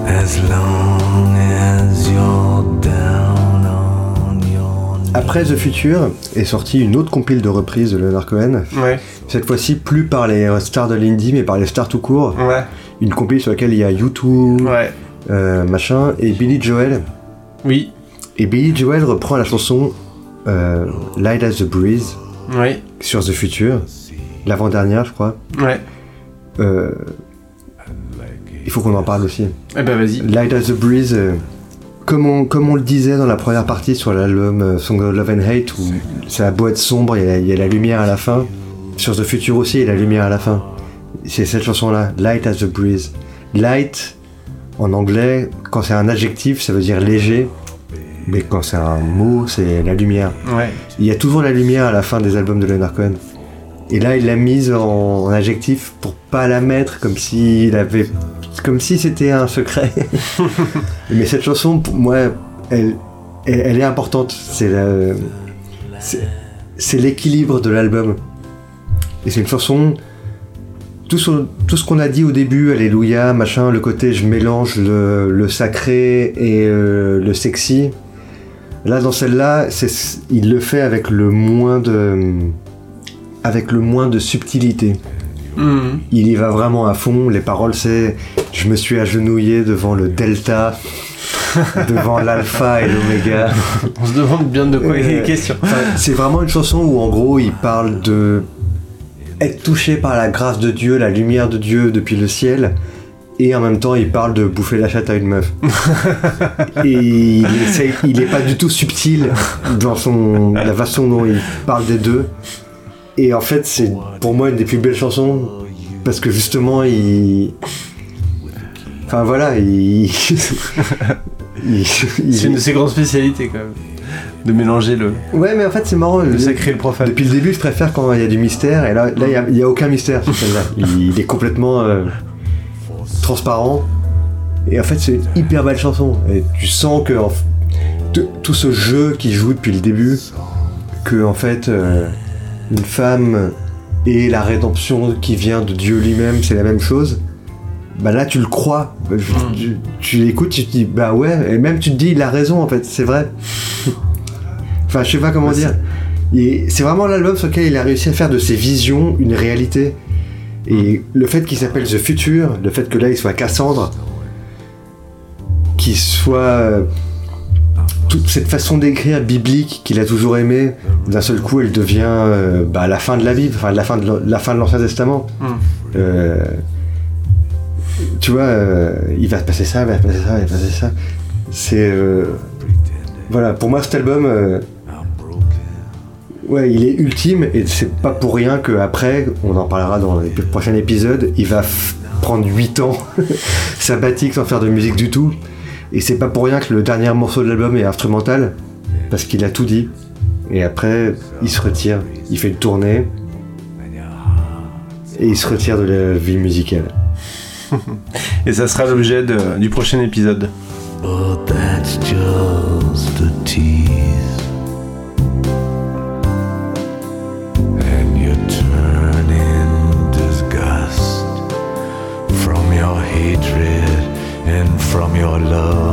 as long as you're knees. Après The Future est sorti une autre compile de reprises de Leonard Cohen. Ouais, Cette fois-ci, plus par les stars de l'indie, mais par les stars tout court. ouais, Une compile sur laquelle il y a U2, ouais. euh, machin, et Billy Joel. Oui, Et Billy Joel reprend la chanson euh, Light as the Breeze oui, sur The Future, l'avant-dernière, je crois. ouais. Euh, il faut qu'on en parle aussi. Eh ben vas-y. Light as the Breeze, comme, on, comme on le disait dans la première partie sur l'album euh, Song of Love and Hate, où ça a beau être sombre, il y, a, il y a la lumière à la fin. Sur The Future aussi, il y a la lumière à la fin. C'est cette chanson-là, Light as the Breeze. Light, en anglais, quand c'est un adjectif, ça veut dire léger. Mais quand c'est un mot, c'est la lumière. Ouais. Il y a toujours la lumière à la fin des albums de Leonard Cohen. Et là, il l'a mise en, en adjectif pour pas la mettre comme s'il avait, comme si c'était un secret. (laughs) Mais cette chanson, pour moi, elle, elle, elle est importante. C'est c'est- l'équilibre de l'album. Et c'est une chanson. Tout ce, tout ce qu'on a dit au début, Alléluia, machin, le côté je mélange le, le sacré et euh, le sexy. Là, dans celle-là, il le fait avec le moins de, avec le moins de subtilité. Mhm. Il y va vraiment à fond. Les paroles, c'est je me suis agenouillé devant le delta, (laughs) devant l'alpha et l'oméga. On se demande bien de quoi il est Euh, question. C'est vraiment une chanson où en gros il parle de être touché par la grâce de Dieu, la lumière de Dieu depuis le ciel, et en même temps il parle de bouffer la chatte à une meuf. (laughs) et il, il est pas du tout subtil dans son la façon dont il parle des deux. Et en fait c'est pour moi une des plus belles chansons parce que justement il Enfin voilà, il. C'est une de ses grandes spécialités quand même. De mélanger le, Ouais, mais en fait, c'est marrant. le sacré et le profane. Depuis le début, je préfère quand il y a du mystère, et là, là, il y a- aucun mystère sur celle-là. Il, est complètement euh, transparent. Et en fait, c'est une hyper belle chanson. Et tu sens que en f- tout, tout ce jeu qui joue depuis le début, que en fait, euh, une femme et la rédemption qui vient de Dieu lui-même, c'est la même chose. Bah là, tu le crois. Mm. Tu, tu l'écoutes, tu te dis, bah ouais, et même tu te dis, il a raison en fait, c'est vrai. (laughs) enfin, je sais pas comment Bah, dire. Et C'est vraiment l'album sur lequel il a réussi à faire de ses visions une réalité. Et le fait qu'il s'appelle The Future, le fait que là il soit Cassandre, qu'il soit. euh, toute cette façon d'écrire biblique qu'il a toujours aimé, d'un seul coup elle devient euh, bah, la fin de la Bible, enfin la fin de l'An- la fin de l'Ancien Testament. Mm. Euh, tu vois, euh, il va se passer ça, il va se passer ça, il va se passer ça. C'est. Euh, voilà, pour moi, cet album. Euh, ouais, il est ultime et c'est pas pour rien qu'après, on en parlera dans les prochains épisodes, il va prendre 8 ans (laughs) sabbatique sans faire de musique du tout. Et c'est pas pour rien que le dernier morceau de l'album est instrumental, parce qu'il a tout dit. Et après, il se retire, il fait une tournée, et il se retire de la vie musicale. Et ça sera l'objet du prochain épisode. Oh, that's just a tease. And you turn in disgust from your hatred and from your love.